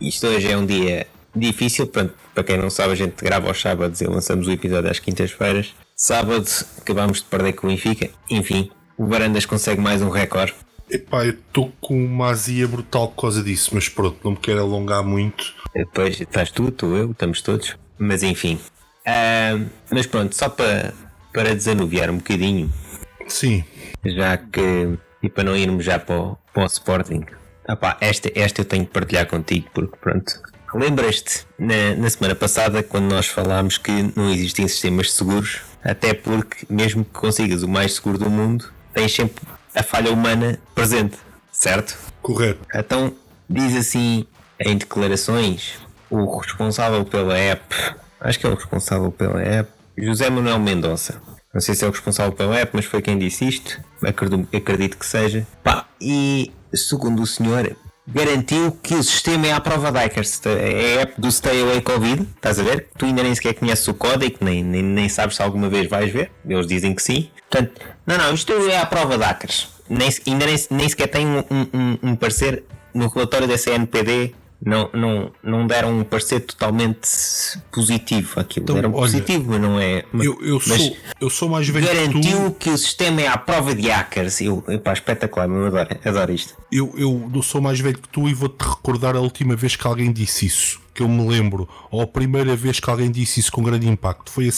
isto hoje é um dia difícil, pronto, para quem não sabe, a gente grava aos sábados e lançamos o episódio às quintas-feiras. Sábado acabamos de perder com o Benfica. Enfim, o Varandas consegue mais um recorde. Epá, eu estou com uma azia brutal por causa disso, mas pronto, não me quero alongar muito. Depois estás tu, estou eu, estamos todos. Mas enfim. Ah, mas pronto, só para, para desanuviar um bocadinho, Sim, já que. e para não irmos já para o, para o Sporting. Ah pá, esta, esta eu tenho que partilhar contigo, porque pronto. Lembras-te na, na semana passada quando nós falámos que não existem sistemas seguros, até porque, mesmo que consigas o mais seguro do mundo, tens sempre a falha humana presente, certo? correto. Então, diz assim em declarações o responsável pela app, acho que é o responsável pela app, José Manuel Mendonça. Não sei se é o responsável pela app, mas foi quem disse isto. Acredito, acredito que seja. Pá, e segundo o senhor, garantiu que o sistema é à prova de hackers. É a app do Stay Away Covid, estás a ver? Tu ainda nem sequer conheces o código, nem, nem, nem sabes se alguma vez vais ver. Eles dizem que sim. Portanto, não, não, isto é à prova de hackers. Nem, ainda nem, nem sequer tem um, um- um parecer no relatório da CNPD. Não, não, não deram um parecer totalmente positivo aquilo. Então, deram olha, positivo, mas não é. Eu, eu, mas sou, eu sou mais velho que garantiu que o sistema é à prova de hackers. Eu, epá, espetacular, eu adoro, adoro isto. Eu, eu não sou mais velho que tu e vou-te recordar a última vez que alguém disse isso. Que eu me lembro. Ou a primeira vez que alguém disse isso com grande impacto. Foi a,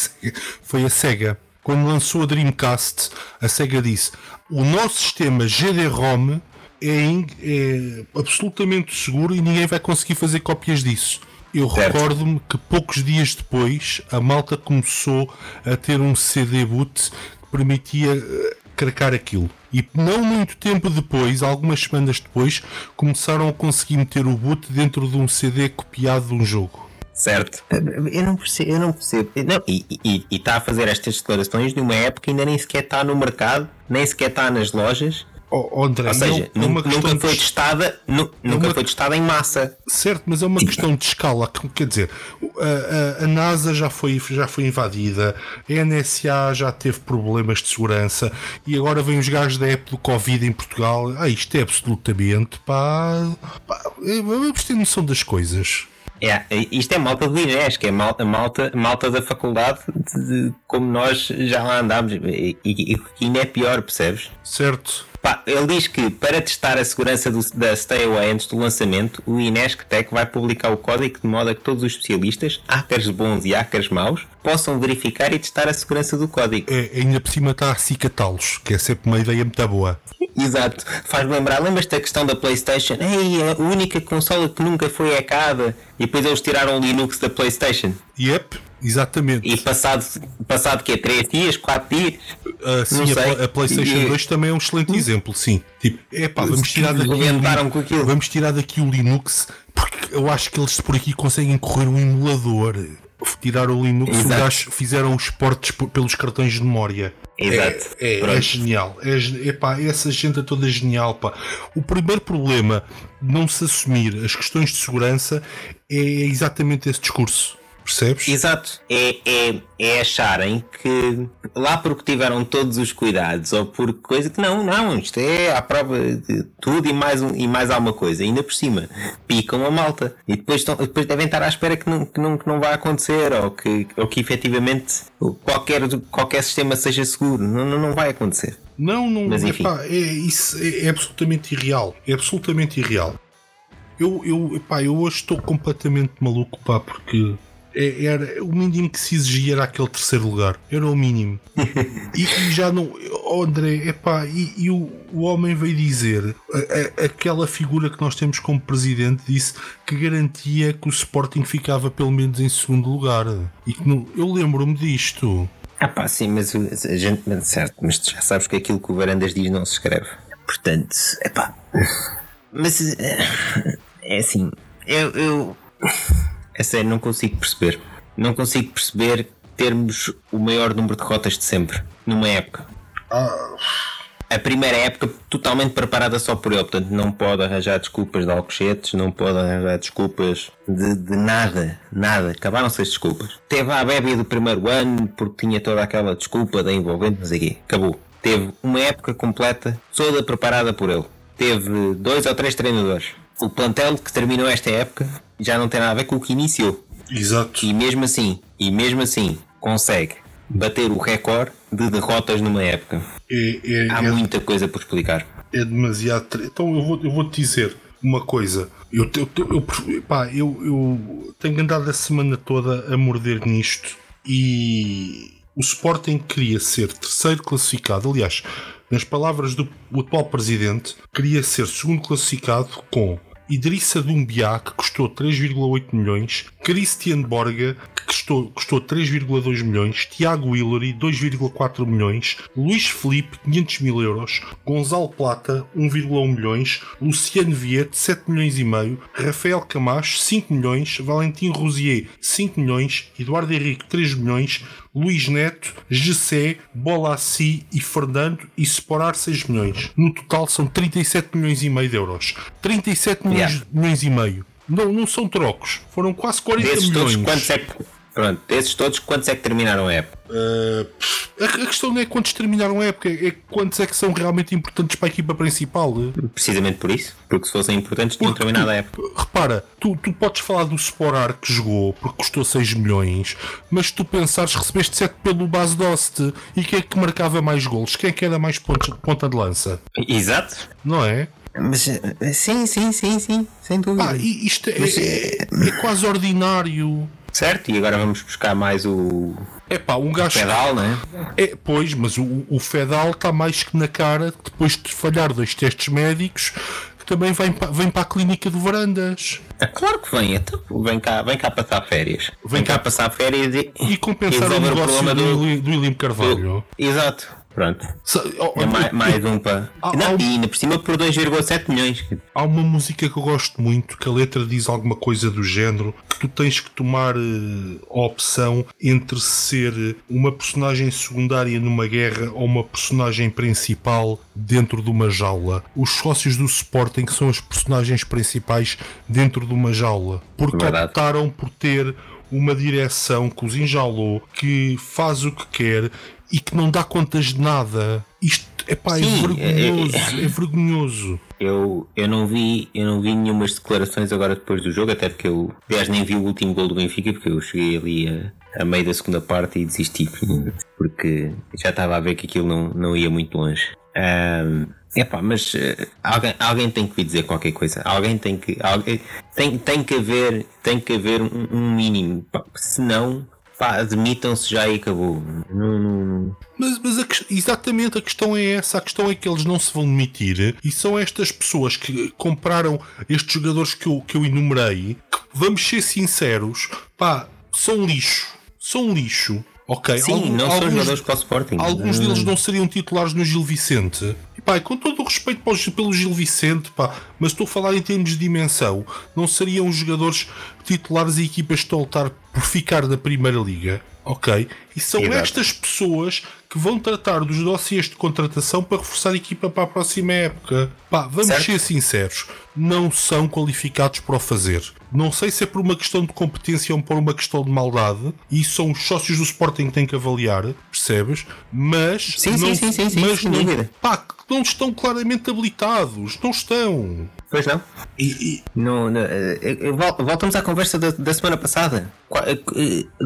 foi a SEGA. Quando lançou a Dreamcast, a SEGA disse: o nosso sistema GD-ROM é, é absolutamente seguro e ninguém vai conseguir fazer cópias disso. Eu recordo-me que poucos dias depois a malta começou a ter um CD boot que permitia eh, cracar aquilo. E não muito tempo depois, algumas semanas depois, começaram a conseguir meter o boot dentro de um CD copiado de um jogo. Certo. Eu não percebo. Eu não percebo. Não, e está a fazer estas declarações numa época que ainda nem sequer está no mercado, nem sequer está nas lojas. Oh, André, Ou seja, não- é uma nunca, foi de- testada, nu- nunca uma- foi testada em massa. Certo, mas é uma questão de escala. que- Quer dizer, a, a- a NASA já foi, já foi invadida, a NSA já teve problemas de segurança e agora vêm os gajos da época do Covid em Portugal. Ah, isto é absolutamente pá. pá vamos ter noção das coisas. É, isto é malta do Inés, que é malta, malta, malta da faculdade, de- de- como nós já lá andámos. E, e, e ainda é pior, percebes? Certo? Ele diz que para testar a segurança do- da Stay Away antes do lançamento, o Inesc Tech vai publicar o código de modo a que todos os especialistas, hackers bons e hackers maus, possam verificar e testar a segurança do código. É, ainda por cima está a cicatá-los, que é sempre uma ideia muito boa. Exato. Faz-me lembrar, lembras-te da questão da PlayStation? Ei, a única consola que nunca foi hackada. E depois eles tiraram o Linux da PlayStation. Yep, exatamente. E passado, passado que é 3 dias, 4 dias. Ah, sim, não a, a PlayStation E- 2 também é um excelente exemplo, sim. Tipo, epá, vamos tirar daqui, o vamos tirar daqui o Linux, porque eu acho que eles por aqui conseguem correr um emulador. Tiraram o Linux, Exato. gajos fizeram os portes pelos cartões de memória. Exato. É, é, é genial. É, epá, essa gente é toda genial. Pá. O primeiro problema não se assumir as questões de segurança é exatamente esse discurso. Percebes? Exato. É, é, é acharem que lá porque tiveram todos os cuidados ou por coisa que não, não, isto é à prova de tudo e mais, um, e mais alguma coisa. Ainda por cima, picam a malta e depois, estão, depois devem estar à espera que não, que não, que não vai acontecer ou que, ou que efetivamente qualquer, qualquer sistema seja seguro. Não, não, não vai acontecer. Não, não, Mas enfim. epá, é, isso é, é absolutamente irreal. É absolutamente irreal. Eu, eu, epá, eu hoje estou completamente maluco, pá, porque era, o mínimo que se exigia era aquele terceiro lugar. Era o mínimo. e, e já não. Oh André, epá, e, e o, o homem veio dizer, a- a- aquela figura que nós temos como presidente disse que garantia que o Sporting ficava pelo menos em segundo lugar. E que não, eu lembro-me disto. Ah pá, sim, mas a gente, certo, mas já sabes que aquilo que o Varandas diz não se escreve. Portanto, é pá. Mas eh, é assim, eu, eu é sério, não consigo perceber. Não consigo perceber termos o maior número de rotas de sempre, numa época. A primeira época totalmente preparada só por ele, portanto não pode arranjar desculpas de alcochetes, não pode arranjar desculpas de, de nada, nada, acabaram-se as desculpas. Teve a bébia do primeiro ano porque tinha toda aquela desculpa da envolvente, não sei o quê, acabou. Teve uma época completa, toda preparada por ele. Teve dois ou três treinadores. O plantel que terminou esta época já não tem nada a ver com o que iniciou. Exato. E mesmo assim, e mesmo assim, consegue bater o recorde de derrotas numa época. É, é, Há é, muita coisa por explicar. é demasiado. Então eu vou, eu vou te dizer uma coisa. Eu, eu, eu, pá, eu, eu tenho andado a semana toda a morder nisto e o Sporting queria ser terceiro classificado. Aliás, nas palavras do atual presidente, queria ser segundo classificado com Idrissa Dumbiá, que custou 3,8 milhões, Christian Borga, que custou, custou 3,2 milhões, Tiago Hillary, 2,4 milhões, Luís Felipe, 500 mil euros, Gonzalo Plata, 1,1 milhões, Luciano Viette, 7 milhões e meio, Rafael Camacho, 5 milhões, Valentim Rosier, 5 milhões, Eduardo Henrique, 3 milhões, Luís Neto, Gessé, Bolassi e Fernando e Separar 6 milhões. No total são 37 milhões e meio de euros. 37 milhões, Yeah. milhões e meio. Não, não são trocos. Foram quase 40 Desses milhões. todos, quantos é que. Pronto, desses todos, quantos é que terminaram a época? Uh, a, a questão não é quantos terminaram a época, é quantos é que são realmente importantes para a equipa principal. Precisamente por isso. Porque se fossem importantes, tinham terminado a época. Repara, tu, tu podes falar do Sporar que jogou porque custou 6 milhões, mas tu pensares recebeste 7 pelo base Dost e quem é que marcava mais golos? Quem é que era mais pontos- ponta de lança? Exato. Não é? Mas, eh, sim, sim, sim, sim. Sem dúvida. Ah, e isto é, é, é quase ordinário. Certo? E agora vamos buscar mais o É pá, um gajo. pedal, né? É, pois, mas o, o Fedal está mais que na cara que depois de falhar dois testes médicos que também vem para, vem para a clínica de Varandas. É claro que vem. Então, vem, cá, vem cá passar férias. Vem, cá, cá- passar férias e, E compensar o resolver negócio do, do. William- do William Carvalho. Exato. Pronto. Sa- oh, É mais, mais um para. E ainda por cima por 2,7 milhões. Há uma música que eu gosto muito, que a letra diz alguma coisa do género, que tu tens que tomar eh, a opção entre ser uma personagem secundária numa guerra ou uma personagem principal dentro de uma jaula. Os sócios do Sporting são os personagens principais dentro de uma jaula, porque Verdade. optaram por ter uma direção que os enjaulou, que faz o que quer e que não dá contas de nada. Isto epá, é Sim, vergonhoso, é vergonhoso. Eu, eu não vi eu não vi nenhumas declarações agora depois do jogo, até porque eu aliás nem vi o último gol do Benfica, porque eu cheguei ali a, a meio da segunda parte e desisti. Porque já estava a ver que aquilo não, não ia muito longe. Ahm, epá, mas eh, alguém, alguém tem que vir dizer qualquer coisa. Alguém tem que. Alguém, tem, tem que haver, tem que haver um, um mínimo. Senão, pá, admitam-se já e acabou. Não, não. Mas, mas a exatamente a questão é essa. A questão é que eles não se vão demitir e são estas pessoas que compraram estes jogadores que eu, que eu enumerei. Que, vamos ser sinceros, pá, são lixo. São lixo. Ok, Sim, Algum- não são alguns- jogadores para o Sporting. Alguns deles não seriam titulares no Gil Vicente. E pá, com todo o respeito pelo Gil Vicente, pá, mas estou a falar em termos de dimensão, não seriam jogadores titulares e equipas que estão a lutar por ficar na Primeira Liga. Ok? E são Exato. estas pessoas que vão tratar dos dossiês de contratação para reforçar a equipa para a próxima época. Pá, vamos Certo. ser sinceros, não são qualificados para o fazer. Não sei se é por uma questão de competência ou por uma questão de maldade, e são os sócios do Sporting que têm que avaliar, percebes? Mas Sim, não, sim, sim, sim, sim, mas sem não, pá, não estão claramente habilitados, não estão. Pois não? E, e- Não, não, eh, eh, vol- voltamos à conversa da, da semana passada. Qual, eh,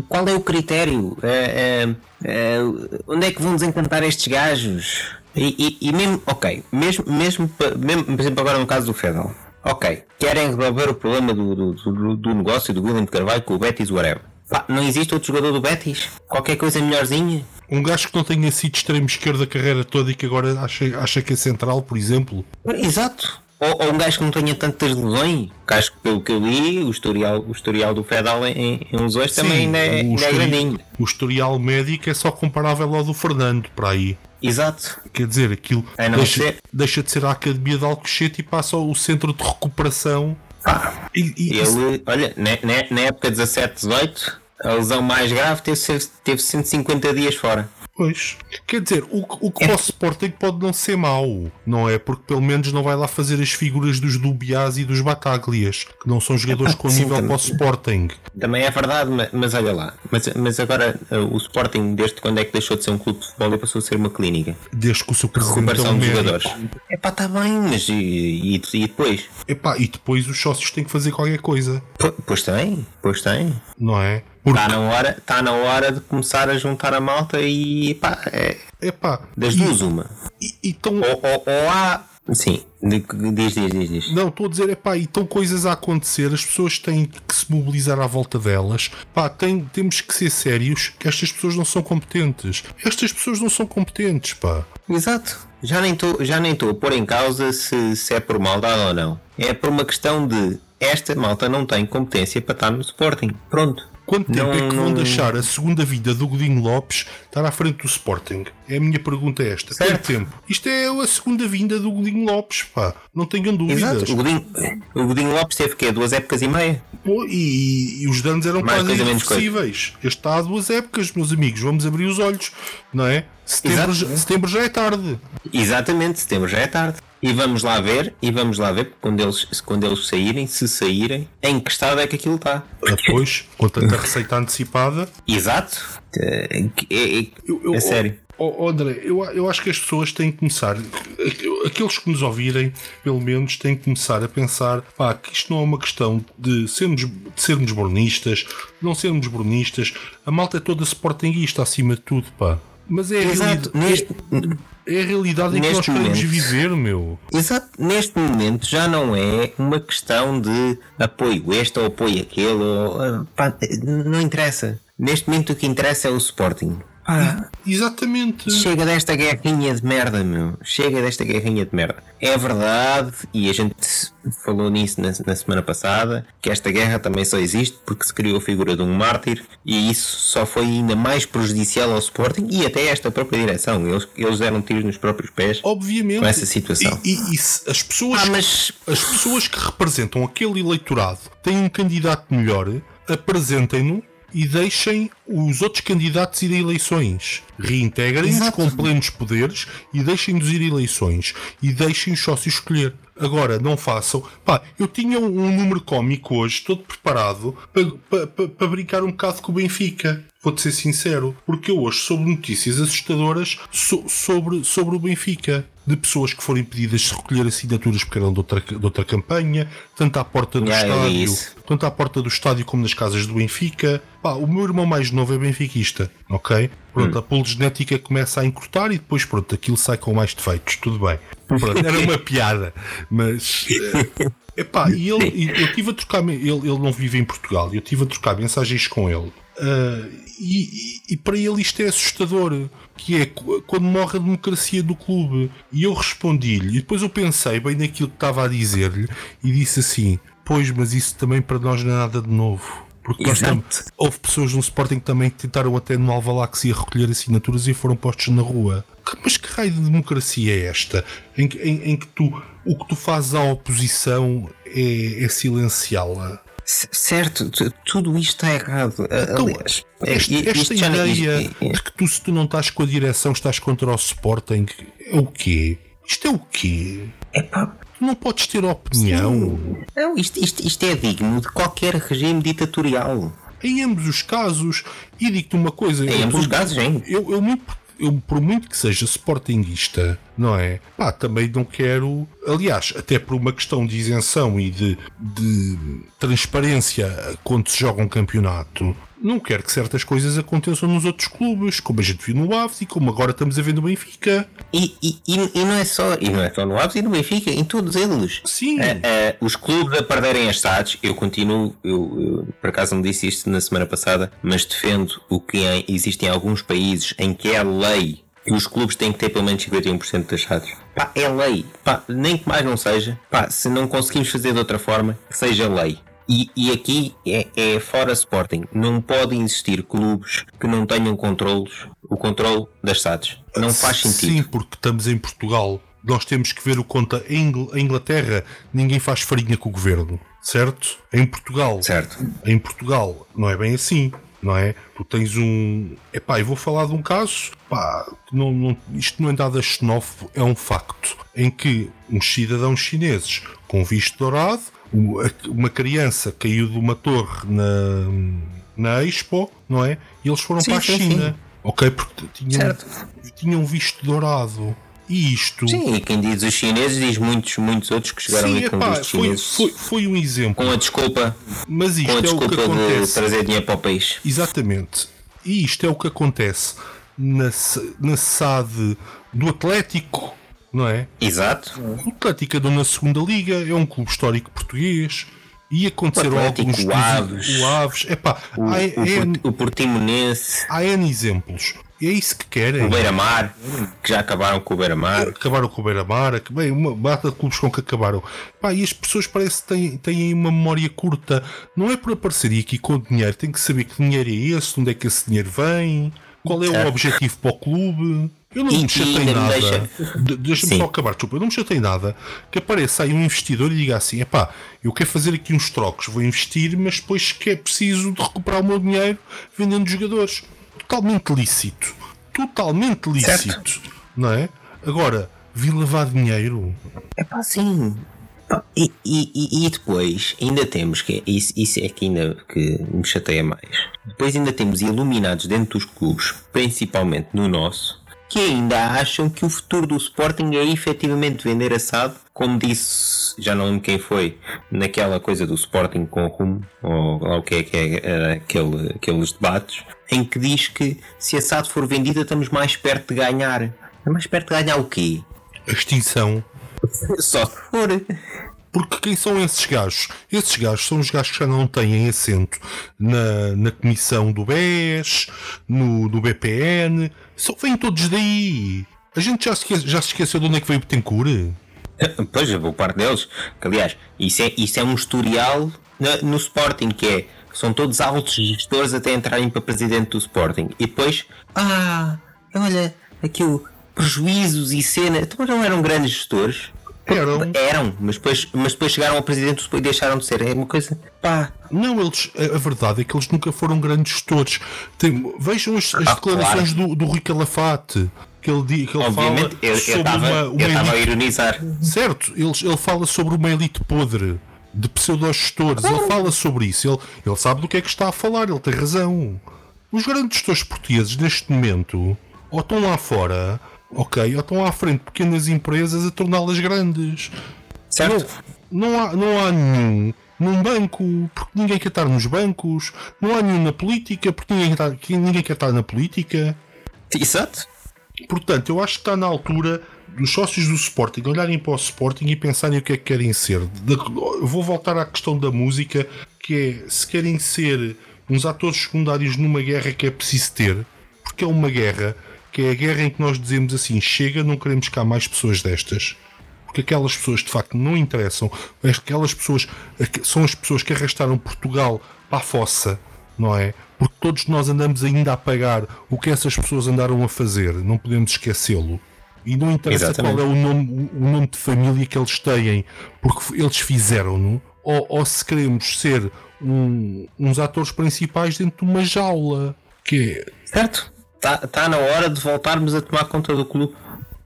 qual é o critério? Eh, eh, eh, onde é que vão desencantar estes gajos? E, e- e mesmo, ok, mesmo, mesmo, mesmo, por exemplo, agora no caso do Fedal. Ok, querem resolver o problema do, do, do, do negócio do William de Carvalho com o Betis, whatever. Pá, não existe outro jogador do Betis? Qualquer coisa melhorzinha? um gajo que não tenha sido extremo esquerdo a carreira toda e que agora acha, acha que é central, por exemplo. Exato. Ou, ou um gajo que não tenha tantas lesões. Que acho que pelo que eu li, o historial, o historial do Fedal em, em lesões também ainda é, ainda é grandinho. o historial médico é só comparável ao do Fernando, para aí. Exato. Quer dizer, aquilo deixa, ser- deixa de ser a Academia de Alcochete e passa ao centro de recuperação. Pá, E, e- ele, olha, na, na, na época 17, 18, a lesão mais grave teve, teve 150 dias fora. Pois. Quer dizer, o, que- o que para o Sporting pode não ser mau, não é? Porque pelo menos não vai lá fazer as figuras dos Dubiás e dos Bataglias, que não são jogadores com sim, nível também. para o Sporting. Também é verdade, ma- mas, olha lá. Mas, mas agora uh, o Sporting, desde quando é que deixou de ser um clube de futebol e passou a ser uma clínica? Desde que o seu presidente é um de médico. jogadores. É pá, está bem, mas e, e, e depois? Epá, e depois os sócios têm que fazer qualquer coisa, Po- Pois tem, pois tem. não é? Está na, hora, tá na hora de começar a juntar a malta e pá, é epá, das duas uma. E, e tão- Ou, ou, ou há. Sim, diz, diz, diz, diz. Não, estou a dizer, é pá, e estão coisas a acontecer, as pessoas têm que se mobilizar à volta delas. Pá, tem, temos que ser sérios que estas pessoas não são competentes. Estas pessoas não são competentes, pá. Exato. Já nem estou já nem estou a pôr em causa se, se é por maldade ou não. É por uma questão de esta malta não tem competência para estar no Sporting. Pronto. Quanto tempo Não- é que vão não- deixar a segunda vida do Godinho Lopes estar à frente do Sporting? É a minha pergunta esta. Certo. Quanto tempo? Isto é a segunda vinda do Godinho Lopes, pá. Não tenham dúvidas. Exato. O Godinho, o Godinho Lopes teve quê? Duas épocas e meia? Pô, e, e os danos eram Mais quase irreversíveis. Este está há duas épocas, meus amigos. Vamos abrir os olhos, não é? Setembro, já, setembro já é tarde. Exatamente, setembro já é tarde. E vamos lá ver, e vamos lá ver quando eles, quando eles saírem, se saírem, em que estado é que aquilo está. Depois, com tanta receita antecipada. Exato. É, é- é- Eu, eu- é sério. Ó- ó, André, eu, eu acho que as pessoas têm que começar, aqueles que nos ouvirem, pelo menos, têm que começar a pensar pá, que isto não é uma questão de sermos, de sermos bornistas, não sermos bornistas. A malta é toda sportinguista acima de tudo, pá. Mas é a, Exato. Neste, é a realidade em que nós queremos momento. viver, meu. Exato, neste momento já não é uma questão de apoio este ou apoio aquele, ou, ah, pá, não interessa. Neste momento o que interessa é o Sporting. Pá, Exatamente. chega desta guerrinha de merda, meu. Chega desta guerrinha de merda. É verdade, e a gente falou nisso na, na semana passada, que esta guerra também só existe porque se criou a figura de um mártir e isso só foi ainda mais prejudicial ao Sporting e até esta própria direção. Eles, eles deram tiros nos próprios pés Obviamente. com essa situação. E, e- e as pessoas Ah, mas As pessoas que representam aquele eleitorado têm um candidato melhor, apresentem-no e deixem os outros candidatos ir a eleições. Reintegrem-nos com plenos poderes e deixem-nos ir a eleições. E deixem os sócios escolher. Agora, não façam. Pá, eu tinha um, um número cómico hoje, todo preparado, para, para, para brincar um bocado com o Benfica. Vou-te ser sincero, porque eu hoje soube notícias assustadoras so- sobre, sobre o Benfica. De pessoas que foram impedidas de recolher assinaturas porque eram de outra, de outra campanha, tanto à porta do vi estádio, isso. tanto à porta do estádio como nas casas do Benfica. Pá, o meu irmão mais novo é benfiquista, ok? Pronto, a poligenética começa a encurtar e depois, pronto, aquilo sai com mais defeitos, tudo bem. Pronto, era uma piada, mas. eh, Epá, e ele, eu tive a trocar, ele, ele não vive em Portugal, eu tive a trocar mensagens com ele. Ah, e, e- para ele isto é assustador, que é qu- quando morre a democracia do clube. E eu respondi-lhe, e depois eu pensei bem naquilo que estava a dizer-lhe e disse assim: Pois, mas isso também para nós não é nada de novo. Porque tam- houve pessoas no Sporting que também tentaram até no Alvalade ir recolher assinaturas e foram postos na rua. Que- Mas que raio de democracia é esta? Em que, em, em que tu, o que tu fazes à oposição é, é silenciá-la. Certo, tu- tudo isto está errado. Então, Aliás, é- esta, isto esta ideia isto- é- de que tu, se tu não estás com a direção, estás contra o Sporting, é o quê? Isto é o quê? Epá, Tu não podes ter opinião. não, isto, isto, isto é digno de qualquer regime ditatorial. Em ambos os casos, e digo-te uma coisa. Em eu ambos os casos, hein? Eu, eu, muito, eu, por muito que seja sportinguista, não é? Pá, também não quero. Aliás, até por uma questão de isenção e de, de transparência quando se joga um campeonato, não quero que certas coisas aconteçam nos outros clubes, como a gente viu no Aves e como agora estamos a ver no Benfica. E, e, e- não é só, e não é só no Aves e no Benfica, em todos eles. Sim. Ah, ah, os clubes a perderem as SADs, eu continuo, eu, eu, por acaso não disse isto na semana passada, mas defendo o que é- existe em alguns países em que é lei que os clubes têm que ter pelo menos 51% das SADs. Pá, é lei. Pá, nem que mais não seja. Pá, se não conseguimos fazer de outra forma, que seja lei. E, e aqui é, é fora Sporting. Não podem existir clubes que não tenham controlos, o controle das SADs. Não faz sentido. Sim, porque estamos em Portugal. Nós temos que ver o conta. Em Ingl- em Inglaterra, ninguém faz farinha com o governo, certo? Em Portugal, Certo. em Portugal não é bem assim. não é? Tu tens um. Epá, eu vou falar de um caso, pá, não, não, isto não é nada xenófobo, é um facto, em que uns cidadãos chineses com visto dourado, uma criança caiu de uma torre na, na Expo, não é? E eles foram sim, para a sim, China, sim. ok? Porque tinham, tinham visto dourado. E isto. Sim, e quem diz os chineses diz muitos, muitos outros que chegaram Sim, ali com epá, foi, chineses. Foi, foi um exemplo. Com a desculpa. Mas isto com a é desculpa o que acontece. de trazer dinheiro para o país. Exatamente. E isto é o que acontece na, na SAD do Atlético, não é? Exato. O Atlético andou na segunda Liga, é um clube histórico português. E aconteceram alguns o Aves, o Aves. Epá, o, há, o, o Portimonense. Há N exemplos. É isso que querem. O Beira-Mar, que já acabaram com o Beira-Mar. Acabaram com o Beira-Mar, bem, uma bata de clubes com que acabaram. Pá, e as pessoas parece que têm, têm uma memória curta. Não é por aparecer aqui com dinheiro, tem que saber que dinheiro é esse, de onde é que esse dinheiro vem, qual é o objetivo para o clube. Eu não e, me chatei nada. Deixa... Deixa-me só acabar, desculpa. Eu não me chatei nada que apareça aí um investidor e diga assim: epá, eu quero fazer aqui uns trocos, vou investir, mas depois que é preciso de recuperar o meu dinheiro vendendo jogadores totalmente lícito. Totalmente lícito. Certo. Não é? Agora, vir lavar dinheiro. É pá, sim. E, e, e, depois ainda temos que isso, isso é que ainda que me chateia mais. Depois ainda temos iluminados dentro dos clubes, principalmente no nosso, que ainda acham que o futuro do Sporting é efetivamente vender assado, como disse, já não lembro quem foi, naquela coisa do Sporting com o rumo, ou lá o que é que é, aquele, aqueles debates, em que diz que se assado for vendida estamos mais perto de ganhar. Mais perto de ganhar o quê? A extinção. Só se for. Porque quem são esses gajos? Esses gajos são os gajos que já não têm assento na, na comissão do BES, no, do BPN. Só vêm todos daí. A gente já se, já se esqueceu de onde é que veio o Betancourt? Pois, por parte deles. Que, aliás, isso é, isso é um historial no, no Sporting, que é são todos altos gestores até entrarem para presidente do Sporting. E depois, ah, olha, aqui o prejuízos e cena. Então não eram grandes gestores. Eram. Eram, mas depois, mas depois chegaram ao presidente e deixaram de ser. É uma coisa. Pá. Não, eles. A verdade é que eles nunca foram grandes gestores. Tem, vejam as, as ah, declarações claro. do, do Rui Calafate. Que ele, que ele Obviamente, fala sobre uma, uma eu estava a ironizar. Certo, ele, ele fala sobre uma elite podre de pseudo-gestores. Ele fala sobre isso. Ele, ele sabe do que é que está a falar. Ele tem razão. Os grandes gestores portugueses, neste momento, ou estão lá fora, ok, ou estão à frente pequenas empresas a torná-las grandes. Certo. Não, não, há, não há nenhum num banco, porque ninguém quer estar nos bancos. Não há nenhum na política, porque ninguém quer estar, ninguém quer estar na política. Exato. Portanto, eu acho que está na altura dos sócios do Sporting olharem para o Sporting e pensarem o que é que querem ser. Vou voltar à questão da música, que é se querem ser uns atores secundários numa guerra que é preciso ter, porque é uma guerra que é a guerra em que nós dizemos assim: chega, não queremos cá mais pessoas destas. Porque aquelas pessoas de facto não interessam, aquelas pessoas são as pessoas que arrastaram Portugal para a fossa, não é? Porque todos nós andamos ainda a pagar o que essas pessoas andaram a fazer, não podemos esquecê-lo. E não interessa Exatamente. qual é o nome, o nome de família que eles têm, porque eles fizeram-no, ou, ou, se queremos ser um, uns atores principais dentro de uma jaula. Que é... Certo? Está tá na hora de voltarmos a tomar conta do clube.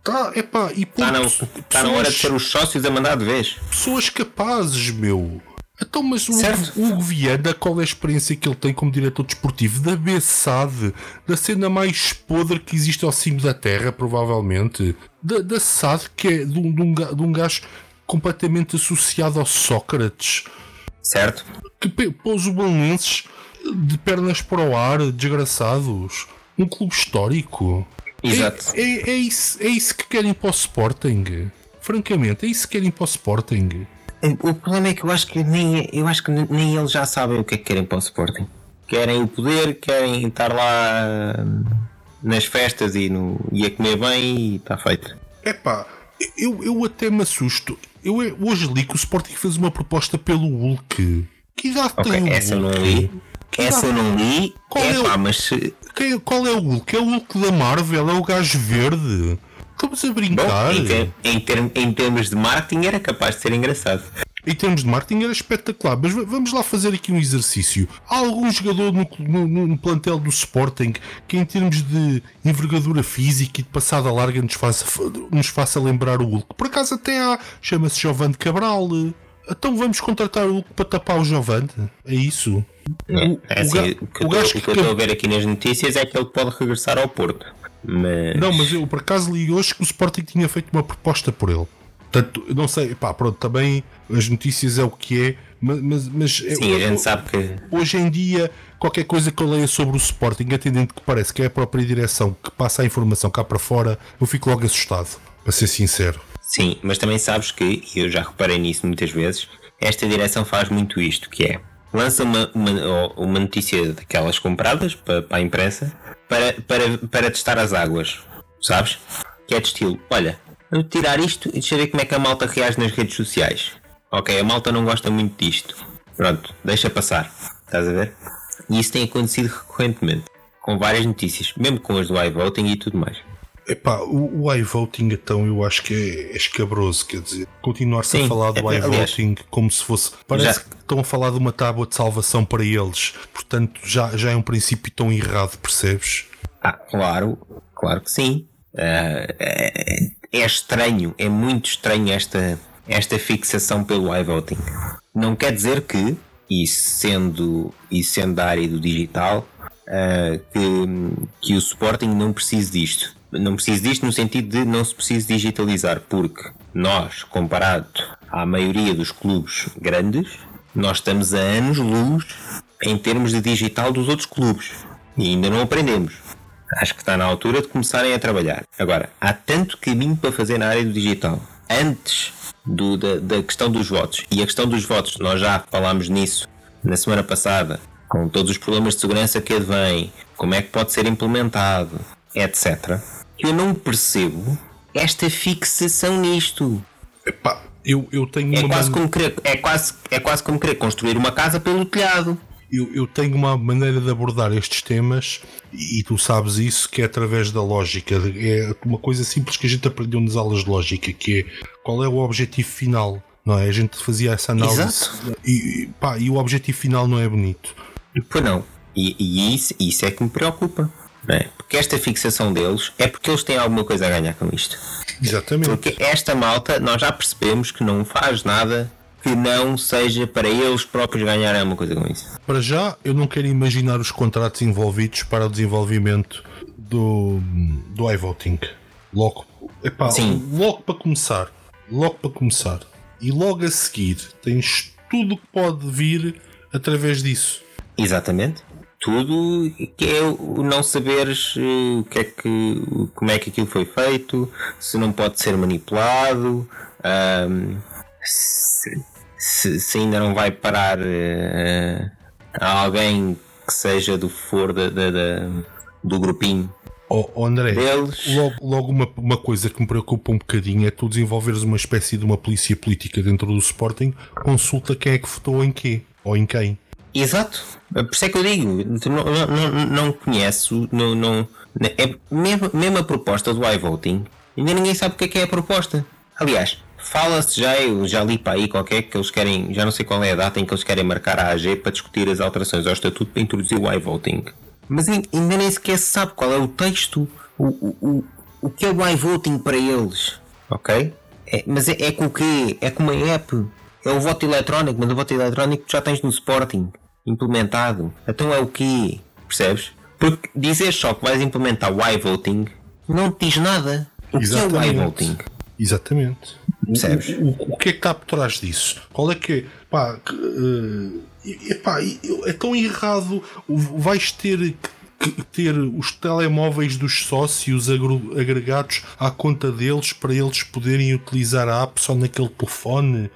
Tá, epá, e Está na, tá na hora de ser os sócios a mandar de vez. Pessoas capazes, meu. Então, mas o Hugo Viana, qual é a experiência que ele tem como diretor desportivo? Da BSAD, da cena mais podre que existe ao cimo da terra, provavelmente. Da, da SAD, que é de um, de, um, de um gajo completamente associado ao Sócrates. Certo. Que pôs o Belenenses de pernas para o ar, desgraçados. Um clube histórico. Exato. É, é, é, isso, é isso que querem para o Sporting. Francamente, é isso que querem para o Sporting. O problema é que eu acho que nem, eu acho que nem eles já sabem o que é que querem para o Sporting. Querem o poder, querem estar lá nas festas e, no, e a comer bem e está feito. É pá, eu, eu até me assusto. Eu hoje li que o Sporting fez uma proposta pelo Hulk. Que idade okay, tem o essa Hulk? Essa não li. Que essa idade? não li. Qual é, pá, o... mas. Quem, qual é o Hulk? É o Hulk da Marvel? É o gajo verde? Estamos a brincar. Bom, em, em, em, termos de marketing era capaz de ser engraçado. em termos de marketing era espetacular. Mas vamos lá fazer aqui um exercício. Há algum jogador no, no, no plantel do Sporting que, em termos de envergadura física e de passada larga, nos faça, nos faça lembrar o Hulk? Por acaso até há, chama-se Giovanni Cabral. Então vamos contratar o para tapar o Giovanni? É isso? o, é assim, o, o, que eu estou a ver aqui nas notícias é que ele pode regressar ao Porto. Mas... Não, mas eu por acaso li hoje que o Sporting tinha feito uma proposta por ele. Portanto, não sei, pá, pronto, também as notícias é o que é, mas. mas, mas Sim, eu, a gente sabe que. Hoje em dia, qualquer coisa que eu leia sobre o Sporting, atendendo que parece que é a própria direção que passa a informação cá para fora, eu fico logo assustado, para ser sincero. Sim, mas também sabes que, e eu já reparei nisso muitas vezes, esta direção faz muito isto, que é lança uma, uma, uma notícia daquelas compradas para, para a imprensa para, para, para testar as águas, sabes? Que é de estilo, olha, vamos tirar isto e deixa ver como é que a malta reage nas redes sociais. Ok, a malta não gosta muito disto. Pronto, deixa passar. Estás a ver? E isso tem acontecido recorrentemente. Com várias notícias, mesmo com as do iVoting e tudo mais. Epá, o, o iVoting então eu acho que é, é escabroso, quer dizer, continuar-se a falar do é, iVoting como se fosse. Parece já. que estão a falar de uma tábua de salvação para eles, portanto já, já é um princípio tão errado, percebes? Ah, claro, claro que sim. Uh, é, é estranho, é muito estranho esta, esta fixação pelo iVoting. Não quer dizer que, e sendo, e sendo da área do digital, uh, que, que o Sporting não precise disto não preciso disto no sentido de não se precisa digitalizar, porque nós, comparado à maioria dos clubes grandes, nós estamos a anos-luz em termos de digital dos outros clubes e ainda não aprendemos. Acho que está na altura de começarem a trabalhar. Agora, há tanto caminho para fazer na área do digital. Antes do, da, da questão dos votos, e a questão dos votos, nós já falámos nisso na semana passada, com todos os problemas de segurança que advêm, como é que pode ser implementado, etc eu não percebo esta fixação nisto. Epá, eu, eu tenho é uma quase, man... como querer, é, quase, é quase como querer construir uma casa pelo telhado. Eu, eu tenho uma maneira de abordar estes temas e tu sabes isso que é através da lógica. É uma coisa simples que a gente aprendeu nas aulas de lógica, que é qual é o objetivo final. Não é? A gente fazia essa análise Exato. E, pá, e o objetivo final não é bonito. Pois não. E, e isso, isso é que me preocupa. É? Porque esta fixação deles é porque eles têm alguma coisa a ganhar com isto. Exatamente. Porque esta malta, nós já percebemos que não faz nada que não seja para eles próprios ganharem alguma coisa com isso. Para já, eu não quero imaginar os contratos envolvidos para o desenvolvimento do, do iVoting. Logo, epá, Sim. logo para começar. Logo para começar. E logo a seguir, tens tudo que pode vir através disso. Exatamente tudo que é o não saberes eh, o que é que como é que aquilo foi feito se não pode ser manipulado um, se, se, se, ainda não vai parar uh, a alguém que seja do for da, da, da do grupinho Oh, oh André, deles. logo, logo uma, uma coisa que me preocupa um bocadinho é tu desenvolveres uma espécie de uma polícia política dentro do Sporting, consulta quem é que votou em quê ou em quem. Exato. Por isso é que eu digo, não, não, não conheço, não, não, é mesmo, mesmo a proposta do iVoting, ainda ninguém sabe o que é que é a proposta. Aliás, fala-se já, eu já li para aí qualquer que eles querem, já não sei qual é a data em que eles querem marcar a AG para discutir as alterações ao estatuto para introduzir o iVoting. Mas ainda nem sequer se sabe qual é o texto, o, o, o, o que é o iVoting para eles. Ok? É, mas é, é com o quê? É com uma app. É o voto eletrónico, mas o voto eletrónico já tens no Sporting implementado. Então é o quê? Percebes? Porque dizer só que vais implementar o iVoting não te diz nada. O Exatamente. que é o iVoting? Exatamente. Percebes? O, o, o, que é que está por trás disso? Qual é que é? Pá, uh, epá, é tão errado. Vais ter que ter os telemóveis dos sócios agregados à conta deles para eles poderem utilizar a app só naquele telefone.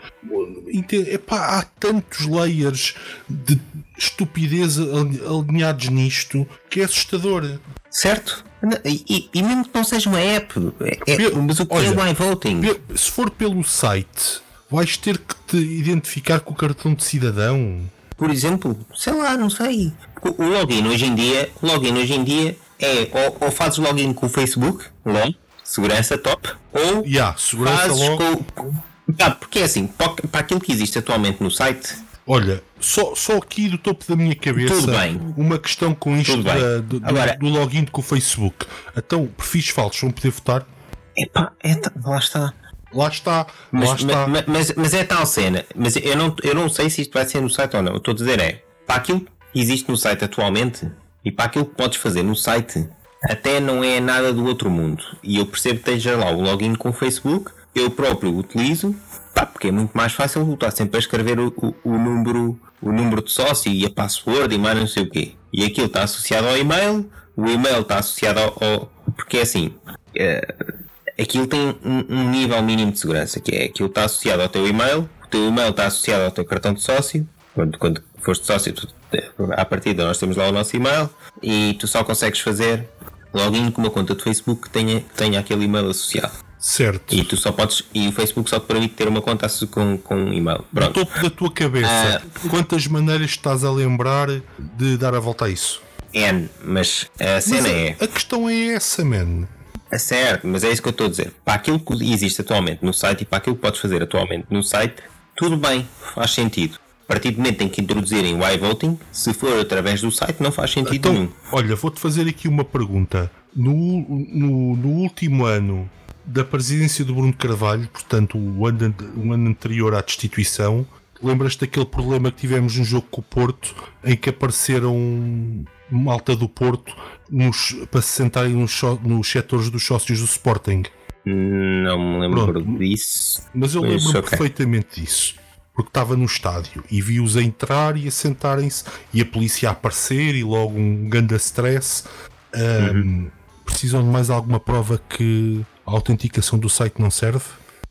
Epá, há tantos layers de estupidez alinhados nisto que é assustador. Certo? E, e, mesmo que não seja uma app, é, é mas o que é o iVoting? Se for pelo site, vais ter que te identificar com o cartão de cidadão por exemplo, sei lá, não sei. O login hoje em dia, login hoje em dia é ou, ou fazes login com o Facebook, LOL, segurança top, ou yeah, segurança fazes com, Ah, porque é assim, para para aquilo que existe atualmente no site, Olha, só, só aqui do topo da minha cabeça Tudo bem. uma questão com isto da- do, do- Agora- do login com o Facebook. Então, perfis falsos vão poder votar? epá, é, lá está. Lá está, Mas, lá está. mas, mas, mas é tal cena. Mas eu não, eu não sei se isto vai ser no site ou não. Eu estou a dizer é, para aquilo que existe no site atualmente e para aquilo que podes fazer no site, até não é nada do outro mundo. E eu percebo que esteja lá o login com o Facebook, eu próprio utilizo, pá, porque é muito mais fácil eu estar sempre a escrever o, o, o número, o número de sócio e a password e mais não sei o quê. E aquilo está associado ao e-mail, o e-mail está associado ao. ao- porque é assim. eh, aquilo tem um, um nível mínimo de segurança, que é aquilo está associado ao teu e-mail, o teu e-mail está associado ao teu cartão de sócio. Quando, quando foste sócio, tu, à partida nós temos lá o nosso e-mail e tu só consegues fazer login com uma conta de Facebook que tenha, tenha aquele e-mail associado. Certo. E tu só podes. E o Facebook só te permite ter uma conta com, com um e-mail. No Pronto. topo da tua cabeça, Ah. quantas maneiras estás a lembrar de dar a volta a isso? N, mas a Mas cena a, é. a questão é essa, man. É certo, mas é isso que eu estou a dizer. Para aquilo que existe atualmente no site e para aquilo que podes fazer atualmente no site, tudo bem, faz sentido. A partir do momento em que introduzirem o iVoting, se for através do site, não faz sentido Então, nenhum. olha, vou-te fazer aqui uma pergunta. No, no, no último ano da presidência do Bruno Carvalho, portanto, o ano, o ano anterior à destituição, lembras-te daquele problema que tivemos no jogo com o Porto, em que apareceram malta do Porto nos, para se sentarem nos, nos setores dos sócios do Sporting? Não me lembro Pronto. disso. Mas eu Mas, lembro-me ok. perfeitamente disso. Porque estava no estádio e vi-os a entrar e a sentarem-se e a polícia a aparecer e logo um grande stress. Ahm, Uhum. Precisam de mais alguma prova que a autenticação do site não serve?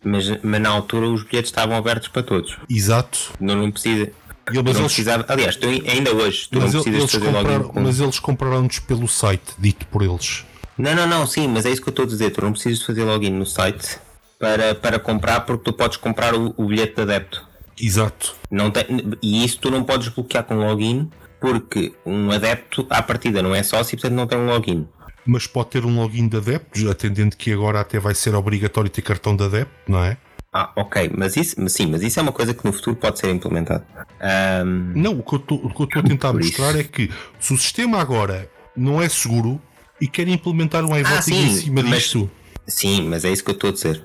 Mas, mas na altura os bilhetes estavam abertos para todos. Exato. Não, não precisa. E- não mas, eles, precisava. Aliás, tu, ainda hoje, tu mas não precisas eles fazer login com. mas eles compraram-nos pelo site, dito por eles. Não, não, não, sim, mas é isso que eu estou a dizer. Tu não precisas fazer login no site para, para comprar, porque tu podes comprar o, o bilhete de adepto. Exato. Não tem, e isso tu não podes bloquear com login, porque um adepto, à partida, não é sócio e portanto não tem um login. Mas pode ter um login de adeptos, atendendo que agora até vai ser obrigatório ter cartão de adepto, não é? Ah, ok, mas isso, sim, mas isso é uma coisa que no futuro pode ser implementado. Ahm, Não, o que eu estou a tentar mostrar isso. é que se o sistema agora não é seguro e querem implementar um iVoting Ah, sim, em cima mas- disto, sim, mas é isso que eu estou a dizer.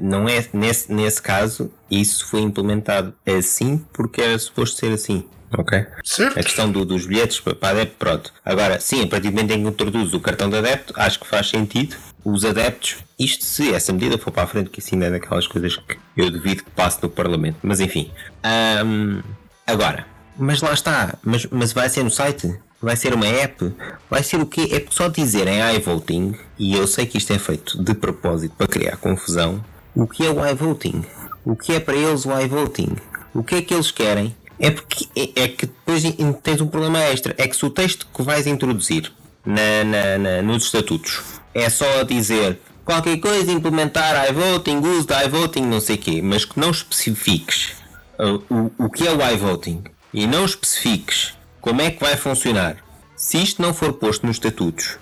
Não é nesse, nesse caso, isso foi implementado assim porque era suposto ser assim. Ok? certo? A questão do- dos bilhetes para adepto, pronto. Agora, sim, a partir do momento em que introduz o cartão de adepto, acho que faz sentido. Os adeptos, isto se essa medida for para a frente, que isso ainda é daquelas coisas que eu devido que passe no Parlamento. Mas enfim. Ahm, agora, mas lá está. Mas, mas vai ser no site? Vai ser uma app? Vai ser o quê? É só dizerem iVoting, e eu sei que isto é feito de propósito para criar confusão. O que é o iVoting? O que é para eles o iVoting? O que é que eles querem? É porque é, é que depois tens um problema extra. É que se o texto que vais introduzir na, na- na- nos estatutos é só dizer qualquer coisa, implementar iVoting, uso de iVoting, não sei o quê, mas que não especifiques uh, o, o que é o iVoting e não especifiques como é que vai funcionar, se isto não for posto nos estatutos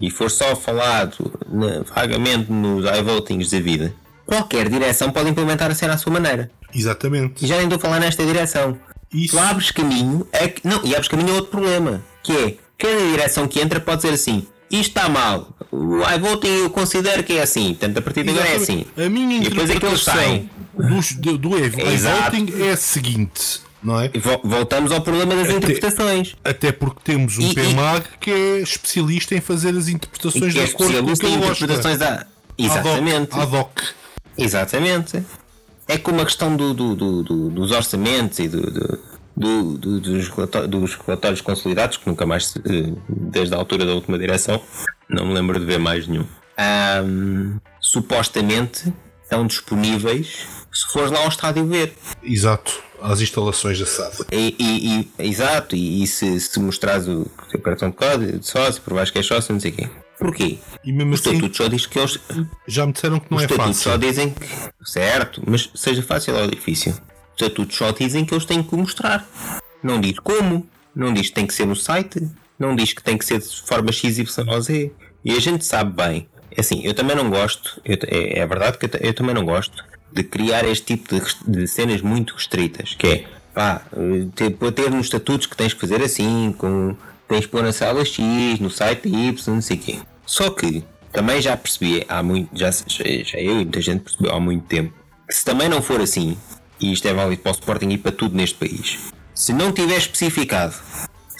e for só falado né, vagamente nos iVotings da vida, qualquer direção pode implementar a cena à sua maneira. Exatamente. E já nem estou a falar nesta direção. Isso. Tu abres caminho, é não, e abres caminho a outro problema, que é cada direção que entra pode dizer assim. Isto está mal. O iVoting eu considero que é assim. Portanto, a partir de agora é assim. A minha E depois é que eles interpretação saem. dos- do, do iVoting é a seguinte, não é? E vo- voltamos ao problema das Até- interpretações. Até porque temos um E- e- PMAG que é especialista em fazer as interpretações é de acordo com o que gosta. interpretações da. Exatamente. Ad hoc. Exatamente. É como a questão do, do- do- do- dos orçamentos e do- do- do- do- dos, relato- dos relatórios consolidados, que nunca mais, eh, desde a altura da última direção, não me lembro de ver mais nenhum. Ahm, supostamente estão disponíveis se fores lá ao estádio ver. Exato. Às instalações da SAD. E, e- e- exato, e, se, se mostrares o teu cartão de código de sócio, provares que é sócio, não sei o quê. Porquê? E mesmo O assim, estatuto só diz que eles já me disseram que não é estatutos só fácil. dizem que. Certo, mas seja fácil ou difícil. Os estatutos só dizem que eles têm que mostrar. Não diz como. Não diz que tem que ser no site. Não diz que tem que ser de forma XYZ. E a gente sabe bem. É Assim, eu também não gosto. eu- é, é verdade que eu, eu também não gosto de criar este tipo de, de cenas muito restritas, que é pá, ter, ter nos estatutos que tens que fazer assim, com, tens que pôr na sala X, no site Y, não sei quê. Só que também já percebi há muito, já, já, eu e muita gente percebeu há muito tempo, que se também não for assim, e isto é válido para o Sporting e para tudo neste país, se não tiver especificado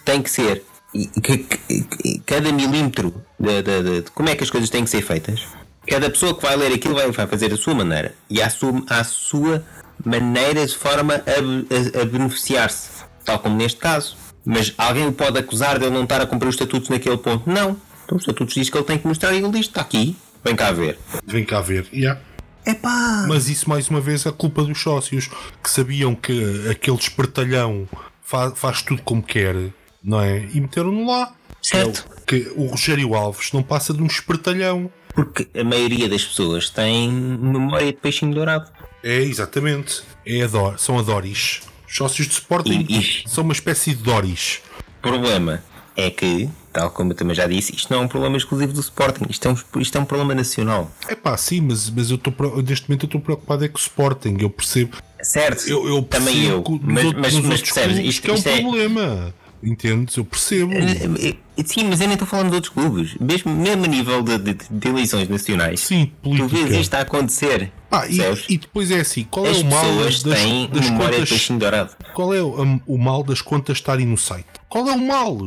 tem que ser e, que, que, cada milímetro de, de, de, de, como é que as coisas têm que ser feitas, cada pessoa que vai ler aquilo vai, vai fazer a sua maneira e à sua, à sua maneira de forma a, a, a beneficiar-se, tal como neste caso. Mas alguém o pode acusar de ele não estar a cumprir os estatutos naquele ponto? Não. Então, os estatutos diz que ele tem que mostrar e ele diz: está aqui, vem cá ver. Vem cá ver, yeah. Epá. Mas isso, mais uma vez, é culpa dos sócios que sabiam que aquele espertalhão faz, faz tudo como quer, não é? E meteram-no lá. Certo. É o, que o Rogério Alves não passa de um espertalhão. Porque a maioria das pessoas tem memória de peixinho dourado. É, exatamente. É a são a Doris. Os sócios de Sporting e, e... são uma espécie de Doris. O problema é que, tal como eu também já disse, isto não é um problema exclusivo do Sporting, isto é um, isto é um problema nacional. É pá, sim, mas, mas eu estou neste momento eu estou preocupado é com o Sporting, eu percebo. Certo, eu, eu também eu. Mas, mas, mas percebes, isto, que é um é... problema. Entendes? Eu percebo. Eh, eh, sim, mas eu nem estou falando de outros clubes. Mesmo, mesmo a nível de, de, de eleições nacionais. Sim, política. Tu vês isto a acontecer. Ah, e, e, depois é assim: qual As é o mal das, das contas? dourado. Qual é o, o, mal das contas estarem no site? Qual é o mal?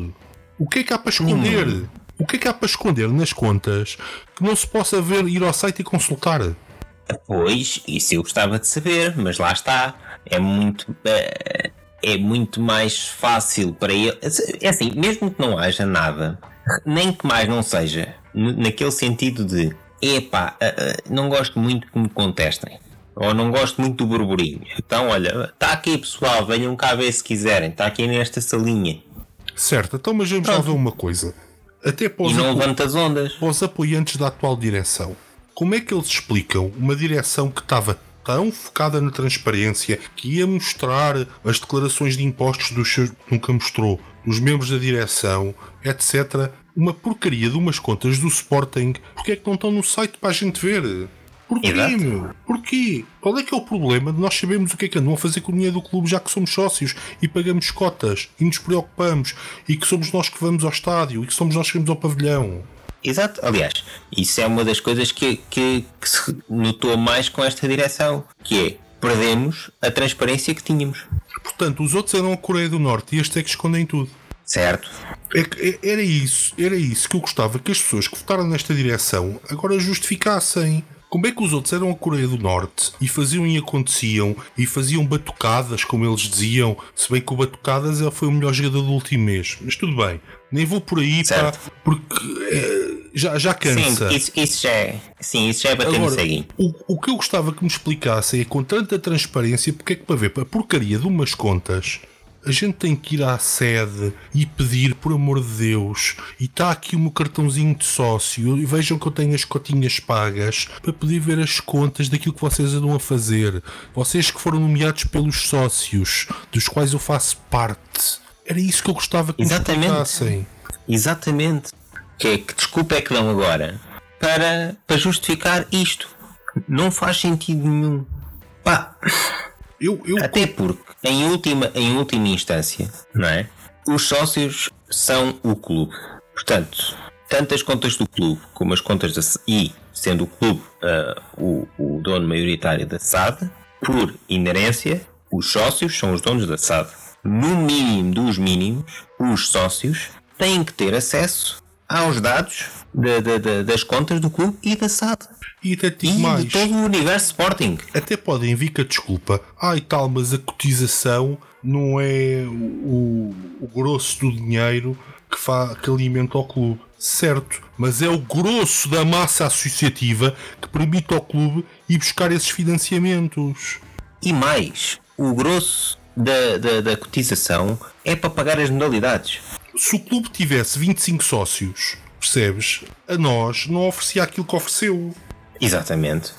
O que é que há para esconder? Hum. O que é que há para esconder nas contas que não se possa ver, ir ao site e consultar? Pois, isso eu gostava de saber, mas lá está. É muito. É é muito mais fácil para ele. É assim, mesmo que não haja nada, nem que mais não seja, naquele sentido de epá, não gosto muito que me contestem. Ou não gosto muito do burburinho. Então, olha, está aqui pessoal, venham cá ver se quiserem. Está aqui nesta salinha. Certo, então mas vamos lá ver uma coisa. Até para os, e não levanta as ondas. para os apoiantes da atual direção. Como é que eles explicam uma direção que estava tão focada na transparência que ia mostrar as declarações de impostos dos seus, nunca mostrou, dos membros da direção, etc. Uma porcaria de umas contas do Sporting. Porque é que não estão no site para a gente ver? Porquê, Exato. meu? Porquê? Qual é que é o problema de nós sabermos o que é que andam a fazer com o dinheiro do clube já que somos sócios e pagamos cotas e nos preocupamos e que somos nós que vamos ao estádio e que somos nós que vamos ao pavilhão? Exato, aliás, isso é uma das coisas que, que, que se notou mais com esta direção, que é perdemos a transparência que tínhamos. Portanto, os outros eram a Coreia do Norte e este é que escondem tudo. Certo. É, é, era isso, era isso que eu gostava que as pessoas que votaram nesta direção agora justificassem. Como é que os outros eram a Coreia do Norte e faziam e aconteciam e faziam batucadas, como eles diziam, se bem que o Batucadas foi o melhor jogador do último mês, mas tudo bem, nem vou por aí pá, porque é, já, já cansa. Sim, isso, isso já é, sim, isso já é bater Agora, no o, o que eu gostava que me explicassem é com tanta transparência porque é que para ver a porcaria de umas contas a gente tem que ir à sede e pedir, por amor de Deus, e está aqui o meu cartãozinho de sócio, e vejam que eu tenho as cotinhas pagas para poder ver as contas daquilo que vocês andam a fazer. Vocês que foram nomeados pelos sócios, dos quais eu faço parte. Era isso que eu gostava que Exatamente. me. Exatamente. Que, é, que desculpa é que dão agora para, para justificar isto. Não faz sentido nenhum. Pá. Eu, eu... Até porque, em última, em última instância, não é? Os sócios são o clube. Portanto, tanto as contas do clube como as contas da e sendo o clube uh, o, o dono maioritário da SAD, por inerência, os sócios são os donos da SAD. No mínimo dos mínimos, os sócios têm que ter acesso aos dados de, de, de, das contas do clube e da SAD. E até e mais. de todo o universo Sporting. Até podem vir com a desculpa. Ai tal, mas a cotização não é o, o grosso do dinheiro que, fa, que alimenta o clube. Certo, mas é o grosso da massa associativa que permite ao clube ir buscar esses financiamentos. E mais, o grosso da, da, da cotização é para pagar as modalidades. Se o clube tivesse 25 sócios, percebes? A nós não oferecia aquilo que ofereceu. Exatamente.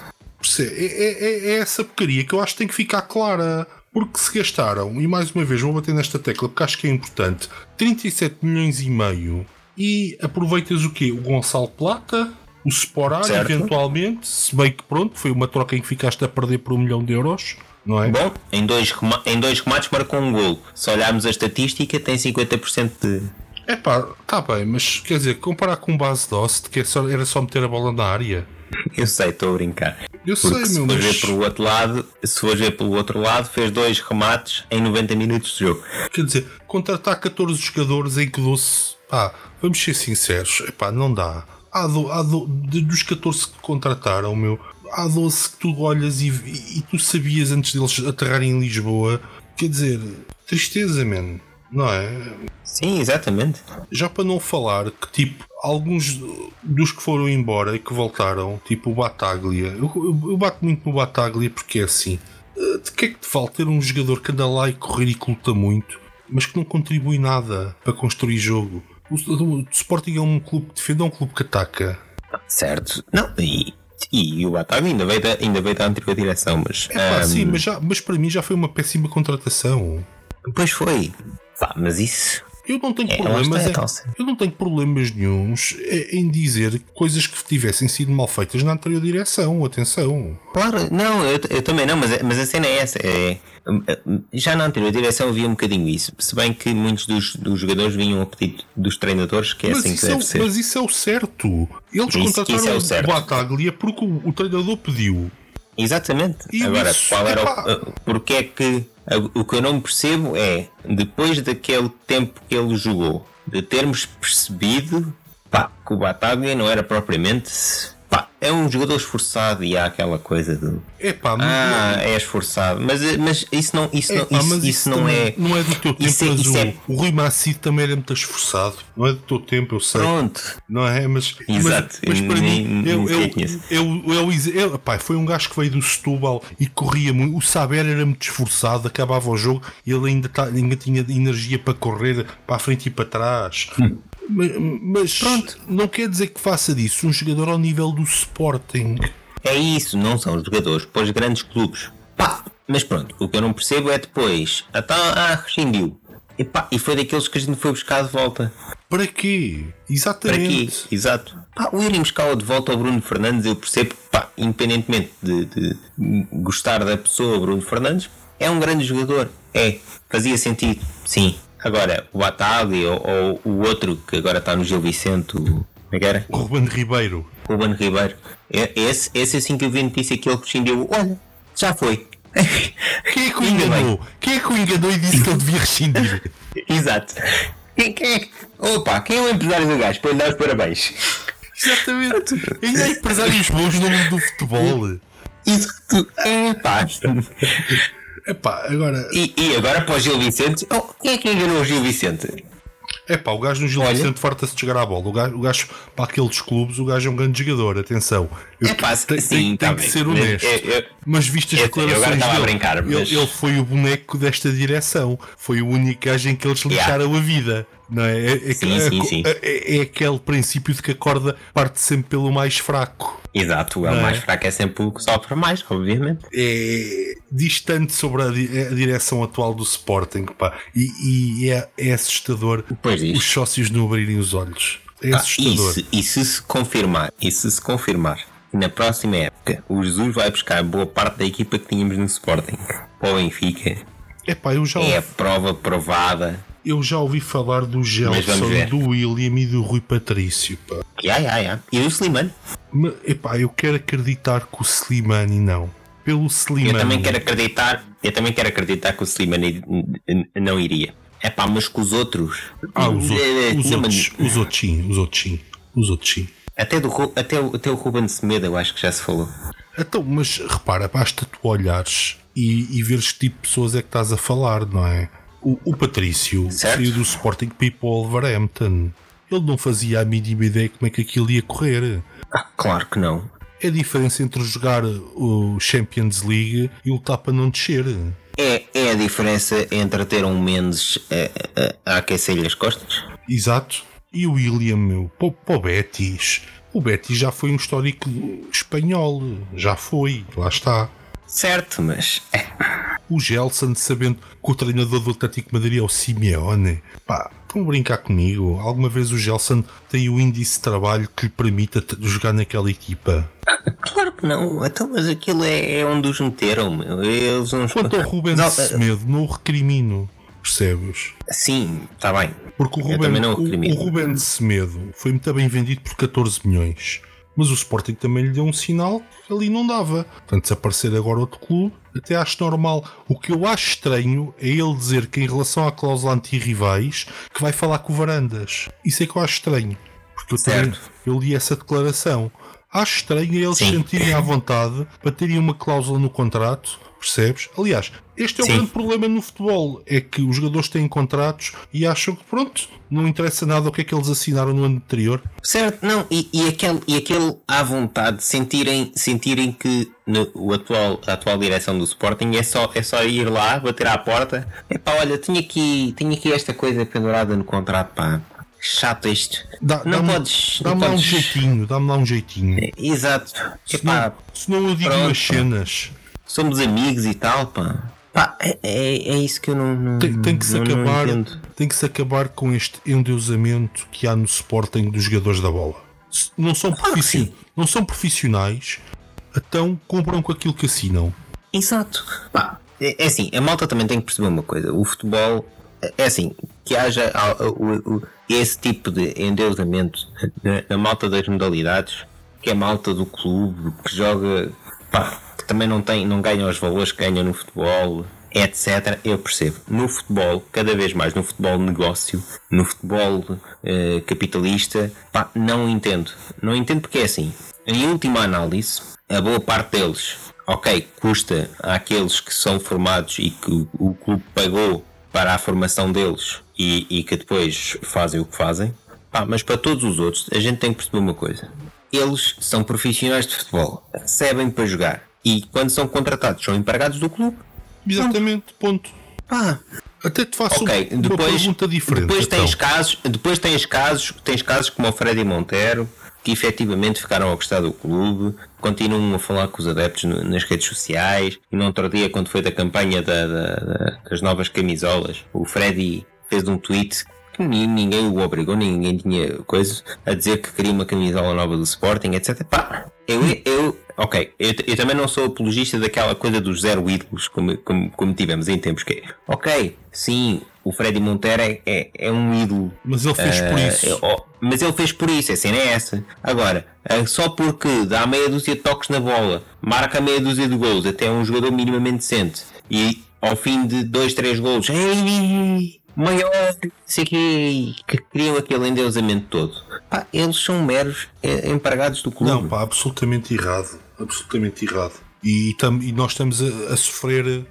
É, é, é, é, essa porcaria que eu acho que tem que ficar clara. Porque se gastaram, e mais uma vez vou bater nesta tecla porque acho que é importante, 37 milhões e meio e aproveitas o quê? O Gonçalo Plata, O Sporar, eventualmente, se bem que pronto, foi uma troca em que ficaste a perder por um milhão de euros, não é? Bom, em dois, em dois remates marcou um golo. Se olharmos a estatística, tem 50% de. É pá, tá bem, mas quer dizer, comparar com base Dost, que é era só meter a bola na área. Eu sei, estou a brincar. Eu Porque sei, se meu, for mas. ver pelo outro lado, se for ver pelo outro lado, fez dois remates em 90 minutos de jogo. Quer dizer, contratar 14 jogadores em que 12. Pá, vamos ser sinceros, epá, não dá. Há, do, há do, dos 14 que contrataram, meu, há 12 que tu olhas e, e, e tu sabias antes deles aterrarem em Lisboa. Quer dizer, tristeza, man, não é? Sim, exatamente. Já para não falar que, tipo, alguns dos que foram embora e que voltaram, tipo o Bataglia, eu, eu, eu bato muito no Bataglia porque é assim: eh, de que é que te falta ter um jogador que anda lá e correr e que luta muito, mas que não contribui nada para construir jogo? O, o- o Sporting é um clube que defende, é um clube que ataca. Certo. Não, e, e o Bataglia ainda veio da, ainda veio da anterior direção, mas. É pá, ahm, sim, mas, já, mas para mim já foi uma péssima contratação. Pois foi. Pá, mas isso. Eu não tenho É, problemas é eu não tenho problemas nenhuns em dizer coisas que tivessem sido mal feitas na anterior direção. Atenção. Claro, não, eu, eu também não, mas, é- mas a cena é essa. É, já na anterior direção havia um bocadinho isso. Se bem que muitos dos, dos jogadores vinham a pedido dos treinadores, que é Mas assim que é, deve o- ser. mas isso é o certo. Eles Isso- contrataram isso é o o certo. Bataglia porque o, o treinador pediu. Exatamente. E Agora, isso, qual era epá. o, porque é que o que eu não percebo é depois daquele tempo que ele jogou, de termos percebido pá, que o Bataglia não era propriamente é um jogador esforçado e há aquela coisa do Epá, ah, é esforçado, mas, mas isso não, isso não, epá, isso, mas isso não é Não é do teu tempo, isso é- mas isso o, é- o Rui Macido também era muito esforçado. Não é do teu tempo, eu sei. pronto. Não é? Mas, Exato, mas, mas para nem- mim, eu, eu, eu, eu, eu, foi um gajo que veio do Setúbal e corria muito. O Saber era muito esforçado, acabava o jogo e ele ainda, tá, ainda tinha energia para correr para a frente e para trás. Mas, mas Pronto. não quer dizer que faça disso um jogador ao nível do Sporting. É isso, não são os jogadores para os grandes clubes. Pá, mas pronto, o que eu não percebo é depois, então, ah, rescindiu. E, pá, e foi daqueles que a gente foi buscar de volta. Para quê? Para Exatamente. aqui, exato. Pá, o irem buscar de volta ao Bruno Fernandes, eu percebo, pá, independentemente de, de gostar da pessoa Bruno Fernandes, é um grande jogador. É, fazia sentido, sim. Agora, o Atali ou, ou o outro que agora está no Gil Vicente, o, como é que era? O Ruben Ribeiro. Ruben Ribeiro. É- Esse, esse assim que eu vi notícia que ele rescindiu, olha, já foi. Quem é que o enganou? Quem é que o enganou e disse que ele devia rescindir? Exato. Quem, quem é, que- opa, quem é o empresário do gajo? Para lhe dar os parabéns. Exatamente. Ainda há empresários bons no mundo do futebol. Exato. É pá. Epá, agora. E, e agora para o Gil Vicente, oh, quem é que enganou o Gil Vicente? Epá, o gajo no Gil Olha. Vicente farta-se de jogar a bola. O gajo, o gajo, para aqueles clubes, o gajo é um grande jogador. Atenção. Eu Epá, tenho, sim, tenho- tá tenho que ser honesto. É, é, mas as eu- eu agora declarações estava a dele, brincar, ele, mas- ele foi o boneco desta direção. Foi o único gajo em que eles lixaram a vida. Não é? É, é, Sim, é- sim, sim. é- é aquele princípio de que a corda parte sempre pelo mais fraco. Exato, o Não é? mais fraco é sempre o que sofre mais, obviamente. é distante sobre a, di- a direção atual do Sporting, pá. E, e é, é assustador os sócios não abrirem os olhos. É Ah, e, assustador. se, e se se confirmar, e se se confirmar na próxima época o Jesus vai buscar boa parte da equipa que tínhamos no Sporting para o Benfica, Epá, já, é a prova provada. Eu já ouvi falar do Gelson, do William e do Rui Patrício, pá. Ya, ya, ya. E o Slimane? Mas, epá, eu quero acreditar que o Slimani não. Pelo Eu Slimani. também quero acreditar, eu também quero acreditar que o n- não iria. É pá, mas com os outros. Ah, os, outros, Eh, os não, outros, os outros sim, os outros sim. Os outros sim. Até, do, até, o- até o Ruben Semedo, eu acho que já se falou. Então, mas repara, basta tu olhares e, e veres que tipo de pessoas é que estás a falar, não é? O, o Patrício Certo. saiu do Sporting para ir para o Wolverhampton. Ele não fazia a mínima ideia como é que aquilo ia correr. Ah, claro que não. É a diferença entre jogar o Champions League e lutar para não descer. É, é a diferença entre ter um Mendes a, a, a aquecer-lhe as costas? Exato. E o William, meu, para, o- para o Betis. O Betis já foi um histórico espanhol. Já foi, lá está. Certo, mas. É, o Gelson, sabendo que o treinador do Atlético Madrid é o Simeone. Pá, estão a brincar comigo? Alguma vez o Gelson tem o índice de trabalho que lhe permita jogar naquela equipa? Claro que não, então, mas aquilo é, é onde os meteram, meu. Eles uns... Quanto ao Rubens não, Semedo, não o recrimino, percebes? Sim, está bem. Porque o Rubens, o, o Rubens Semedo foi muito bem vendido por 14 milhões. Mas o Sporting também lhe deu um sinal que ali não dava. Portanto, se aparecer agora outro clube, até acho normal. O que eu acho estranho é ele dizer que em relação à cláusula anti-rivais que vai falar com o Varandas. Isso é que eu acho estranho. Porque eu, também, eu li essa declaração. Acho estranho eles Sim. sentirem à vontade para terem uma cláusula no contrato Percebes? Aliás, este é o Sim. grande problema no futebol: é que os jogadores têm contratos e acham que, pronto, não interessa nada o que é que eles assinaram no ano anterior. Certo, não, e, e, aquele, e aquele à vontade, sentirem, sentirem que no, o atual, a atual direção do Sporting é só, é só ir lá, bater à porta. É pá, olha, tinha aqui, tinha aqui esta coisa pendurada no contrato, pá chato isto. Dá, não dá podes. Dá-me lá um jeitinho, dá-me lá um jeitinho. É, exato. Se, Epá, não, se não eu digo pronto, as cenas somos amigos e tal, pá. Pá, é, é, é isso que eu não, não tem, tem, que se não, acabar, não tem que se acabar com este endeusamento que há no Sporting dos jogadores da bola. Não são, claro não são profissionais, então compram com aquilo que assinam. Exato. Pá, é, é assim, a malta também tem que perceber uma coisa. O futebol é assim, que haja esse tipo de endeusamento na malta das modalidades, que é a malta do clube, que joga pá, também não, tem, não ganham os valores que ganham no futebol, etc. Eu percebo. No futebol, cada vez mais no futebol negócio, no futebol eh, capitalista, pá, não entendo. Não entendo porque é assim. Em última análise, a boa parte deles, ok, custa àqueles que são formados e que o, clube pagou para a formação deles e, e que depois fazem o que fazem. Mas para todos os outros, a gente tem que perceber uma coisa. Eles são profissionais de futebol, recebem para jogar e quando são contratados são empregados do clube. Exatamente, ponto. Ah, até te faço okay, uma depois, pergunta diferente. Depois então. tens casos, depois tens casos, tens casos como o Freddy Monteiro que efetivamente ficaram a gostar do clube, continuam a falar com os adeptos nas redes sociais. E no outro dia, quando foi da campanha da, da, das novas camisolas, o Freddy fez um tweet ninguém o obrigou, ninguém tinha coisas a dizer que queria uma camisola nova do Sporting, etc. Pá, eu, eu ok, eu, eu, também não sou apologista daquela coisa dos zero ídolos como, como, como tivemos em tempos que é, ok, sim, o Freddy Montero é, é, é um ídolo. Mas ele fez uh, por eh, isso. É, mas ele fez por isso, a cena é essa. Agora, uh, só porque dá meia dúzia de toques na bola, marca meia dúzia de gols, até um jogador minimamente decente, e ao fim de dois, três gols, ei, maior, que, que criam aquele endeusamento todo. Pá, eles são meros eh, empregados do clube. Não, pá, absolutamente errado. Absolutamente errado. E, tam, e nós estamos a, a sofrer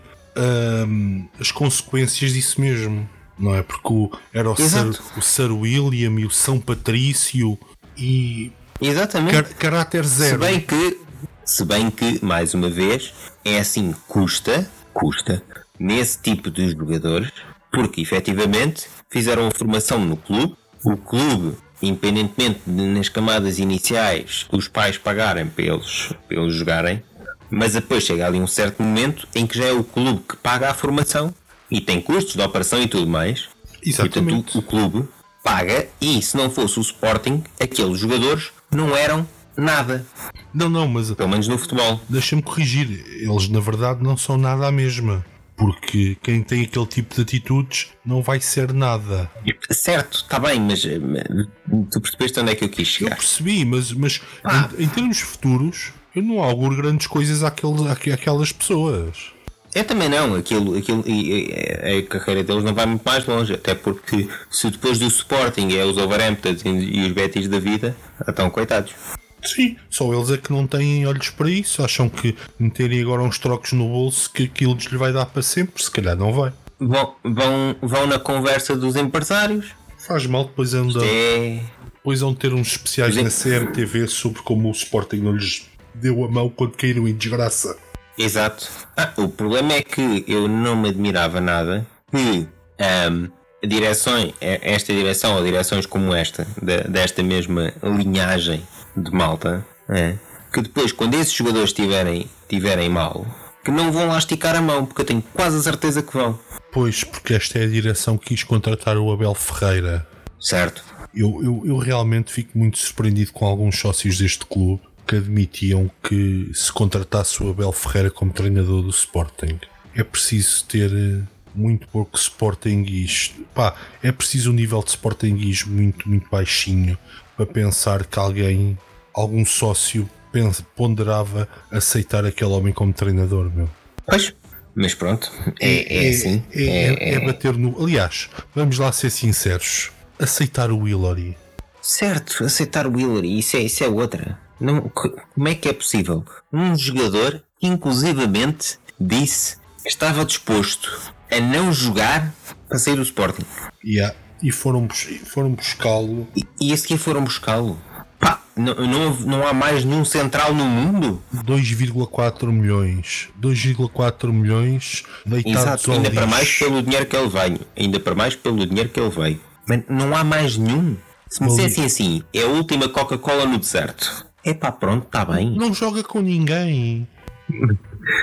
um, as consequências disso mesmo. Não é? Porque o, era o Sir, o Sir William e o São Patrício e. Exatamente. Car caráter zero. Se bem que, se bem que, mais uma vez, é assim, custa, custa, nesse tipo de jogadores, porque efetivamente fizeram a formação no clube, o clube, independentemente de, nas camadas iniciais, os pais pagarem para eles, para eles jogarem, mas depois chega ali um certo momento em que já é o clube que paga a formação e tem custos de operação e tudo mais. Exatamente. Portanto, o, o clube paga e se não fosse o Sporting, aqueles jogadores não eram nada. Não, não, mas. Pelo menos no futebol. Deixa-me corrigir. Eles, na verdade, não são nada a mesma. Porque quem tem aquele tipo de atitudes não vai ser nada. Certo, está bem, mas, tu percebeste onde é que eu quis chegar? Eu percebi, mas, mas ah. em, em, termos futuros, eu não auguro grandes coisas àqueles, àquelas pessoas. Eu também não, aquilo, aquilo, e, e, a carreira deles não vai muito mais longe, até porque se depois do Sporting é os Overhamptons e os Betis da vida, estão coitados. Sim, só eles é que não têm olhos para isso, acham que meterem agora uns trocos no bolso que aquilo lhes vai dar para sempre, se calhar não vai. Vão, vão, vão na conversa dos empresários. Faz mal, depois andam. É... Depois vão ter uns especiais na CMTV sobre como o Sporting não lhes deu a mão quando caíram em desgraça. Exato. Ah, o problema é que eu não me admirava nada que um, direções, esta direção ou direções como esta, desta mesma linhagem de malta, é, que depois, quando esses jogadores estiverem tiverem mal, que não vão lá esticar a mão, porque eu tenho quase a certeza que vão. Pois, porque esta é a direção que quis contratar o Abel Ferreira. Certo. Eu, eu, eu realmente fico muito surpreendido com alguns sócios deste clube que admitiam que se contratasse o Abel Ferreira como treinador do Sporting, é preciso ter eh, muito pouco Sportingismo. Pá, é preciso um nível de Sportingismo muito, muito baixinho para pensar que alguém, algum sócio, ponderava aceitar aquele homem como treinador, meu. Pois, mas pronto, é, é, assim. É, é, é, bater no. Aliás, vamos lá ser sinceros. Aceitar o Hillary. Certo, aceitar o Hillary, isso é, isso é outra. Não, como é que é possível? Um jogador que inclusivamente disse que estava disposto a não jogar para sair do Sporting. Yeah. E foram, foram buscá-lo. E, e esse que foram buscá-lo. Pá, não, não, não há mais nenhum central no mundo? 2,4 milhões. 2,4 milhões deitados Exato, ainda para mais pelo dinheiro que ele veio. Ainda para mais pelo dinheiro que ele veio. Mas não há mais nenhum. Se me dissessem assim, é a última Coca-Cola no deserto. É pá, pronto, está bem. Não joga com ninguém.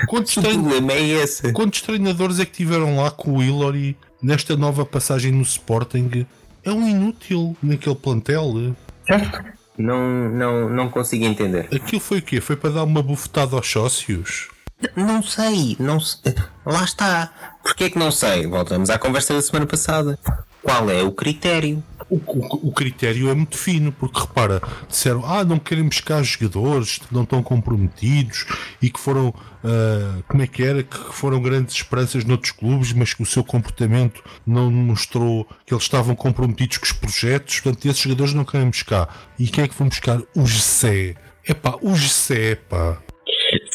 Quantos, trein... é esse? Quantos treinadores é que tiveram lá com o Hillary nesta nova passagem no Sporting? É um inútil naquele plantel. Certo. Não, não, não consigo entender. Aquilo foi o quê? Foi para dar uma bufetada aos sócios? Não sei, não sei. Lá está. Porquê é que não sei? Voltamos à conversa da semana passada. Qual é o critério? O, o, o, critério é muito fino, porque repara, disseram, ah, não querem buscar jogadores que não estão comprometidos e que foram, uh, como é que era, que foram grandes esperanças noutros clubes, mas que o seu comportamento não mostrou que eles estavam comprometidos com os projetos, portanto, esses jogadores não querem buscar. E quem é que vão buscar? O Gessé. É pá, o Gessé, pá.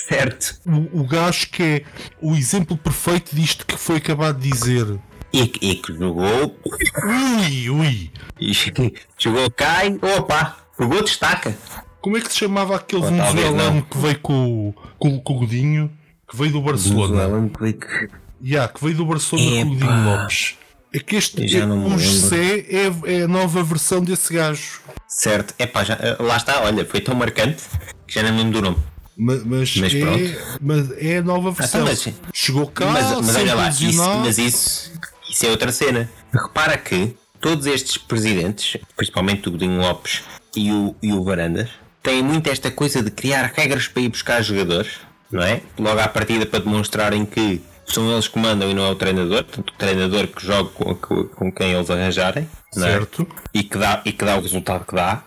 Certo. O, o gajo que é o exemplo perfeito disto que foi acabado de dizer. E, e que jogou. Ui, ui. Jogou, cai, opa, jogou, destaca. Como é que se chamava aquele venezuelano que veio com, com, com o Godinho? Que veio do Barcelona. Que veio, yeah, que veio do Barcelona Epa. com o Godinho Lopes. É que este é, o José é, é a nova versão desse gajo. Certo, é pá, já, lá está, olha, foi tão marcante que já não me lembro do nome. Mas, mas, mas, é, mas é a nova versão. Ah, então, mas, Chegou cá, mas, mas olha lá, isso, mas isso, isso é outra cena. Repara que todos estes presidentes, principalmente o Godinho Lopes e o, e o Varandas, têm muito esta coisa de criar regras para ir buscar jogadores, não é? Logo à partida para demonstrarem que são eles que mandam e não é o treinador, portanto, o treinador que joga com, com quem eles arranjarem, é? certo? É? E, que dá, e que dá o resultado que dá.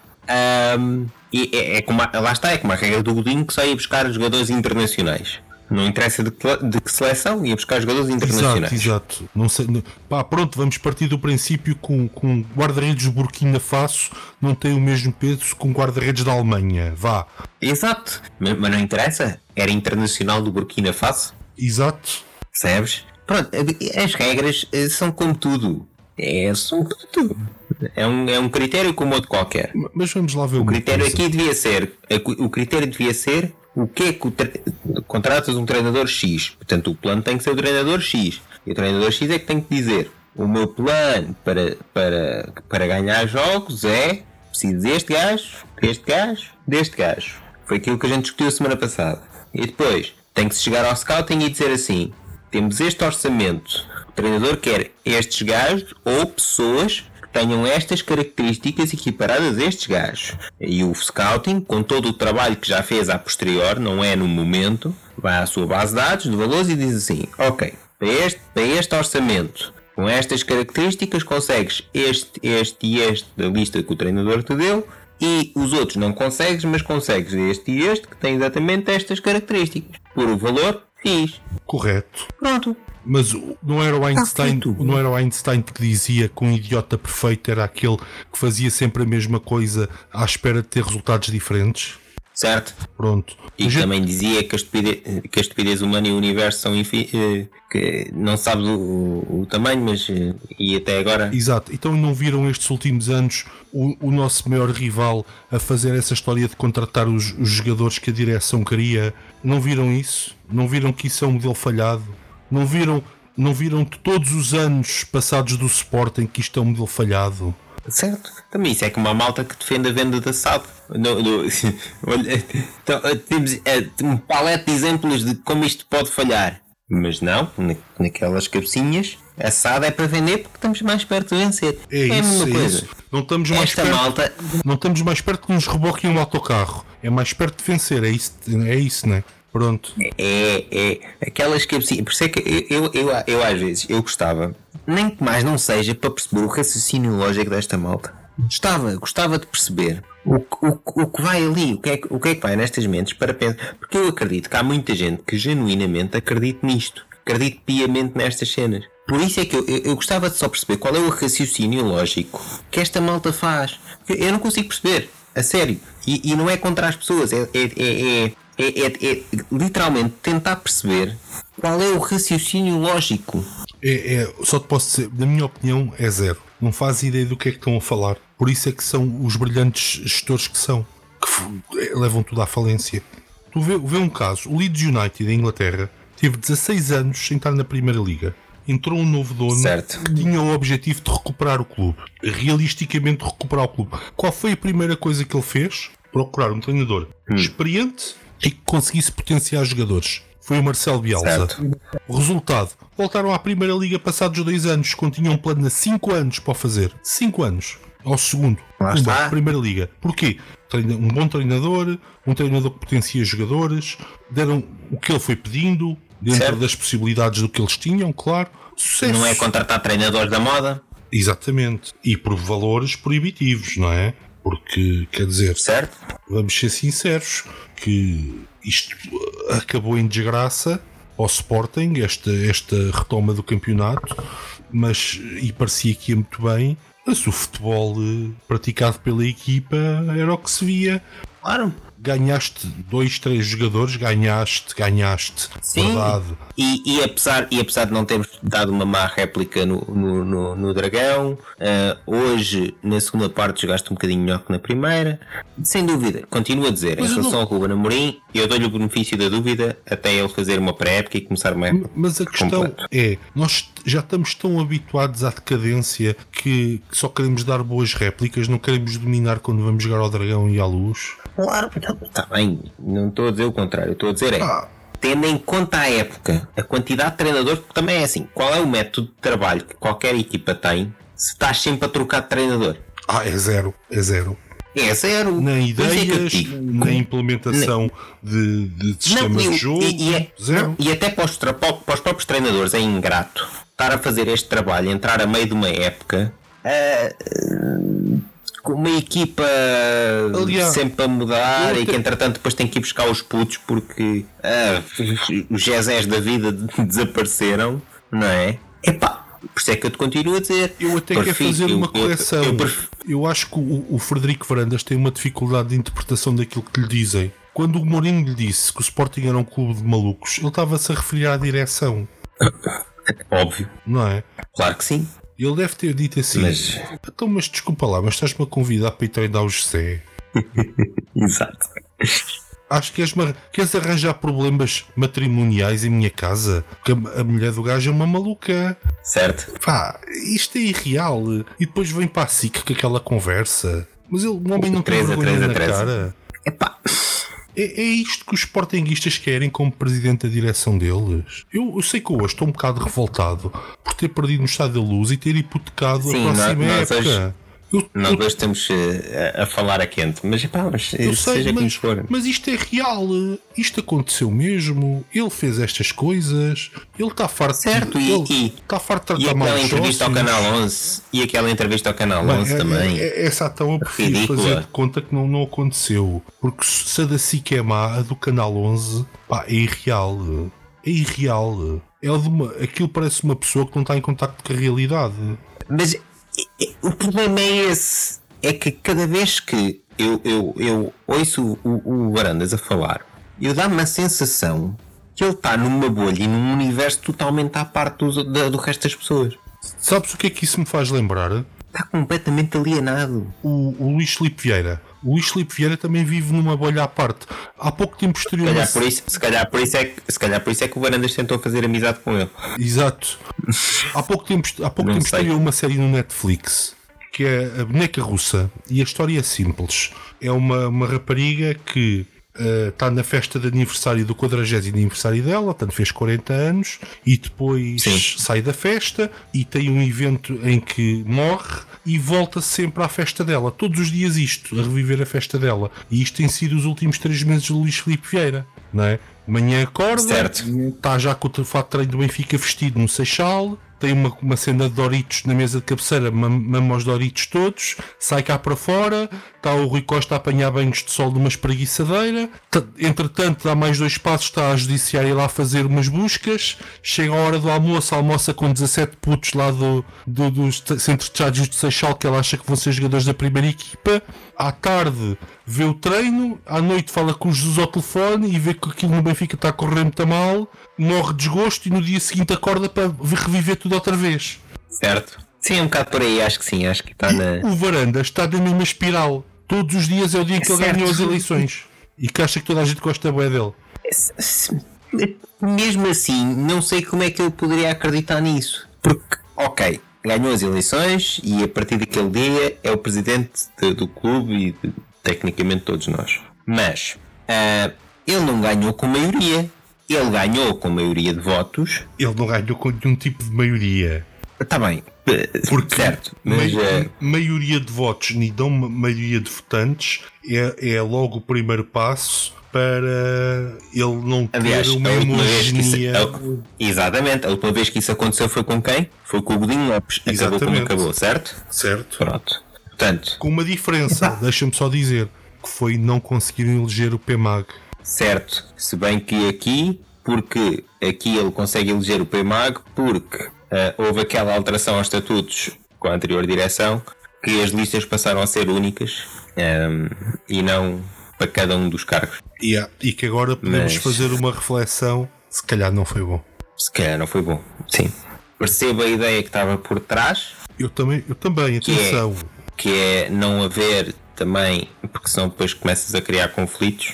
Um, e é, é como a, lá está, é como a regra do Godinho que sai a buscar jogadores internacionais. Não interessa de que, de que seleção, ia buscar jogadores internacionais. Exato, exato. Não sei, não, pá, pronto, vamos partir do princípio que com, com guarda-redes Burkina Faso não tem o mesmo peso com guarda-redes da Alemanha. Vá. Exato, mas, mas não interessa. Era internacional do Burkina Faso. Exato. Percebes? Pronto, as regras eh, são como tudo. É, são tudo. É um, é um critério como outro qualquer. Mas vamos lá ver o critério aqui devia ser. O critério devia ser o que é que o tre... contratas um treinador X. Portanto, o plano tem que ser o treinador X. E o treinador X é que tem que dizer: o meu plano para, para, para ganhar jogos é preciso deste gajo, deste gajo, deste gajo. Foi aquilo que a gente discutiu semana passada. E depois tem que se chegar ao scouting e dizer assim: temos este orçamento, o treinador quer estes gajos ou pessoas tenham estas características equiparadas a estes gajos. E o scouting, com todo o trabalho que já fez a posterior, não é no momento, vai à sua base de dados de valores e diz assim: Ok, para este, para este orçamento, com estas características, consegues este, este e este da lista que o treinador te deu. E os outros não consegues, mas consegues este e este que tem exatamente estas características. Por o valor X. Correto. Pronto. Mas não era o Einstein, não era o Einstein que dizia que um idiota perfeito era aquele que fazia sempre a mesma coisa à espera de ter resultados diferentes? Certo. Pronto. E também dizia que a, estupidez, que a estupidez humana e o universo são eh, que não sabe o, o, tamanho, mas eh, e até agora. Exato. Então não viram estes últimos anos o, o nosso maior rival a fazer essa história de contratar os, os jogadores que a direção queria? Não viram isso? Não viram que isso é um modelo falhado? Não viram, não viram todos os anos passados do Sporting que isto é um modelo falhado? Certo? Também isso é como a malta que defende a venda de assado. No, no, olha, então, temos é, um palete de exemplos de como isto pode falhar. Mas não, na, naquelas cabecinhas, assado é para vender porque estamos mais perto de vencer. É, é a mesma é coisa. Isso. Não estamos mais Esta perto, malta. Não estamos mais perto que nos reboquem um autocarro. É mais perto de vencer, é isso, é isso, não é? Pronto. É, é, aquelas cabecinhas. Por isso é que eu, eu, eu, eu às vezes eu gostava, nem que mais não seja para perceber o raciocínio lógico desta malta. Gostava, gostava de perceber o, o, o que vai ali, o que, é, o que é que vai nestas mentes para pensar. Porque eu acredito que há muita gente que genuinamente acredita nisto, acredita piamente nestas cenas. Por isso é que eu, eu, eu, gostava de só perceber qual é o raciocínio lógico que esta malta faz. Eu não consigo perceber, a sério. E, e não é contra as pessoas, é, é, é, é, é, é literalmente tentar perceber qual é o raciocínio lógico. É, é, só te posso dizer, na minha opinião, é zero. Não faz ideia do que é que estão a falar. Por isso é que são os brilhantes gestores que são, que levam tudo à falência. Tu vê, vê um caso, o Leeds United da Inglaterra teve 16 anos sem estar na Primeira Liga. Entrou um novo dono certo. que tinha o objetivo de recuperar o clube. Realisticamente recuperar o clube. Qual foi a primeira coisa que ele fez? Procurar um treinador hum. experiente e que conseguisse potenciar jogadores. Foi o Marcelo Bielsa. Certo. O resultado: voltaram à Primeira Liga passados dois anos, quando tinham um plano de 5 anos para fazer. 5 anos. Ao segundo. Lá está. Primeira Liga. Porquê? Um bom treinador, um treinador que potencia jogadores, deram o que ele foi pedindo, dentro certo. das possibilidades do que eles tinham, claro. Sucesso. Não é contratar treinadores da moda. Exatamente. E por valores proibitivos, não é? Porque, quer dizer, certo. vamos ser sinceros, que isto acabou em desgraça ao Sporting, esta, esta retoma do campeonato, mas e parecia que ia muito bem, mas o futebol eh, praticado pela equipa era o que se via. Claro ganhaste dois, três jogadores, ganhaste, ganhaste. Sim. Verdade. E, e, apesar, e apesar de não termos dado uma má réplica no, no, no, no Dragão, uh, hoje na segunda parte jogaste um bocadinho melhor que na primeira. Sem dúvida, continuo a dizer, mas em relação não... ao Ruben Amorim, eu dou-lhe o benefício da dúvida até ele fazer uma pré-época e começar uma época. Mas a questão completa. é, nós já estamos tão habituados à decadência que só queremos dar boas réplicas, não queremos dominar quando vamos jogar ao Dragão e à Luz. Claro, está bem, não estou a dizer o contrário, estou a dizer é. Ah. Tendo em conta a época, a quantidade de treinadores, porque também é assim, qual é o método de trabalho que qualquer equipa tem se estás sempre a trocar de treinador? Ah, é zero, é zero. É zero. Nem é ideias, nem implementação de, de sistemas não, e, de jogo. E, e, é, zero. Não, e até para os, para os, próprios treinadores é ingrato estar a fazer este trabalho, entrar a meio de uma época. Uh, com uma equipa Aliás, sempre a mudar e que entretanto depois tem que ir buscar os putos porque ah, os Jezés da vida desapareceram, não é? Epá, por isso é que eu te continuo a dizer. Eu até quero fazer uma correção. Eu, eu, eu, acho que o, o Frederico Varandas tem uma dificuldade de interpretação daquilo que lhe dizem. Quando o Mourinho lhe disse que o Sporting era um clube de malucos, ele estava-se a referir à direção. Óbvio. Não é? Claro que sim. Ele deve ter dito assim: mas... Então, mas desculpa lá, mas estás-me a convidar para ir treinar o José. Exato. Acho que queres, queres arranjar problemas matrimoniais em minha casa? Porque a, mulher do gajo é uma maluca. Certo. Pá, isto é irreal. E depois vem para a SIC com aquela conversa. Mas ele, o homem não tem vergonha na cara. Epá. É, é isto que os sportinguistas querem como presidente da direção deles. Eu, eu, sei que hoje estou um bocado revoltado por ter perdido no estado da luz e ter hipotecado Sim, a próxima nós, época. Hoje eu, Nós dois estamos eh, a, a, falar a quente, mas, pá, mas eu sei, seja mas, for. Mas isto é real, isto aconteceu mesmo. Ele fez estas coisas, ele está farto certo, de, e, está farto de tratar mal aquela entrevista ao Canal 11 e aquela entrevista ao Canal Bem, 11 é, também. É, é, essa então eu prefiro fazer de conta que não, não aconteceu, porque se a da SIC é má, a do Canal 11 pá, é irreal. É irreal. É uma, aquilo parece uma pessoa que não está em contato com a realidade. Mas o problema é esse. É que cada vez que eu, eu, eu ouço o, o Varandas a falar, eu dá-me a sensação que ele está numa bolha e num universo totalmente à parte do, do, do resto das pessoas. Sabes o que é que isso me faz lembrar? Está completamente alienado. O, o Luís Filipe Vieira. O Luís Filipe Vieira também vive numa bolha à parte. Há pouco tempo posterior. Se calhar, por isso, se, calhar por isso é que, se calhar por isso é que o Varandas tentou fazer amizade com ele. Exato. Há pouco tempo, há pouco tempo estreou uma série no Netflix que é a boneca russa. E a história é simples. É uma, uma rapariga que está uh, na festa de aniversário do 40 aniversário dela, portanto fez 40 anos, e depois Sim. sai da festa e tem um evento em que morre e volta sempre à festa dela. Todos os dias isto, a reviver a festa dela. E isto tem sido os últimos três meses do Luís Filipe Vieira, não é? Manhã acorda, está já com o fato de treino do Benfica vestido no Seixal, tem uma, uma cena de Doritos na mesa de cabeceira, mama os Doritos todos, sai cá para fora, está o Rui Costa a apanhar banhos de sol de uma espreguiçadeira, entretanto dá mais dois passos, está a judiciária lá a fazer umas buscas, chega a hora do almoço, almoça com 17 putos lá do, do, do Centro de Chádios de Seixal, que ela acha que vão ser jogadores da primeira equipa, à tarde vê o treino, à noite fala com o Jesus ao telefone e vê que aquilo no Benfica está a correr muito mal, morre de desgosto e no dia seguinte acorda para reviver tudo outra vez. Certo. Sim, um bocado por aí, acho que sim, acho que está na. O Varanda está na mesma espiral. Todos os dias é o dia que ele ganhou as eleições. E que acha que toda a gente gosta bem dele. Mesmo assim, não sei como é que ele poderia acreditar nisso. Porque, ok, ganhou as eleições e a partir daquele dia é o presidente de, do clube e de, tecnicamente todos nós. Mas uh, ele não ganhou com maioria. Ele ganhou com maioria de votos. Ele não ganhou com nenhum tipo de maioria. Está bem, porque certo, mas, ma uh... maioria de votos não maioria de votantes é, é logo o primeiro passo para ele não Aliás, ter uma homogeneia. Exatamente, a última vez que isso aconteceu foi com quem? Foi com o Godinho Lopes. Acabou como acabou, certo? Certo. Pronto. Portanto, com uma diferença, deixa-me só dizer, que foi não conseguirem eleger o PMAG. Certo, se bem que aqui, porque aqui ele consegue eleger o PMAG, porque uh, houve aquela alteração aos estatutos com a anterior direção, que as listas passaram a ser únicas um, ehm, e não para cada um dos cargos. Yeah. E que agora podemos Mas... fazer uma reflexão, se calhar não foi bom. Se calhar não foi bom, sim. Percebo a ideia que estava por trás. Eu também, eu também, atenção. Que é, que é não haver também, porque senão depois começas a criar conflitos,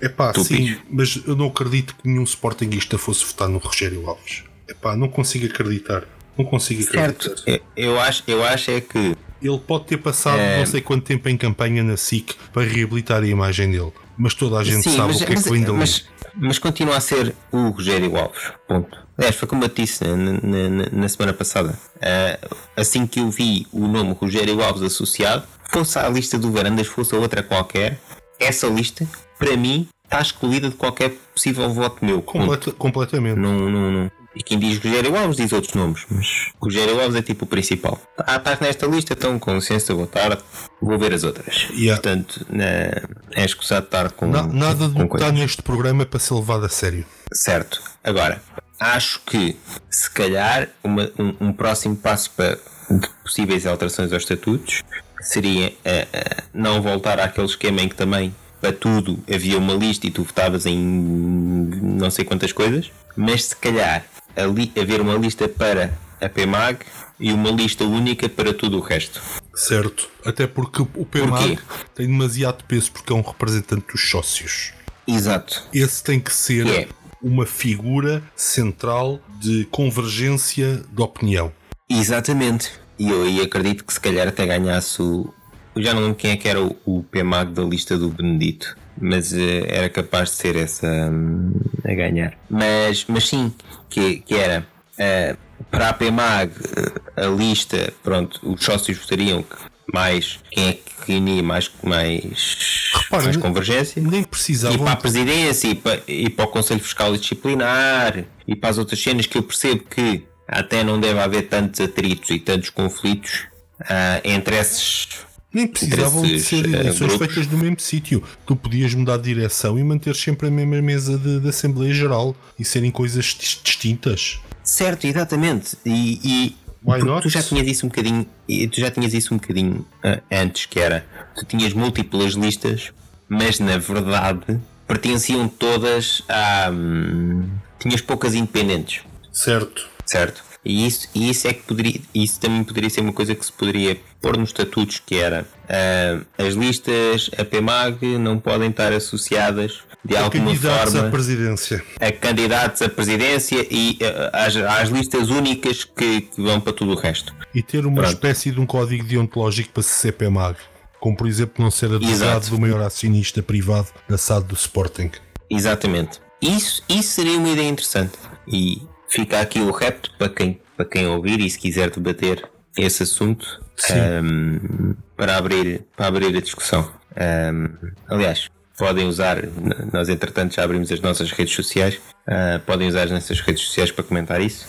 é? Pá, sim, mas eu não acredito que nenhum Sportingista fosse votar no Rogério Alves. É pá, não consigo acreditar. Não consigo acreditar. Certo, eu acho, eu acho é que ele pode ter passado é... não sei quanto tempo em campanha na SIC para reabilitar a imagem dele, mas toda a gente Sim, sabe mas, o que é que vem dali. Mas, mas continua a ser o Rogério Alves. Ponto. Aliás, foi como eu disse na, na, na semana passada. Uh, assim que eu vi o nome Rogério Alves associado, fosse à lista do Varandas, fosse a outra qualquer, essa lista, para mim, está excluída de qualquer possível voto meu. Completa, completamente. Não, não, não. E quem diz Rogério Alves diz outros nomes, mas Rogério Alves é tipo o principal. Ah, estás nesta lista, então com licença, boa tarde, vou ver as outras. Yeah. Portanto, na, é escusado estar com. Na, nada de estar neste programa para ser levado a sério. Certo. Agora, acho que se calhar uma, um, um, próximo passo para possíveis alterações aos estatutos seria uh, uh, não voltar àquele esquema em que também para tudo havia uma lista e tu votavas em não sei quantas coisas, mas se calhar haver uma lista para a PMAG e uma lista única para tudo o resto. Certo, até porque o PMAG tem demasiado peso porque é um representante dos sócios. Exato. Esse tem que ser é. uma figura central de convergência de opinião. Exatamente. E eu aí acredito que se calhar até ganhasse o. Eu já não lembro quem é que era o, o PMAG da lista do Benedito mas uh, era capaz de ser essa um, a ganhar. Mas, mas sim, que, que era uh, para a PMAG uh, a lista, pronto, os sócios votariam que mais quem é que reinia mais, mais, Repara, mais convergência nem precisavam e para a presidência e para, e para o Conselho Fiscal e Disciplinar e para as outras cenas que eu percebo que até não deve haver tantos atritos e tantos conflitos uh, entre esses nem precisavam de ser eleições uh, feitas no mesmo sítio. Tu podias mudar de direção e manter sempre a mesma mesa de, de Assembleia Geral e serem coisas distintas. Certo, exatamente. E, e tu já tinhas isso um bocadinho, tu já tinhas isso um bocadinho uh, antes, que era tu tinhas múltiplas listas, mas na verdade pertenciam todas a. Hum, tinhas poucas independentes. Certo. certo? E isso, e isso é que poderia, isso também poderia ser uma coisa que se poderia pôr nos estatutos, que era uh, as listas a PMAG não podem estar associadas de A alguma forma à presidência. a candidatos à presidência e uh, às, às listas únicas que, que vão para tudo o resto. E ter uma Pronto. espécie de um código deontológico para se ser PMAG. Como, por exemplo, não ser advogado do maior acionista privado da SAD do Sporting. Exatamente. Isso, isso seria uma ideia interessante. E fica aqui o repto para quem, para quem ouvir e se quiser debater esse assunto ahm, para, abrir, para abrir a discussão. Ahm, aliás, podem usar, nós entretanto já abrimos as nossas redes sociais, ah, podem usar as nossas redes sociais para comentar isso.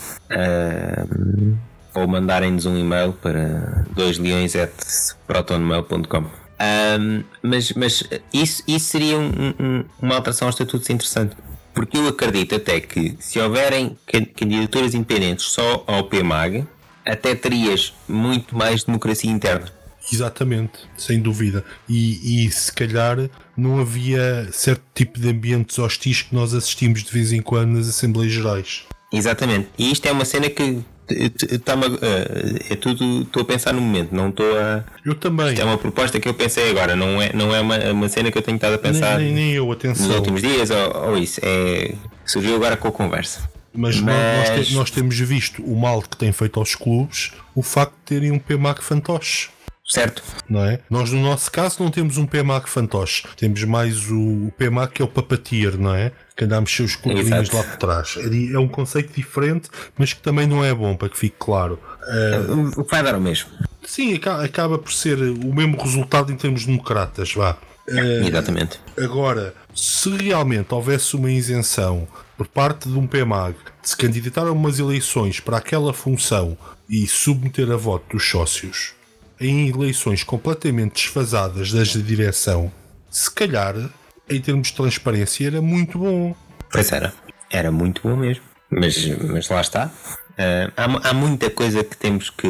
Ou mandarem-nos um e-mail para doisleões.protonmail.com. Ahm, mas mas isso, isso seria um- um- uma alteração aos estatutos interessante. Porque eu acredito até que se houverem can- candidaturas independentes só ao PMAG, até terias muito mais democracia interna. Exatamente, sem dúvida. E, e se calhar não havia certo tipo de ambientes hostis que nós assistimos de vez em quando nas Assembleias Gerais. Exatamente. E isto é uma cena que t- t- tá-me a- eh, é tudo estou a pensar no momento, não estou a. Eu também. É uma proposta que eu pensei agora, não é, não é uma, uma cena que eu tenho estado a Nem, pensar nem, nem eu, nos atenção. últimos dias ou, ou isso. É, surgiu agora com a conversa. Mas, nó- Nós, Mas- te- nós temos visto o mal que tem feito aos clubes o facto de terem um PMAC fantoche. Certo? Não é? Nós, no nosso caso, não temos um PMAC fantoche. Temos mais o, o PMAC que é o papatier, não é? Que anda a mexer os Exato. lá por trás. É É um conceito diferente, mas que também não é bom, para que fique claro. O que vai dar o mesmo. Sim, aca- acaba por ser o mesmo resultado em termos democratas, vá. Eh, Exatamente. Agora, se realmente houvesse uma isenção por parte de um PMAG de se candidatar a umas eleições para aquela função e submeter a voto dos sócios em eleições completamente desfasadas das da direção, se calhar, em termos de transparência, era muito bom. Pois era. Era muito bom mesmo. Mas, mas lá está. Ah, há, há muita coisa que temos que.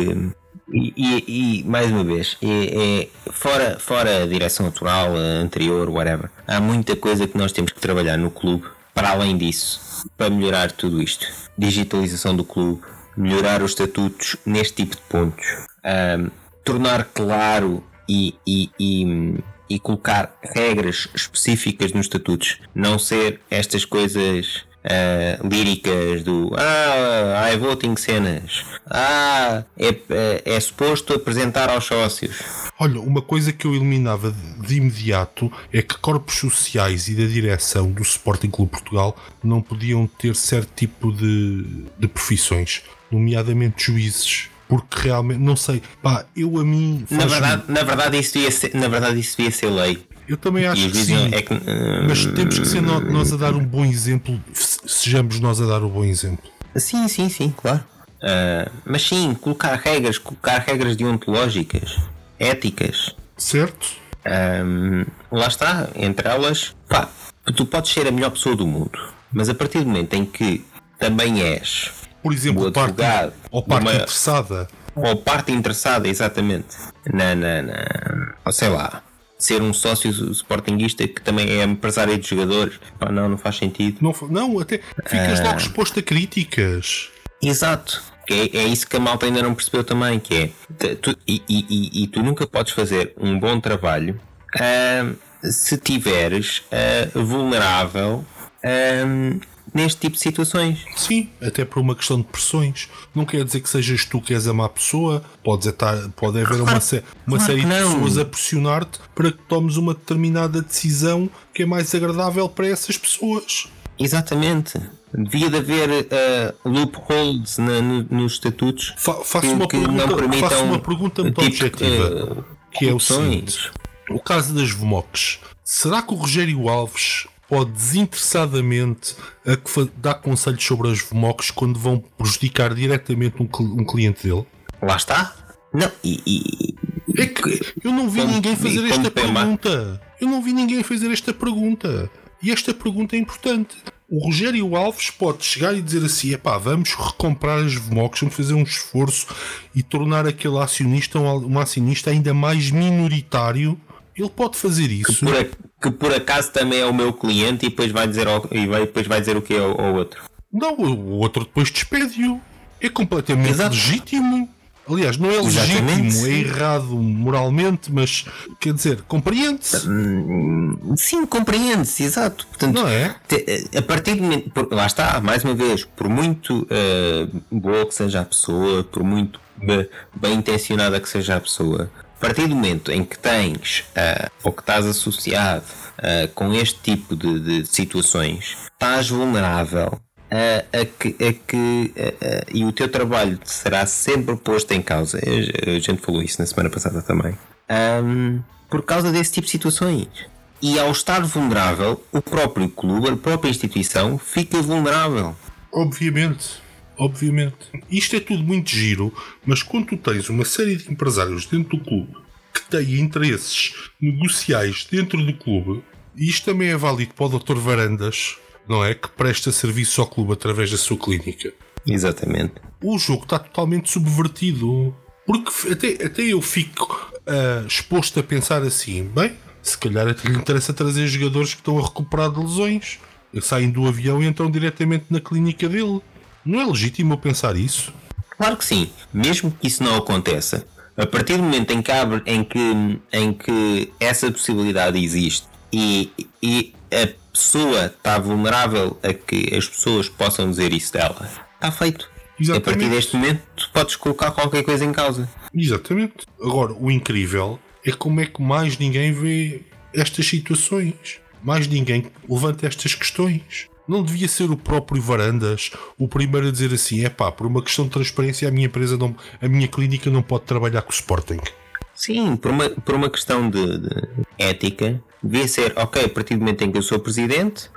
E, e- e, mais uma vez, é, é fora, fora a direção atual, anterior, whatever, há muita coisa que nós temos que trabalhar no clube para além disso, para melhorar tudo isto. Digitalização do clube, melhorar os estatutos neste tipo de pontos, ah, tornar claro e, e- e- colocar regras específicas nos estatutos, não ser estas coisas ah, líricas do ah, há voting cenas, ah, é, é, é suposto apresentar aos sócios. Olha, uma coisa que eu eliminava de, de imediato é que corpos sociais e da direção do Sporting Clube Portugal não podiam ter certo tipo de, de profissões, nomeadamente juízes. Porque realmente, não sei, pá, eu a mim. Na verdade, na verdade isso devia ser, na verdade isso devia ser lei. eu também acho que sim. é que, ah, Mas temos que ser no- nós a dar um bom exemplo, se- sejamos nós a dar o bom exemplo. Sim, sim, sim, claro. Ah, mas sim, colocar regras, colocar regras deontológicas, éticas. Certo? Ahm, lá está, entre elas, pá, tu podes ser a melhor pessoa do mundo, mas a partir do momento em que também és Por exemplo, O parte, advogado ou parte interessada. ou parte interessada, exatamente, na, na, na- ou sei lá, ser um sócio sportinguista que também é empresário de jogadores, pá, não, não faz sentido. Não, não até ficas Ah. logo exposto a críticas. Exato. É, é isso que a malta ainda não percebeu também, que é tu- e, e- e- tu nunca podes fazer um bom trabalho ahm, se tiveres ah, vulnerável ahm, neste tipo de situações. Sim, até por uma questão de pressões. Não quer dizer que sejas tu que és a má pessoa. Pode, estar, pode haver uma, sé- uma claro série de não. pessoas a pressionar-te para que tomes uma determinada decisão que é mais agradável para essas pessoas. Exatamente. Devia de haver ah, loopholes na- no- nos estatutos Fa- faço, que, uma que não pergunta, permitam faço uma pergunta muito tipo, objetiva. ah, que é o seguinte: o caso das VMOCs. Será que o Rogério Alves pode desinteressadamente dar conselhos sobre as VMOCs quando vão prejudicar diretamente um, um cliente dele? Lá está. Não, e, e- É que eu não vi Como- ninguém fazer esta pergunta. Eu não vi ninguém fazer esta pergunta. E esta pergunta é importante. O Rogério Alves pode chegar e dizer assim: epá, vamos recomprar as VMOCs, vamos fazer um esforço e tornar aquele acionista um, um acionista ainda mais minoritário. Ele pode fazer isso. por, a- que por acaso também é o meu cliente e depois vai dizer, ao- e vai, depois vai dizer o que é ao, ao outro. Não, o outro depois despede-o. É completamente Exato. legítimo. Aliás, não é Exatamente, legítimo, sim. é errado moralmente, mas quer dizer, compreende-se. Sim, compreende-se, exato. Portanto, Não é? a partir do momento. por- lá está, mais uma vez, por muito eh, boa que seja a pessoa, por muito be- bem intencionada que seja a pessoa, a partir do momento em que tens ah, ou que estás associado ah, com este tipo de, de situações, estás vulnerável. A, a que, a que a- e o teu trabalho será sempre posto em causa. A, gente falou isso na semana passada também. Ahm, por causa desse tipo de situações. E ao estar vulnerável, o próprio clube, a própria instituição, fica vulnerável. Obviamente, obviamente. Isto é tudo muito giro, mas quando tu tens uma série de empresários dentro do clube que têm interesses negociais dentro do clube, e isto também é válido para o Dr. Varandas, não é? Que presta serviço ao clube através da sua clínica. Exatamente. O jogo está totalmente subvertido. Porque até, até eu fico ah, exposto a pensar assim: bem, se calhar até lhe interessa trazer jogadores que estão a recuperar de lesões. Saem do avião e entram diretamente na clínica dele. Não é legítimo eu pensar isso? Claro que sim, mesmo que isso não aconteça, a partir do momento em que, abre, em que, em que essa possibilidade existe e, e a pessoa está vulnerável a que as pessoas possam dizer isso dela, está feito. E a Exatamente. partir deste momento, tu podes colocar qualquer coisa em causa. Exatamente. Agora, o incrível é como é que mais ninguém vê estas situações. Mais ninguém levanta estas questões. Não devia ser o próprio Varandas o primeiro a dizer assim: é pá, por uma questão de transparência, a minha empresa, não, a minha clínica não pode trabalhar com o Sporting. Sim, por uma, por uma questão de, de ética, devia ser, ok, a partir do momento em que eu sou presidente,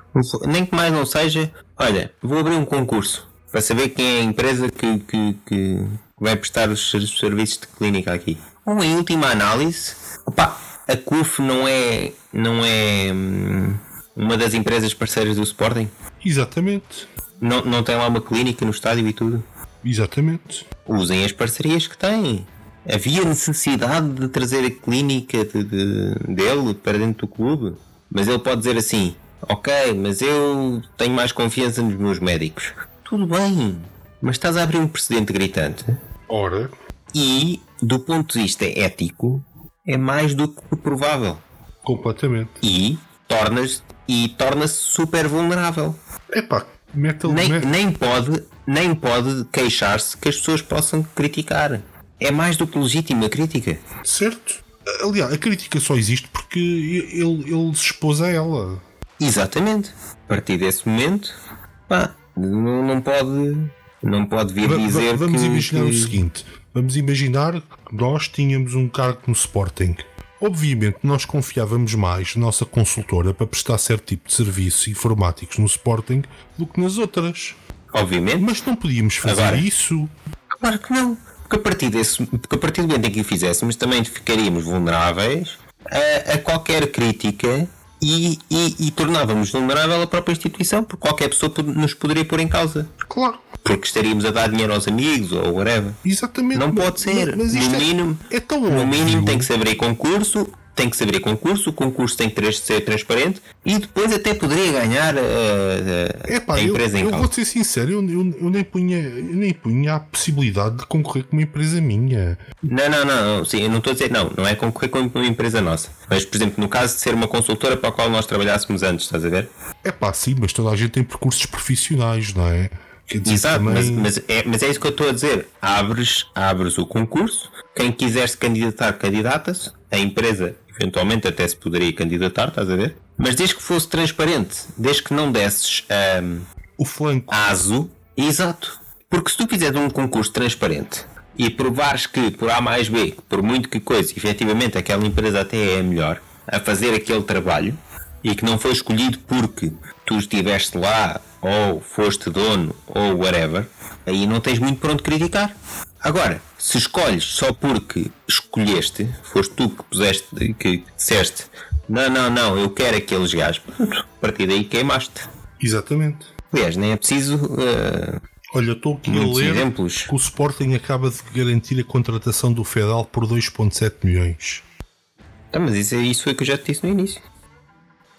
nem que mais não seja, olha, vou abrir um concurso para saber quem é a empresa que, que, que vai prestar os ser- serviços de clínica aqui. Ou em última análise, opá, a CUF não é, não é hum, uma das empresas parceiras do Sporting? Exatamente. Não, não tem lá uma clínica no estádio e tudo? Exatamente. usem as parcerias que têm. Havia necessidade de trazer a clínica de- de- dele para dentro do clube, mas ele pode dizer assim: Ok, mas eu tenho mais confiança nos meus médicos. Tudo bem, mas estás a abrir um precedente gritante. Ora, E, do ponto de vista ético, é mais do que provável. completamente. E tornas e torna-se super vulnerável. É pá, mete Nem, mete- nem pode, nem pode queixar-se que as pessoas possam criticar. É mais do que legítima a crítica. Certo? Aliás, a crítica só existe porque ele, ele se expôs a ela. Exatamente. A partir desse momento, pá, não, não pode, não pode vir dizer vamos que, imaginar o que- seguinte: vamos imaginar que nós tínhamos um cargo no Sporting. Obviamente, nós confiávamos mais na nossa consultora para prestar certo tipo de serviços informáticos no Sporting do que nas outras. Obviamente, Mas não podíamos fazer Agora. isso. claro que não. Porque a partir, desse, porque a partir do momento em que o fizéssemos, também ficaríamos vulneráveis a, a qualquer crítica e, e, e tornávamos vulnerável a própria instituição, porque qualquer pessoa nos poderia pôr em causa. Claro, Porque estaríamos a dar dinheiro aos amigos ou whatever. exatamente. Não Mas- pode ser. Mas no é- mínimo, é tão no mínimo tem que se abrir concurso, tem que se abrir concurso, o concurso tem que ser transparente e depois até poderia ganhar uh, uh, Epá, a eu, empresa em eu causa. vou ser sincero, eu, eu- eu nem, punha, eu nem punha a possibilidade de concorrer com uma empresa minha. Não, não, não, não, sim, eu não estou a dizer, não, não é concorrer com uma empresa nossa. Mas, por exemplo, no caso de ser uma consultora para a qual nós trabalhássemos antes, estás a ver? É pá, sim, mas toda a gente tem percursos profissionais, não é? Dizer, Exato, também... mas, mas, é, mas é isso que eu estou a dizer. Abres, abres o concurso, quem quiser se candidatar, candidata-se, a empresa eventualmente até se poderia candidatar, estás a ver? Mas desde que fosse transparente, desde que não desses ahm, o flanco. aso, exato. Porque se tu fizeres um concurso transparente e provares que por A mais B, por muito que coisa, efetivamente aquela empresa até é a melhor a fazer aquele trabalho e que não foi escolhido porque tu estiveste lá ou foste dono ou whatever, aí não tens muito para onde criticar. Agora, se escolhes só porque escolheste, foste tu que puseste, que disseste, não, não, não, eu quero aqueles gajos, a partir daí queimaste. Exatamente. Aliás, nem é preciso eh, Olha, estou aqui a ler exemplos. que o Sporting acaba de garantir a contratação do Fedal por 2.7 milhões. Tá, mas isso, isso foi o que eu já te disse no início.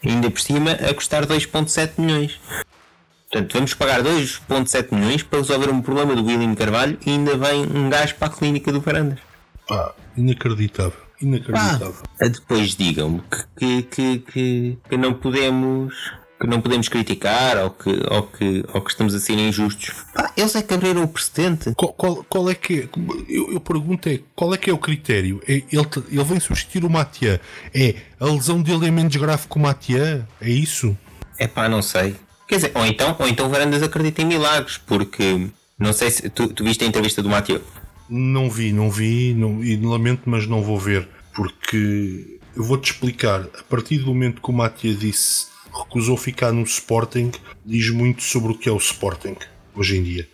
Ainda por cima a custar 2,7 milhões. Portanto, vamos pagar 2,7 milhões para resolver um problema do William Carvalho e ainda vem um gajo para a clínica do Varandas. Pá, inacreditável. Inacreditável. Ah, depois digam-me que, que, que, que não podemos que não podemos criticar ou que, ou que, ou que estamos a ser injustos. Pá, eles é que abriram o precedente. Qual, qual, qual é que é? Eu, eu, pergunto é qual é que é o critério? É, ele, ele vem substituir o Matia. É a lesão dele é menos grave que o Matia? É isso? É pá, não sei. Quer dizer, ou então, ou então Varandas acredita em milagres, porque não sei se tu, tu viste a entrevista do Matia. Não vi, não vi, não, e lamento, mas não vou ver, porque eu vou-te explicar. A partir do momento que o Matia disse recusou ficar no Sporting, diz muito sobre o que é o Sporting hoje em dia.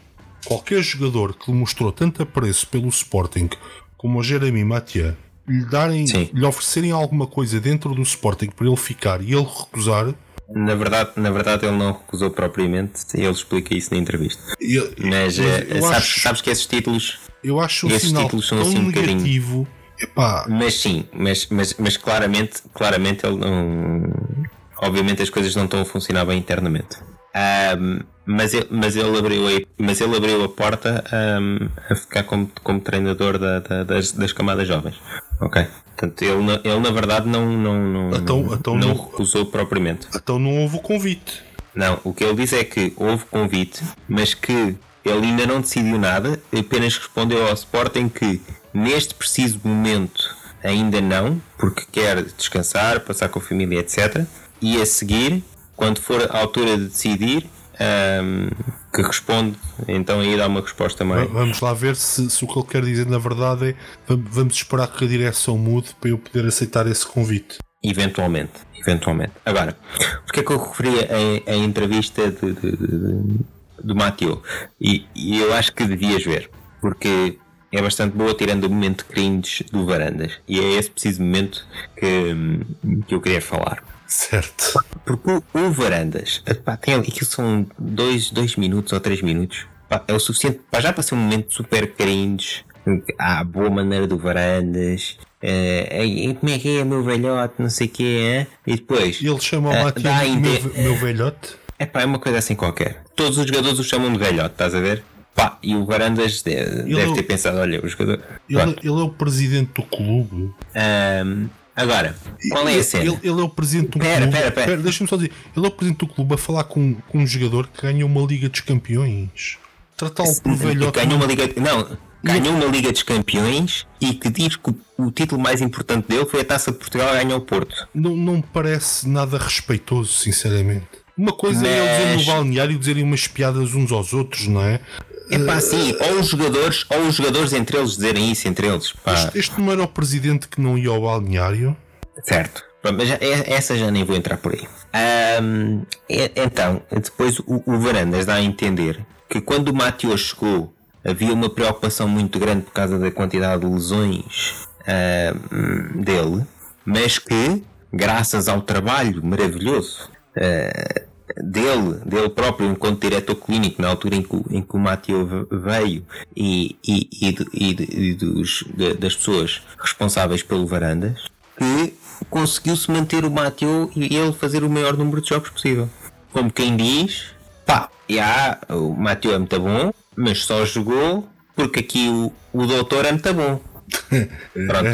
Qualquer jogador que lhe mostrou tanto apreço pelo Sporting como o Jeremy Matia lhe, darem, lhe oferecerem alguma coisa dentro do Sporting para ele ficar e ele recusar. Na verdade, na verdade, ele não recusou propriamente, ele explica isso na entrevista. Eu, mas, mas sabes, acho, sabes, que esses títulos. Eu acho esses títulos são assim um negativo. Epá. Mas sim, mas, mas, mas claramente, claramente ele não obviamente as coisas não estão a funcionar bem internamente. Um, mas, ele, mas, ele abriu a, mas ele abriu a porta um, a ficar como, como treinador da, da, das, das camadas jovens. Ok. Portanto, ele, ele na verdade não, não, não, então, então não, não recusou propriamente. Então não houve o convite. Não, o que ele diz é que houve convite, mas que ele ainda não decidiu nada, apenas respondeu ao Sporting que neste preciso momento ainda não, porque quer descansar, passar com a família, etc e a seguir, quando for a altura de decidir, um, que responde, então aí dá uma resposta mais. Vamos lá ver se, se o que ele quer dizer na verdade é vamos esperar que a direção mude para eu poder aceitar esse convite. Eventualmente, eventualmente. Agora, porque é que eu referi a, a entrevista de, de, de, do Mateo? E, e eu acho que devias ver, porque é bastante boa, tirando o momento cringe do Varandas. E é esse preciso momento que, que eu queria falar. Certo. Porque o, Varandas, pá, tem ali que são dois, dois minutos ou três minutos. Pá, é o suficiente para já para ser um momento super cringe. A boa maneira do Varandas. Uh, como é que é, meu velhote? Não sei o que é. E depois. Ele chama o uh, meu, meu velhote? É pá, é uma coisa assim qualquer. Todos os jogadores o chamam de velhote, estás a ver? Pá, e o Varandas deve, deve é ter pensado: olha, o jogador. Ele, ele, é o presidente do clube. Um, Agora, qual é a cena? Ele, ele é o presidente do pera, clube. Pera, pera, pera. Deixa-me só dizer. Ele é o presidente do clube a falar com, com um jogador que ganha uma Liga dos Campeões. Tratá-lo por velhote. Ganhou uma Liga. Não, ganhou uma Liga dos Campeões e que diz que o, título mais importante dele foi a Taça de Portugal a ganhar o Porto. Não, não me parece nada respeitoso, sinceramente. Uma coisa Mas... é ele dizer no balneário dizerem umas piadas uns aos outros, não é? É pá, sim, ou os jogadores, ou os jogadores entre eles dizerem isso entre eles. Pá. Este, este não era o presidente que não ia ao balneário? Certo. Mas já, é, essa já nem vou entrar por aí. Um, então, depois o, o Varandas dá a entender que quando o Mateus chegou havia uma preocupação muito grande por causa da quantidade de lesões uh, dele, mas que, graças ao trabalho maravilhoso uh, dele, dele próprio enquanto diretor clínico na altura em que, em que o Mateo veio e, e, e, e dos, de, das pessoas responsáveis pelo Varandas que conseguiu-se manter o Mateo e ele fazer o maior número de jogos possível. Como quem diz, pá, já, o Mateo é muito bom, mas só jogou porque aqui o, o doutor é muito bom. Pronto.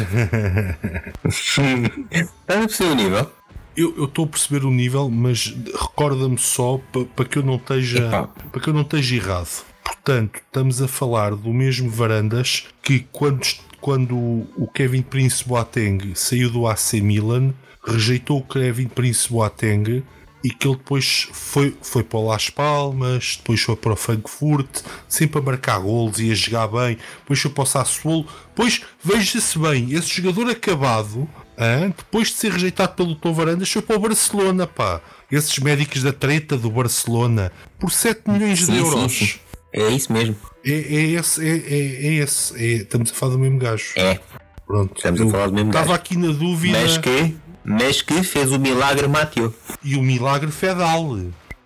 Estás a perceber o nível? Eu estou a perceber o nível, mas recorda-me só para pa que eu não esteja para que eu não esteja errado. Portanto, estamos a falar do mesmo Varandas que quando, quando o Kevin Prince Boateng saiu do AC Milan, rejeitou o Kevin Prince Boateng e que ele depois foi, foi para o Las Palmas, depois foi para o Frankfurt, sempre a marcar golos e a jogar bem, depois foi para o Sassuolo, depois veja-se bem, esse jogador acabado depois de ser rejeitado pelo Tom Varandas, foi para o Barcelona, pá. Esses médicos da treta do Barcelona por 7 milhões sim, de euros. Sim, sim. É isso mesmo. É, é esse, é, é, é esse. É, estamos a falar do mesmo gajo. É. Pronto. Estamos a falar do mesmo gajo. Estava aqui na dúvida. Mas que, mas que fez o milagre Mateo. E o milagre Fedal.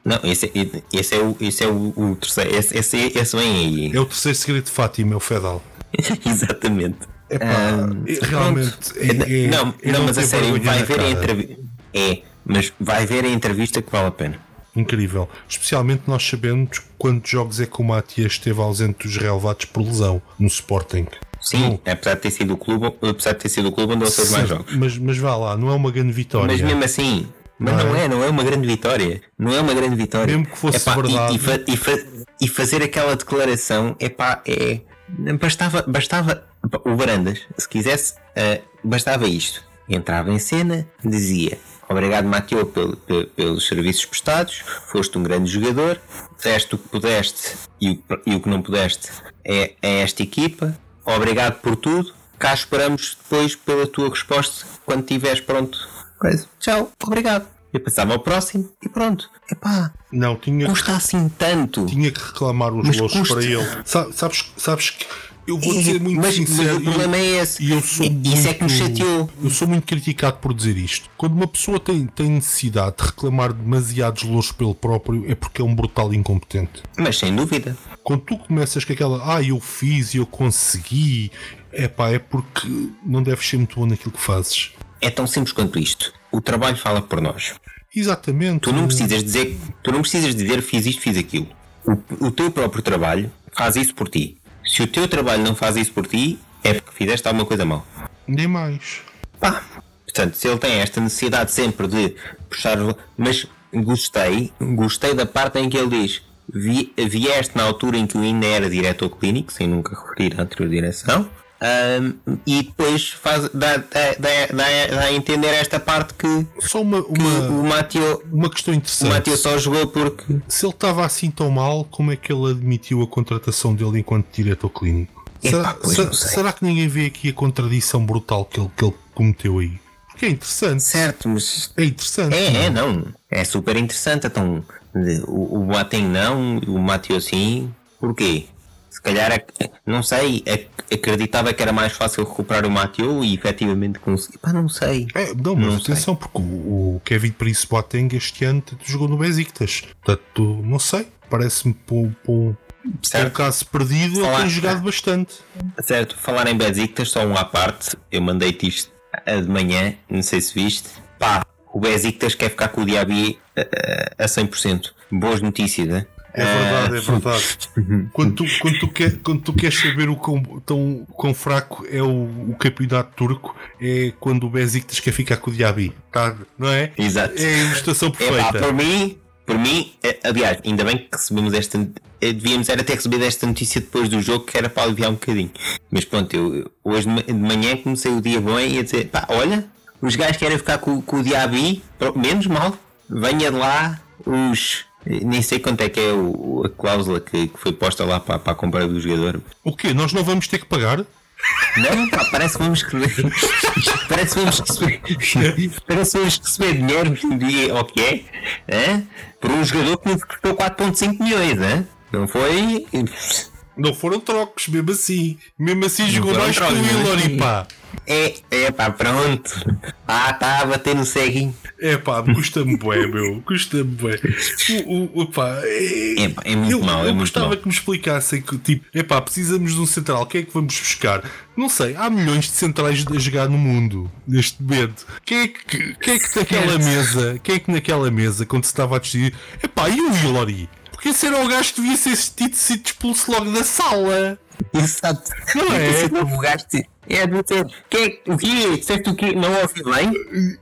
Não, esse, é, esse é o, esse é o, o terceiro. Esse, esse, esse vem aí. É o terceiro segredo de Fátima, é o Fedal. Exatamente. Epá, realmente. É, é, não, não, mas a sério, vai ver a entrevista. É, mas vai ver a entrevista que vale a pena. incrível. Especialmente nós sabemos quantos jogos é que o Matias esteve ausente dos relevados por lesão no Sporting. Sim, não. apesar de ter sido o clube, apesar de ter sido o clube onde ele fez mais jogos. Mas, mas vá lá, não é uma grande vitória. Mas mesmo assim, mas não, não é? é? não é uma grande vitória. Não é uma grande vitória. Mesmo que fosse Epá, verdade. E, e, fa, e, fa, e, fazer aquela declaração, epá, é. Bastava, bastava o Barandas, se quisesse, uh, bastava isto. Entrava em cena, dizia Obrigado, Mateo, pelo, pelos serviços prestados. Foste um grande jogador. Fizeste o que pudeste e o, e o que não pudeste é, é esta equipa. Obrigado por tudo. Cá esperamos depois pela tua resposta quando estiveres pronto. Tchau, obrigado. Eu passava ao próximo e pronto. Epá, não, tinha custa que, assim tanto. Tinha que reclamar os louços para ele. Sabes, sabes que eu vou dizer muito mas, sincero. Mas o problema é esse. E eu sou Isso muito, é que me chateou. Eu sou muito criticado por dizer isto. Quando uma pessoa tem, tem necessidade de reclamar demasiados louros pelo próprio, é porque é um brutal incompetente. Mas sem dúvida. Quando tu começas com aquela, ah, eu fiz e eu consegui, é pá, é porque não deves ser muito bom naquilo que fazes. É tão simples quanto isto. O trabalho fala por nós. Exatamente. Tu não precisas dizer, tu não precisas dizer fiz isto, fiz aquilo. O, o teu próprio trabalho faz isso por ti. Se o teu trabalho não faz isso por ti, é porque fizeste alguma coisa mal. Nem mais. Pá. Portanto, se ele tem esta necessidade sempre de puxar. Mas gostei, gostei da parte em que ele diz: vi, vieste na altura em que eu ainda era diretor clínico, sem nunca referir à anterior direção. Um, e depois faz, dá, dá, dá, dá, a entender esta parte que, só uma, uma, que o Mateo, uma questão interessante. O Mateo só jogou porque. Se ele estava assim tão mal, como é que ele admitiu a contratação dele enquanto diretor clínico? Será, será, será, que ninguém vê aqui a contradição brutal que ele, que ele cometeu aí? Porque é interessante. Certo, mas. É interessante. É, não é, não. É super interessante. Então, o, o Boateng não, o Mateo sim. Porquê? Se calhar, não sei, acreditava que era mais fácil recuperar o Mateo e efetivamente consegui. Pá, não sei. É, não, mas não atenção, sei. porque o, Kevin Prince Boateng este ano jogou no Besiktas. Portanto, não sei, parece-me para um, um caso perdido, Falar, tem jogado bastante. Certo, falar em Besiktas, só um à parte, eu mandei-te isto de manhã, não sei se viste. Pá, o Besiktas quer ficar com o Diaby a, a 100%. Boas notícias, né? É verdade, é verdade. quando, tu, quando, tu quer, quando tu queres saber o quão, tão, quão fraco é o, o campeonato turco, é quando o Besiktas quer ficar com o Diaby, tá? não é? Exato. É a ilustração perfeita. É, pá, por mim, por mim, é, aliás, ainda bem que recebemos esta. Eh, devíamos era ter recebido esta notícia depois do jogo, que era para aliviar um bocadinho. Mas pronto, eu hoje de manhã comecei o dia bom e a dizer: pá, olha, os gajos querem ficar com, com o Diaby, menos mal, venha de lá os nem sei quanto é que é o, a cláusula que, que, foi posta lá para, para a compra do jogador. O quê? Nós não vamos ter que pagar? Não, pá, parece que vamos receber. parece que vamos receber. parece que vamos receber dinheiro dia, ok? É? Por um jogador que nos custou 4,5 milhões, é? não foi? Não foram trocos, mesmo assim. Mesmo assim jogou mais que o Hillary, pá. É, é pá, pronto. Ah, tá a bater no ceguinho. É pá, custa-me bué, meu. Custa-me bué. O, o, pá, é, é, pá, é muito eu, mal. Eu é gostava que me explicassem que, tipo, é pá, precisamos de um central. O que é que vamos buscar? Não sei, há milhões de centrais a jogar no mundo neste momento. Quem é que, quem é que naquela mesa, quem é que naquela mesa, quando se estava a decidir, é pá, e o Hillary? Porque esse era o gajo que devia ser tido sido expulso logo da sala. Exato. Não é? O gajo é do ter. Que, o quê? Disseste o quê? Não ouvi bem?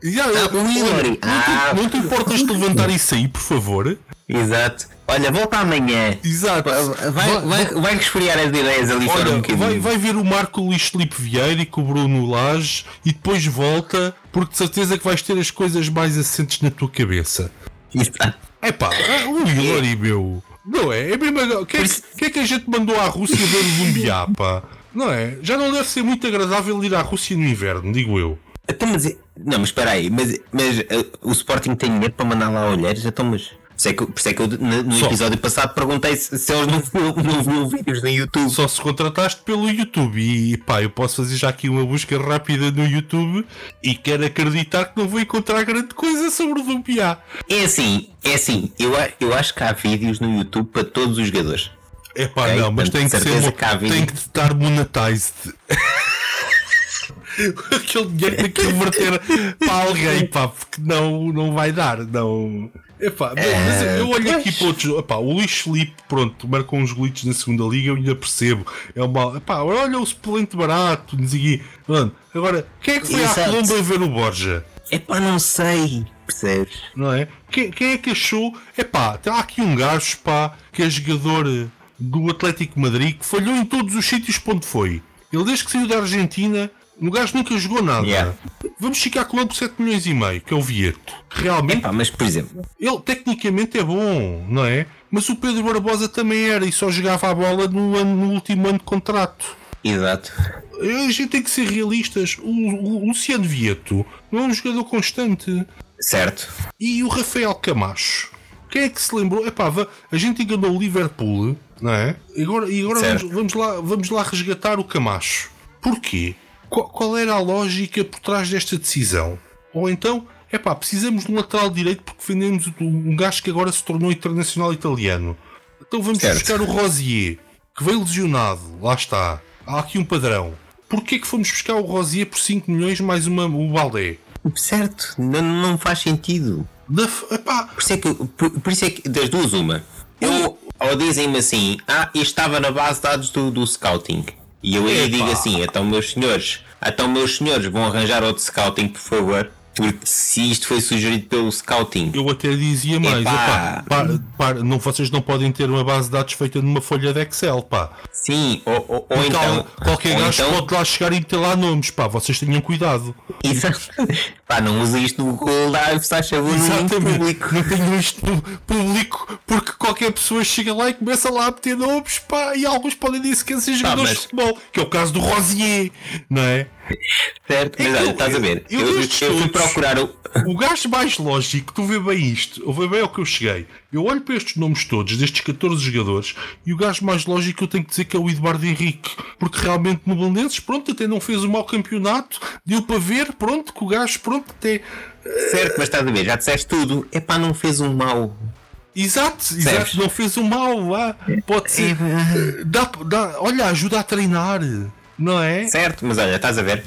Já, ah, o Hillary. Ah, não, te, importas de levantar isso aí, por favor? Exato. Olha, volta amanhã. Exato. Vai, vai, vai, resfriar as ideias ali Olha, um bocadinho. Vai, vai ver o Marco Luís Felipe Vieira e com o Bruno Lage e depois volta, porque de certeza que vais ter as coisas mais assentes na tua cabeça. Exato. É pá, o Hillary, meu. Não é? É mesmo. O que, é, que é que a gente mandou à Rússia ver o Lumbiá, pá? Não é? Já não deve ser muito agradável ir à Rússia no inverno, digo eu. Então, mas, não, mas espera aí, mas, mas uh, o Sporting tem dinheiro para mandar lá olhares, então, mas isso é que, por isso é que eu no, no episódio passado perguntei se, se eles não não viam vídeos no YouTube. Só se contrataste pelo YouTube. E pá, eu posso fazer já aqui uma busca rápida no YouTube e quero acreditar que não vou encontrar grande coisa sobre o Dumpiá. É assim, é assim, eu, eu acho que há vídeos no YouTube para todos os jogadores. É pá, okay? não, mas tem que ser que tem que estar monetized. Aquele dinheiro tem que reverter para alguém, pá, porque não, não vai dar, não. Epá, mas, eu olho aqui para outros. Epá, o Luís Felipe, pronto, marcou uns glitches na segunda liga, eu ainda percebo. É uma. Epá, olha o suplente barato, não sei Agora, quem é que foi à Exato. Colombo a ver o Borja? Epá, não sei. Percebes? Não é? Quem, quem é que achou? Epá, tem aqui um gajo, pá, que é jogador eh, do Atlético de Madrid, que falhou em todos os sítios para onde foi. Ele desde que saiu da Argentina, o gajo nunca jogou nada. Yeah. Vamos ficar com ele por 7 milhões e meio, que é o Vieto. Realmente, Epá, mas por exemplo, ele tecnicamente é bom, não é? Mas o Pedro Barbosa também era e só jogava a bola no, ano- no último ano de contrato. exato. A gente tem que ser realistas. O, o Luciano Vieto não é um jogador constante. Certo. E o Rafael Camacho? Quem é que se lembrou? Epá, a gente enganou o Liverpool, não é? E agora, e agora Certo. vamos, vamos lá, vamos lá resgatar o Camacho. Porquê? Qual, qual era a lógica por trás desta decisão? Ou então, epá, precisamos de um lateral direito porque vendemos um gajo que agora se tornou internacional italiano. Então vamos Certo. buscar o Rosier, que veio lesionado, lá está. Há aqui um padrão. Porquê que fomos buscar o Rosier por 5 milhões mais uma, o Baldé? Certo. Não, não faz sentido. Da, Por isso é que, por, por isso é que das duas, uma. Eu, ou dizem-me assim, ah, isto estava na base de dados do, do scouting. E eu aí digo assim, então meus senhores, então meus senhores vão arranjar outro scouting, por favor. Porque se isto foi sugerido pelo scouting, Eu até dizia mais, Epá. epá, pá, pá, não, vocês não podem ter uma base de dados feita numa folha de Excel, pá. sim, ou, ou, ou então. há- qualquer ou gajo então, pode lá chegar e meter lá nomes, pá, vocês tenham cuidado. Exato. Pá, não usa isto no Google Drive, se favor, no público. Não tenho isto pu- público porque qualquer pessoa chega lá e começa lá a meter nomes, pá, e alguns podem dizer que ser jogadores mas- de futebol, que é o caso do Rosier, não é? Certo, É mas que olha, estás a ver? eu- Eu, eu eu, fui procurar o. O gajo mais lógico, tu vê bem isto, eu vê bem ao que eu cheguei. Eu olho para estes nomes todos, destes 14 jogadores, e o gajo mais lógico eu tenho que dizer que é o Eduardo Henrique. Porque realmente no Belenenses, pronto, até não fez um mau campeonato, deu para ver, pronto, que o gajo, pronto, até. Certo, mas estás a ver, já disseste tudo. É pá, não fez um mal. Exato, exato, não fez um mal, ah, pode ser. Dá, dá, olha, ajuda a treinar, não é? Certo, mas olha, estás a ver?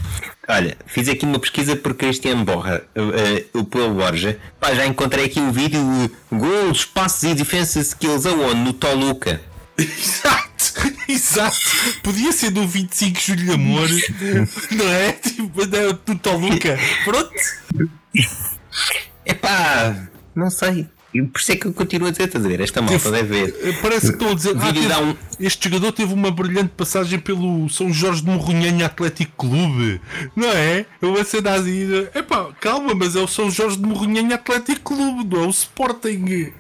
Olha, fiz aqui uma pesquisa por Cristiano Borra, eh, o Paulo Borja. Pá, já encontrei aqui um vídeo de gols, passos e defensa skills aonde? No Toluca. Exato, exato. Podia ser do 25 de Julho de Amor, não é? Tipo, do Toluca. Pronto. É pá, não sei. E por isso é que eu continuo a dizer, estás a ver? Esta malta deve ver. Parece que estão a dizer. Ah, teve- um- Este jogador teve uma brilhante passagem pelo São Jorge de Morronhanha Atlético Clube, não é? Eu vou ser assim. Epá, calma, mas é o São Jorge de Morronhanha Atlético Clube, não é o Sporting.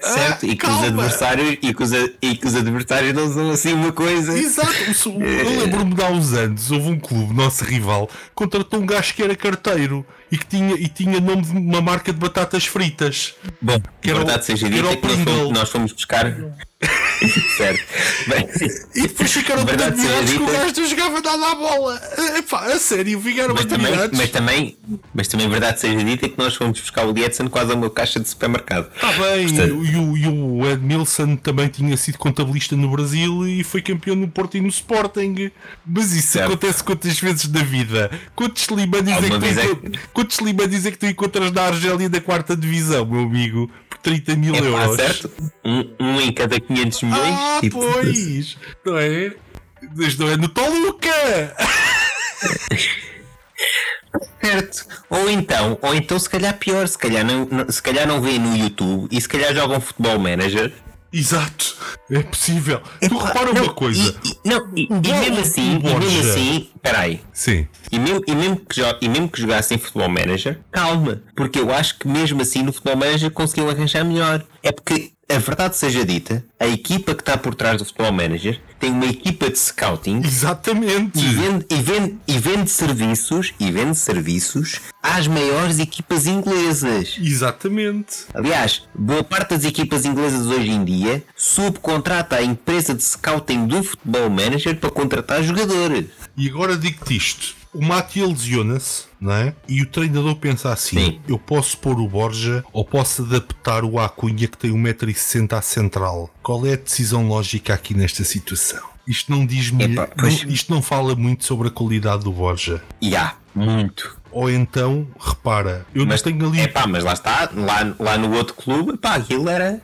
Certo? E que, os adversários, e, que os, e que os adversários não são assim uma coisa. Exato, São- eu lembro-me de há uns anos, houve um clube, nosso rival, contratou um gajo que era carteiro e que tinha, e tinha nome de uma marca de batatas fritas. Bom, Que era verdade seja dita que nós fomos, nós fomos buscar. certo. E depois ficaram admirados que o gajo não jogava nada à bola. Epá, a sério, ficaram mas também, mas também, mas também verdade seja dita que nós fomos buscar o Edson quase a uma caixa de supermercado. Está bem, Portanto- e, o, e o Edmilson também tinha sido contabilista no Brasil e foi campeão no Porto e no Sporting. Mas isso Certo. acontece quantas vezes na vida? Quantos libanes é que tu, é quantos é que tu encontras na Argélia da quarta divisão, meu amigo? Por 30 mil É pá, euros. certo? Um, um em cada 500 milhões. Ah, tipo, pois! Não é? Mas não é no Toluca! Certo. Ou então, ou então se calhar pior, se calhar não, se calhar não vêem no YouTube e se calhar jogam futebol manager. Exato, é possível. tu repara Não, uma coisa. E, e- não, e, e mesmo assim, e mesmo assim, peraí. Sim. E mesmo, e, mesmo que e mesmo que jogassem futebol manager, calma, porque eu acho que mesmo assim no futebol manager conseguiam arranjar melhor. É porque a verdade seja dita, a equipa que está por trás do futebol manager tem uma equipa de scouting Exatamente. e vende, e vende, e vende serviços e vende serviços às maiores equipas inglesas. Exatamente. Aliás, boa parte das equipas inglesas hoje em dia subcontrata a empresa de scouting do futebol manager para contratar jogadores. E agora digo-te isto. O Mati lesiona-se, não é? E o treinador pensa assim: Sim. eu posso pôr o Borja ou posso adaptar o Acunha que tem 1,60m à central. Qual é a decisão lógica aqui nesta situação? Isto não diz Epá, pois. não- isto não fala muito sobre a qualidade do Borja. E há, muito. Ou então, repara, eu Mas não tenho ali. É pá, mas lá está, lá, lá no outro clube, pá, aquilo era.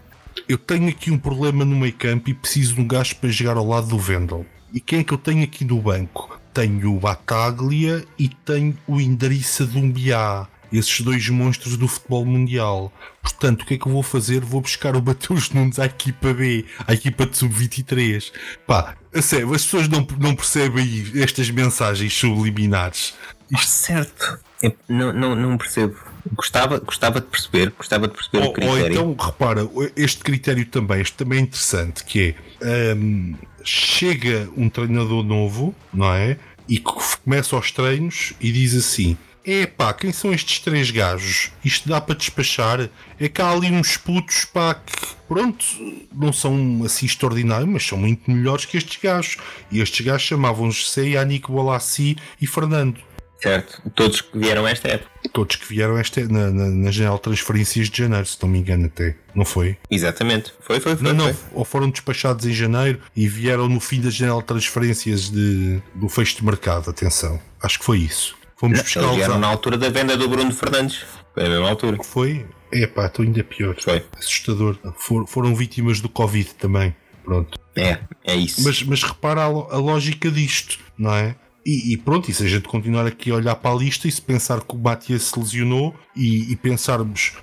Eu tenho aqui um problema no meio campo e preciso de um gajo para jogar ao lado do Vendel. E quem é que eu tenho aqui no banco? Tenho o Bataglia e tenho o Indariça Dumbiá. Esses dois monstros do futebol mundial. Portanto, o que é que eu vou fazer? Vou buscar o Mateus Nunes à equipa B, à equipa de sub-23. Pá, a sério, as pessoas não, não percebem estas mensagens subliminares. Isto... Certo. Eu não, não, não percebo. Gostava, gostava de perceber, gostava de perceber ou, o critério. Ou então, repara, este critério também, este também é interessante, que é um, chega um treinador novo, não é? E começa os treinos e diz assim: é pá, quem são estes três gajos? Isto dá para despachar? É que há ali uns putos, pá, que pronto, não são assim extraordinários, mas são muito melhores que estes gajos. E estes gajos chamavam-se Yannick Bolassi e Fernando. Certo, todos que vieram esta época. Todos que vieram esta na, na, na janela de transferências de janeiro, se não me engano, até. Não foi? Exatamente. Foi, foi, foi. Não, não. Foi. Ou foram despachados em janeiro e vieram no fim da janela de transferências de, do fecho de mercado. Atenção. Acho que foi isso. Fomos buscar vieram na altura da venda do Bruno Fernandes. Foi a mesma altura. Foi? É pá, estou ainda pior. Foi. Assustador. For, foram vítimas do Covid também. Pronto. É, é isso. Mas, mas repara a, a lógica disto, não é? E, e, pronto, e se a gente continuar aqui a olhar para a lista e se pensar que o Matias se lesionou e, e pensarmos,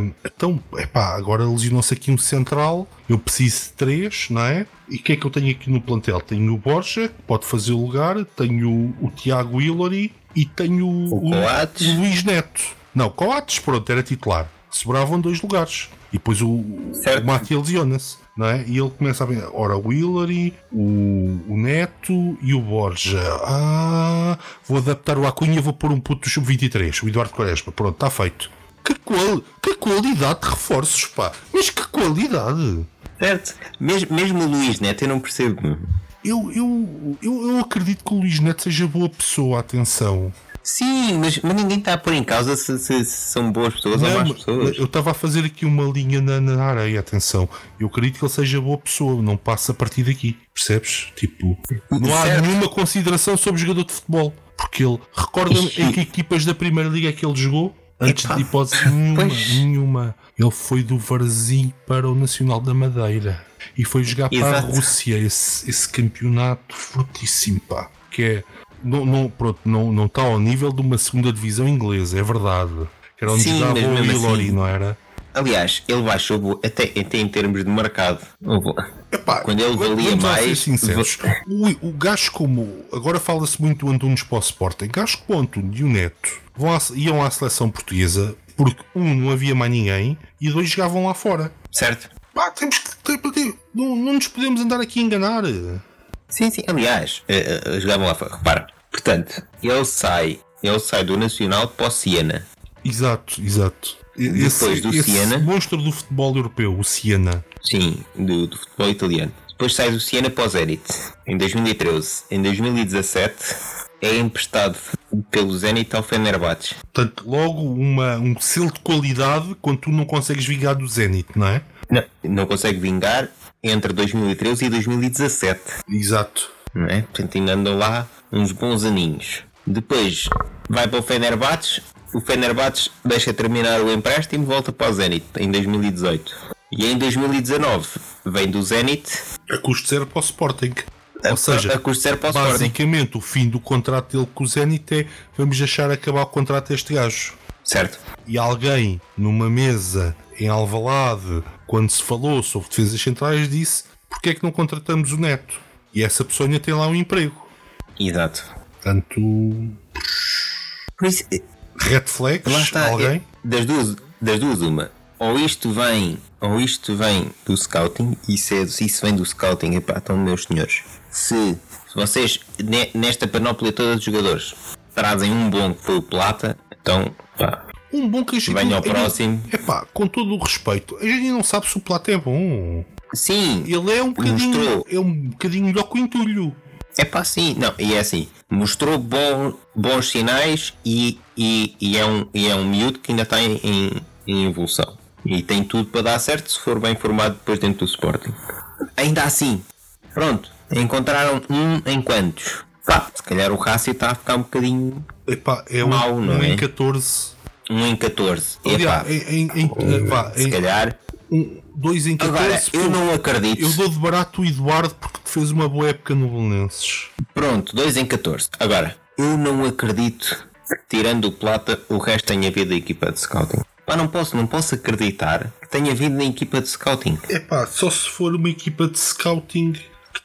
hum, então, epá, agora lesionou-se aqui um central, eu preciso de três, não é? E o que é que eu tenho aqui no plantel? Tenho o Borja, que pode fazer o lugar, tenho o, o Tiago Hillary e tenho o, o, o Luís Neto. Não, Coates, pronto, era titular. Sobravam dois lugares. E depois o, o Matias lesiona-se não é? E ele começa a ver, ora, o Hillary, o, o Neto e o Borja. Ah, vou adaptar o Acunha, vou pôr um puto do sub-23, o Eduardo Quaresma. Pronto, está feito. Que, qual, que qualidade de reforços, pá! Mas que qualidade! Certo, mesmo, mesmo o Luís Neto, eu não percebo. Eu, eu, eu, eu acredito que o Luís Neto seja boa pessoa, atenção. Sim, mas, mas ninguém está a pôr em causa se, se, se são boas pessoas não, ou más pessoas. Eu estava a fazer aqui uma linha na, na, areia, atenção. Eu acredito que ele seja boa pessoa, não passa a partir daqui, percebes? Tipo, não há certo. nenhuma consideração sobre jogador de futebol. Porque ele recorda-me em que equipas da Primeira Liga é que ele jogou. Antes Epa. de hipótese nenhuma, nenhuma. Ele foi do Varzim para o Nacional da Madeira e foi jogar Exato. para a Rússia esse, esse campeonato fortíssimo, pá. Que é não, não, pronto, não, não está ao nível de uma segunda divisão inglesa, é verdade. Que era onde Sim, jogava o Ilori, assim, não era? Aliás, ele baixou até, até em termos de mercado. Epá, Quando ele valia mais. Sinceros, o, o gajo como. Agora fala-se muito do Antunes para o Sporting. Gajo como o Antunes e o Neto vão à, iam à seleção portuguesa porque, um, não havia mais ninguém e dois jogavam lá fora. Certo. Pá, temos que. Não, não nos podemos andar aqui a enganar. Sim, sim. Aliás, uh, uh, jogavam lá fora. Repara, portanto, ele sai, ele sai do Nacional para o Siena. Exato, exato. Depois esse, do esse Siena. monstro do futebol europeu, o Siena. Sim, do, do futebol italiano. Depois sai do Siena para o Zenit em 2013. Em 2017 é emprestado pelo Zenit ao Fenerbahçe. Portanto, logo uma, um selo de qualidade quando tu não consegues vingar do Zenit, não é? Não, não consegue vingar entre 2013 e 2017. Exato. Não é? Portanto, ainda andam lá uns bons aninhos. Depois vai para o Fenerbahçe. O Fenerbahçe deixa terminar o empréstimo e volta para o Zenit em 2018. E em 2019 vem do Zenit a custo zero para o Sporting. A, Ou seja, a custo zero para o basicamente Sporting. o fim do contrato dele com o Zenit é vamos deixar acabar o contrato deste gajo. Certo. E alguém numa mesa em Alvalade, quando se falou sobre defesas centrais, disse porque é que não contratamos o Neto? E essa pessoa ainda tem lá um emprego. Exato. Portanto. Por isso, Red flags? lá está. alguém? é- das, duas, das duas, uma. Ou isto vem, ou isto vem do scouting, e se, é- se isso vem do scouting, epá, então, meus senhores, se, se vocês, ne- nesta panóplia toda de jogadores, trazem um bom que foi o Plata, então, pá, Um bom que venha ao próximo. Epá, com todo o respeito, a gente não sabe se o Plata é bom. Sim, Ele é um bocadinho, Mostrou. é um bocadinho melhor que o entulho. É pá, sim, não, e é assim, mostrou bom, bons sinais e, e, e, é um, e é um miúdo que ainda está em, em, em evolução. E tem tudo para dar certo se for bem formado depois dentro do Sporting. Ainda assim, pronto, encontraram um em quantos? Pá, se calhar o Rassi está a ficar um bocadinho Epá, é Mau, um, não um é? em 14. 1 em 14. Aliás, Epá, em, em, em, vá, se calhar. um, 2 em 14. Agora, eu não acredito. eu dou de barato o Eduardo porque fez uma boa época no Belenenses. Pronto, 2 em 14. Agora, eu não acredito que, tirando o Plata, o resto tenha havido da equipa de scouting. Pá, não posso, não posso acreditar que tenha havido na equipa de scouting. Epá, só se for uma equipa de scouting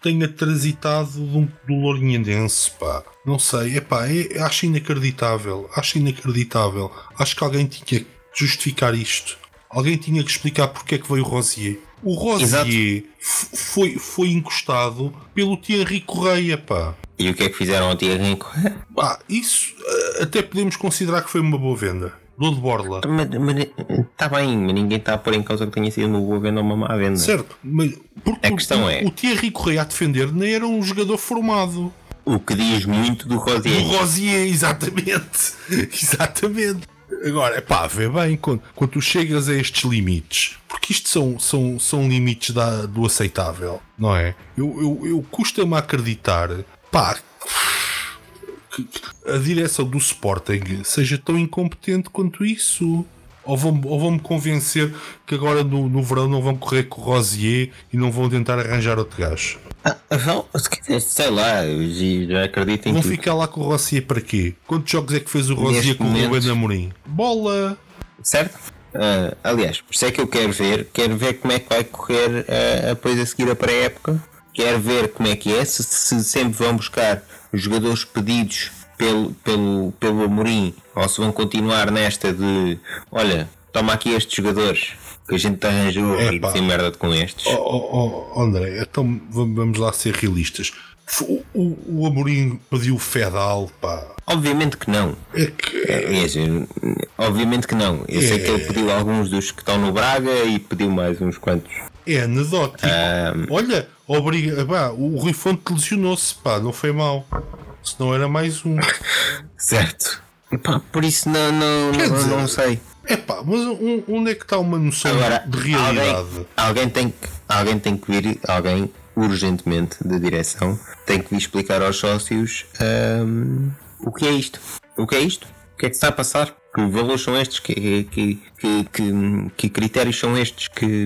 tenha transitado do, do Lourinhendense, pá. Não sei, epá, é, acho inacreditável. Acho inacreditável. Acho que alguém tinha que justificar isto. Alguém tinha que explicar porque é que veio o Rosier. O Rosier foi, foi encostado pelo Thierry Correia, pá. E o que é que fizeram ao Thierry Correia? Pá, isso eh, até podemos considerar que foi uma boa venda. Dou de borla. Está bem, mas ninguém está a pôr em causa que tenha sido uma boa venda ou uma má venda. Certo, mas porque A questão o, é- o Thierry Correia a defender nem era um jogador formado. O que diz muito do O Rosier. Rosier, exatamente. exatamente. Agora, pá, vê bem, quando, quando tu chegas a estes limites, porque isto são, são, são limites da, do aceitável, não é? Eu, eu, eu custa-me acreditar, pá, que a direção do Sporting seja tão incompetente quanto isso. Ou vão, ou vão convencer que agora no, no verão não vão correr com o Rosier e não vão tentar arranjar outro gajo. Ah, vão, sei lá, eu acredito em Vão tudo. ficar lá com o Rosier para quê? Quantos jogos é que fez o Rosier com o momento- Ruben Amorim? Bola! Certo? Ah, aliás, por isso é que eu quero ver, quero ver como é que vai correr ah, depois a seguir a pré-época. Quero ver como é que é, se, se sempre vão buscar jogadores pedidos pelo, pelo, pelo Amorim ou se vão continuar nesta de olha, toma aqui estes jogadores que a gente te arranjou e Epá. dizer merda com estes. Oh, oh, oh, André, então vamos lá ser realistas. O, o, o Amorim pediu o Fedal, pá. Obviamente que não. É que. É, é assim, obviamente que não. Eu sei que ele pediu alguns dos que estão no Braga e pediu mais uns quantos. É anedótico. Olha, obriga. Pá, o Rui Fonte lesionou-se, pá, não foi mal. Se não era mais um. Certo. Pá, por isso não, não, Quer não, dizer- não sei. É pá, mas um- onde é que está uma noção Agora, de realidade? alguém, alguém, tem que, alguém tem que vir, alguém urgentemente da direção tem que vir explicar aos sócios hum, o que é isto. O que é isto? O que é que está a passar? Que valores são estes? Que, que, que, que, que critérios são estes? Que.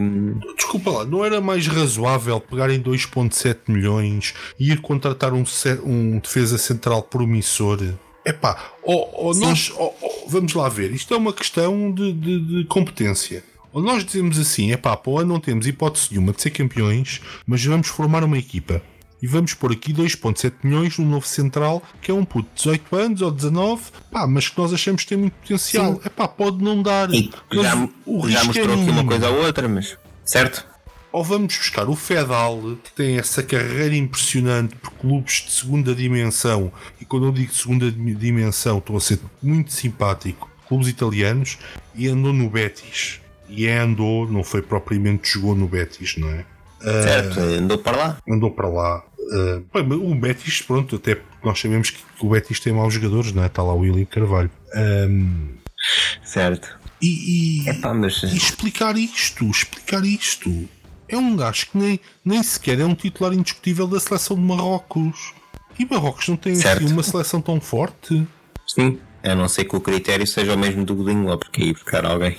Desculpa lá, não era mais razoável pegarem 2,7 milhões e ir contratar um, um defesa central promissor? Epá, ou, ou nós, ou- ou- vamos lá ver, isto é uma questão de, de- de competência. Ou nós dizemos assim, o ano não temos hipótese nenhuma de ser campeões, mas vamos formar uma equipa. E vamos pôr aqui 2,7 milhões no novo central, que é um puto de 18 anos ou 19, pá, mas que nós achamos que tem muito potencial. Epá, pode não dar. E Mas já, o já risco é mostrou aqui uma coisa ou outra, mas. Certo? Ou vamos buscar o Fedal, que tem essa carreira impressionante por clubes de segunda dimensão, e quando eu digo segunda dim- dimensão, estou a ser muito simpático, clubes italianos, e andou no Betis. E é andou, não foi propriamente jogou no Betis, não é? Certo, andou para lá. Andou para lá. Ah, bem, o Betis, pronto, até porque nós sabemos que o Betis tem maus jogadores, não é? Está lá o William Carvalho. Ahm, Certo. e, e- Epá, mas. e explicar isto, explicar isto. É um gajo que nem, nem sequer é um titular indiscutível da seleção de Marrocos. E Marrocos não tem assim uma seleção tão forte. Sim. A não ser que o critério seja o mesmo do Godinho Lopes, que é ir buscar alguém.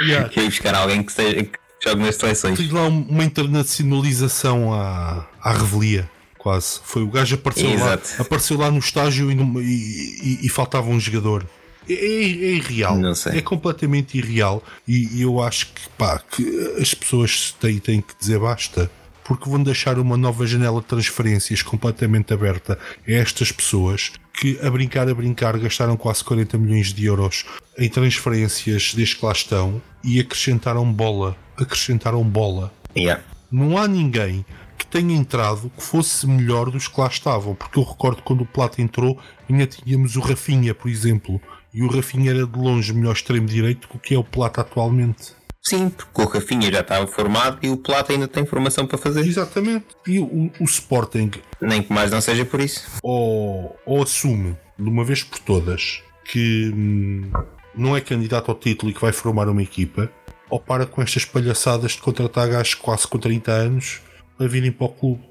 Yeah. que é ir buscar alguém que, seja, que jogue nas seleções. Tens lá um- uma internacionalização à, à revelia, quase. Foi o gajo apareceu lá, apareceu lá no estágio e, não- e- e- e faltava um jogador. É, é- é irreal. É completamente irreal. E, e eu acho que, pá, que as pessoas têm, têm que dizer basta. Porque vão deixar uma nova janela de transferências completamente aberta a estas pessoas que, a brincar, a brincar, gastaram quase 40 milhões de euros em transferências desde que lá estão e acrescentaram bola. Acrescentaram bola Yeah. não há ninguém que tenha entrado que fosse melhor dos que lá estavam. Porque eu recordo quando o Plata entrou, ainda tínhamos o Rafinha, por exemplo. E o Rafinha era de longe o melhor extremo direito do que é o Plata atualmente. Sim, porque o Rafinha já estava formado e o Plata ainda tem formação para fazer. Exatamente. E o, o Sporting Nem que mais não seja por isso. ou, ou assume de uma vez por todas que hum, não é candidato ao título e que vai formar uma equipa, ou para com estas palhaçadas de contratar gajos quase com 30 anos a virem para o clube.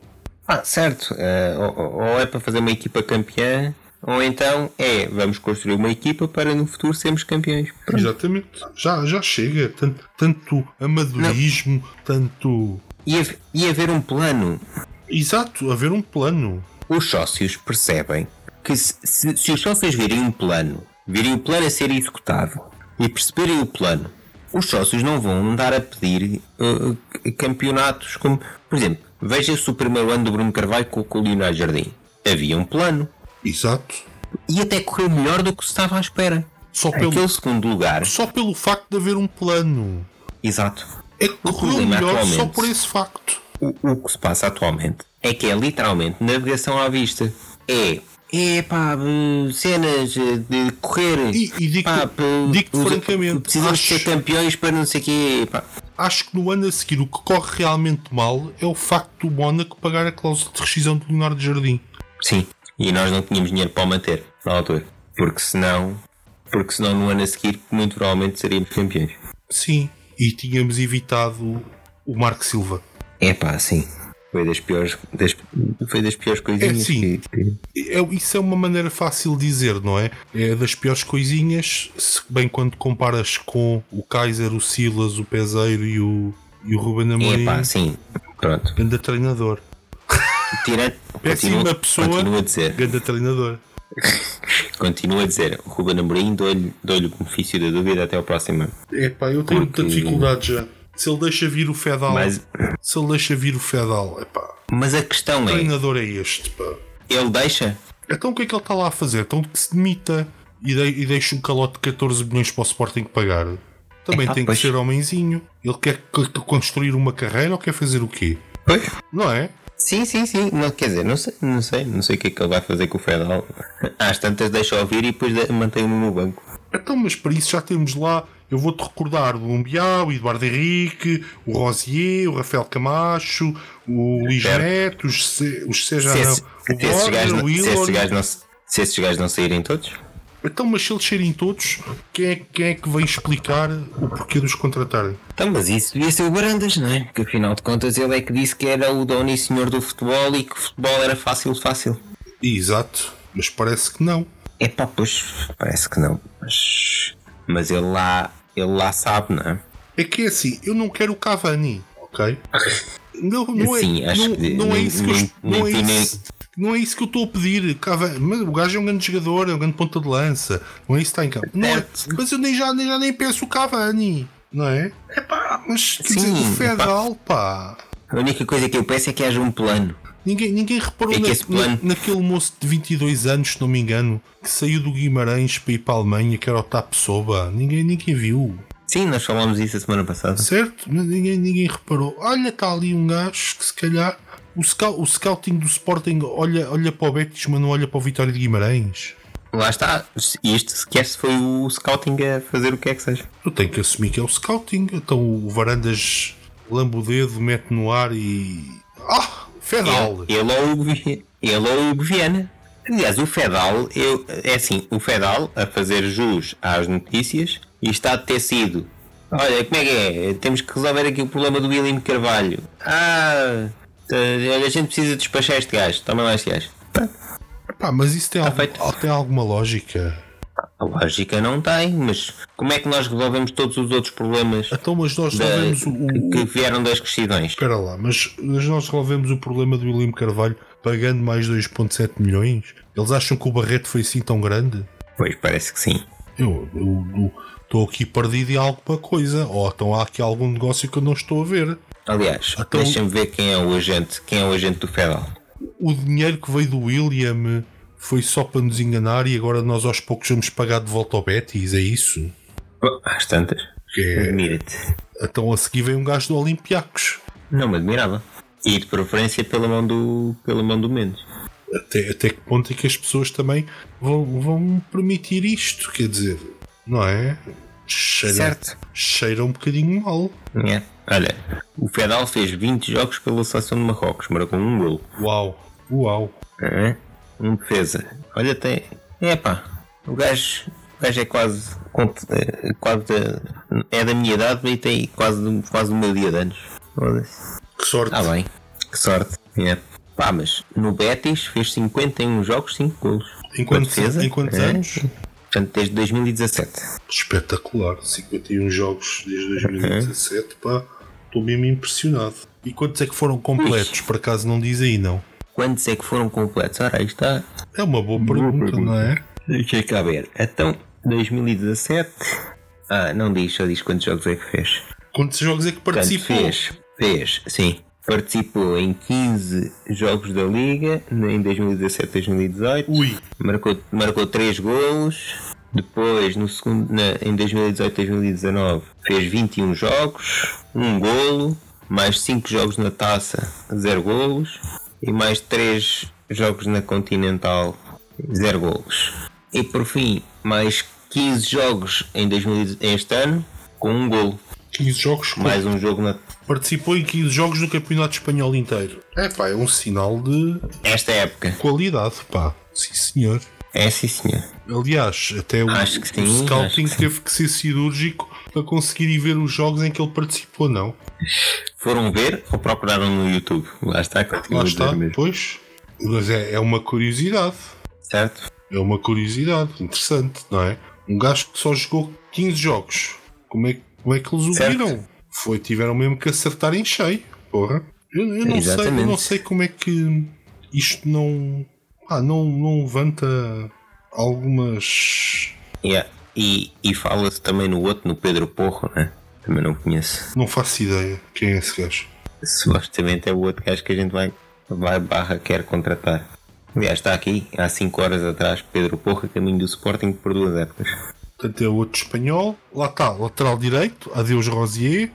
Ah, certo. Eh, ou, ou é para fazer uma equipa campeã, ou então é vamos construir uma equipa para no futuro sermos campeões. Pronto. Exatamente. Já, já chega. Tanto, tanto amadorismo, tanto. E, e haver um plano. Exato, haver um plano. Os sócios percebem que se, se- se os sócios virem um plano, virem o plano a ser executado e perceberem o plano, os sócios não vão andar a pedir uh, campeonatos como, por exemplo, veja-se o primeiro ano do Bruno Carvalho com, com o Leonardo Jardim. Havia um plano Exato. e até correu melhor do que se estava à espera. Só pelo, Aquele segundo lugar, só pelo facto de haver um plano. exato. É que correu melhor só por esse facto. O, o que se passa atualmente é que é literalmente navegação à vista. É. É pá, eh, cenas de correr. E- e digo-te- pá, digo-te os- francamente, Precisamos acho- ser campeões para não sei o quê. Pá. Acho que no ano a seguir o que corre realmente mal é o facto do Mónaco pagar a cláusula de rescisão do Leonardo Jardim. Sim. E nós não tínhamos dinheiro para o manter na altura. Porque senão. Porque senão no ano a seguir, muito provavelmente seríamos campeões. Sim. E tínhamos evitado o Marco Silva. É pá, sim. Foi das piores. Das, foi das piores coisinhas. É, sim. que- que- É- isso é uma maneira fácil de dizer, não é? É das piores coisinhas, se bem quando comparas com o Kaiser, o Silas, o Peseiro e o, e o Ruben É Amorim. pá, sim. Pronto. Ganda treinador. Tirando. Péssima Continua, pessoa. continua a dizer. Ganda treinador. Continua a dizer, o Ruben Amorim dou-lhe dou-lhe o benefício da dúvida até ao próximo ano. É pá, eu tenho Porque- muita dificuldade já. Se ele deixa vir o Fedal. Mas, Se ele deixa vir o Fedal, é pá. mas a questão Que é, treinador é este, pá? ele deixa? Então o que é que ele está lá a fazer? Então que se demita e, de, e deixa um calote de 14 milhões para o Sporting pagar. Também Epá, tem pois. que ser homenzinho. Ele quer construir uma carreira ou quer fazer o quê? Pois. Não é? Sim, sim, sim. Não, quer dizer, não sei, não sei, não sei o que é que ele vai fazer com o Fedal. Às tantas deixa ouvir e depois de- mantém-o no banco. Então, mas para isso já temos lá. Eu vou-te recordar o Lumbiá, o Eduardo Henrique, o Rosier, o Rafael Camacho, o Luís. Neto, os os já Se, não. esse- O se Borja, gajos o não, se esses gajos não, não saírem todos, Então, mas se eles serem todos, quem é, quem é que vem explicar o porquê dos contratarem? então, mas isso devia ser o Barandas, não é? Porque afinal de contas ele é que disse que era o dono e senhor do futebol e que o futebol era fácil, fácil. Exato, mas parece que não. É pá, pois parece que não. Mas, mas ele lá ele lá sabe, não é? É que é assim, eu não quero o Cavani, ok? Não, não é, Sim, acho não, que não é isso que eu, nem- não, é isso, não é isso que eu estou a pedir. Cavani, mas o gajo é um grande jogador, é um grande ponta de lança, não é isso que está em campo. Não é, mas eu nem já, nem já nem penso o Cavani, não é? É pá, mas quer dizer, Sim, o Fedal, pá. A única coisa que eu peço é que haja um plano. Ninguém, ninguém reparou É que na- na- naquele moço de 22 anos, se não me engano, que saiu do Guimarães para ir para a Alemanha, que era o Tap Soba. Ninguém, ninguém viu. Sim, nós falámos isso a semana passada. Certo? Mas Ninguém, ninguém reparou. Olha, está ali um gajo que se calhar o, scou- o scouting do Sporting olha, olha para o Betis, mas não olha para o Vitória de Guimarães. Lá está. Isto sequer se foi o scouting a fazer o que é que seja. Eu tenho que assumir que é o scouting. Então o Varandas lamba o dedo, mete no ar e. Ah! Fedal! Ele, ele, ou ele ou o Hugo Viana. Aliás, o Fedal, eu, é assim, o Fedal, a fazer jus às notícias, e está a ter sido. Olha, como é que é? Temos que resolver aqui o problema do William Carvalho. Ah, eh, olha, a gente precisa despachar este gajo. Toma lá este gajo. Pá, mas isso tem, algo- feito. tem alguma lógica. A lógica não tem, mas como é que nós resolvemos todos os outros problemas Então, mas nós da- resolvemos o. o- que vieram das questões? Espera lá, mas, nós resolvemos o problema do William Carvalho pagando mais 2,7 milhões? Eles acham que o Barreto foi assim tão grande? Pois, parece que sim. Eu estou aqui perdido em alguma coisa. Ou então há aqui algum negócio que eu não estou a ver. Aliás, Então- deixa-me ver quem é o agente, quem é o agente do Fedal. O dinheiro que veio do William foi só para nos enganar e agora nós aos poucos vamos pagar de volta ao Betis, é isso? Oh, Às tantas. É- Admira-te. Então a seguir vem um gajo do Olympiacos. Não me admirava. E de preferência pela mão do, pela mão do Mendes. Até, até que ponto é que as pessoas também vão, vão permitir isto? Quer dizer, não é? Cheira, Certo. cheira um bocadinho mal. É. Olha, o Fedal fez 20 jogos pela seleção de Marrocos, marcou um gol. Uau, uau. É? Um defesa. Olha, tem. É pá, o gajo, o gajo é quase. é, quase da- é da minha idade e tem quase, quase meu dia de anos. Que sorte. Ah, bem, que sorte. É. Pá, mas no Betis fez 51 jogos, 5 golos. Em quantos, em quantos é? anos? Portanto, desde 2017. Espetacular. 51 jogos desde 2017. Uhum. Pá, estou mesmo impressionado. E quantos é que foram completos? Ux. Por acaso não diz aí, não? Quantos é que foram completos? Ora, aí está. É uma boa pergunta, boa pergunta. não é? Deixa cá ver. Então, 2017. Ah, não diz, só diz quantos jogos é que fez. Quantos jogos é que participou? fez, fez, sim. Participou em 15 jogos da Liga em 2017-2018. Ui. Marcou, marcou 3 golos. Depois, no segundo, na, em 2018-2019, fez 21 jogos, 1 golo, mais 5 jogos na taça, 0 golos, e mais 3 jogos na Continental, 0 golos. E por fim, mais 15 jogos em 2000, este ano, com 1 golo. 15 jogos Mais um jogo na. Participou em 15 jogos do Campeonato Espanhol inteiro. É pá, é um sinal de. Esta época. Qualidade, pá. Sim, senhor. É sim, senhor. Aliás, até o, sim, o scouting que teve que ser cirúrgico para conseguir ir ver os jogos em que ele participou, não? Foram ver ou procuraram no YouTube? Lá está, Lá está, pois. Mas é, é uma curiosidade. Certo. É uma curiosidade interessante, não é? Um gajo que só jogou 15 jogos. Como é que como é que eles o certo. viram? Foi, tiveram mesmo que acertar em cheio, porra. Eu, eu não sei, eu não sei como é que isto não. Ah, não, não levanta algumas. Yeah. E, e fala-se também no outro, no Pedro Porro, né? Também não conheço. Não faço ideia quem é esse gajo. Supostamente é o outro gajo que a gente vai, vai barra quer contratar. Aliás, está aqui há 5 horas atrás, Pedro Porro, caminho do Sporting por duas épocas. Portanto, é outro espanhol. Lá está, lateral direito, adeus Rosier,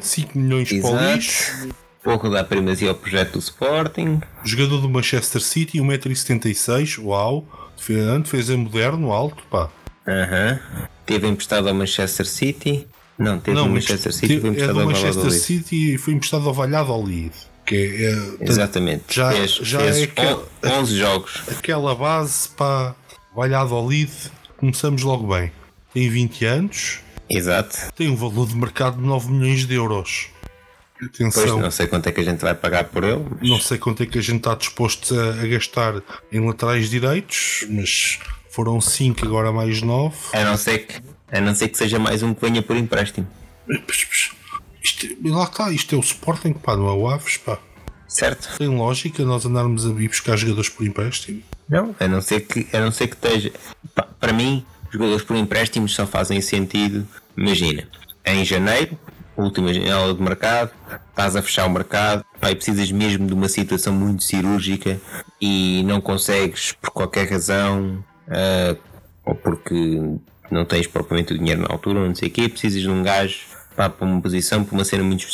5 milhões Exato. para o lixo. Pouco dá primazia ao projeto do Sporting. Jogador do Manchester City, 1,76m, uau. Defesa moderno, alto, pá. Aham. Uh -huh. Teve emprestado ao Manchester City. Não, teve no Manchester City, teve, foi emprestado é do Manchester City e foi emprestado ao Valladolid. Que é, é, Exatamente. Já, fez, já fez é aquel, 11 jogos. Aquela base para Valladolid, começamos logo bem tem 20 anos. Exato. Tem um valor de mercado de 9 milhões de euros. Atenção. Pois, não sei quanto é que a gente vai pagar por ele. Mas... Não sei quanto é que a gente está disposto a, a gastar em laterais direitos, mas foram 5, agora mais 9. A não, ser que, a não ser que seja mais um que venha por empréstimo. Isto, lá está, isto é o Sporting, pá, não é o Aves, pá. Certo. Tem lógica nós andarmos a buscar jogadores por empréstimo? Não, a não ser que, a não ser que esteja. Pá, para mim, jogadores por empréstimos só fazem sentido. Imagina, em janeiro, última janela de mercado, estás a fechar o mercado, pá, e precisas mesmo de uma situação muito cirúrgica e não consegues por qualquer razão, uh, ou porque não tens propriamente o dinheiro na altura, ou não sei o quê, precisas de um gajo pá, para uma posição, para uma cena muito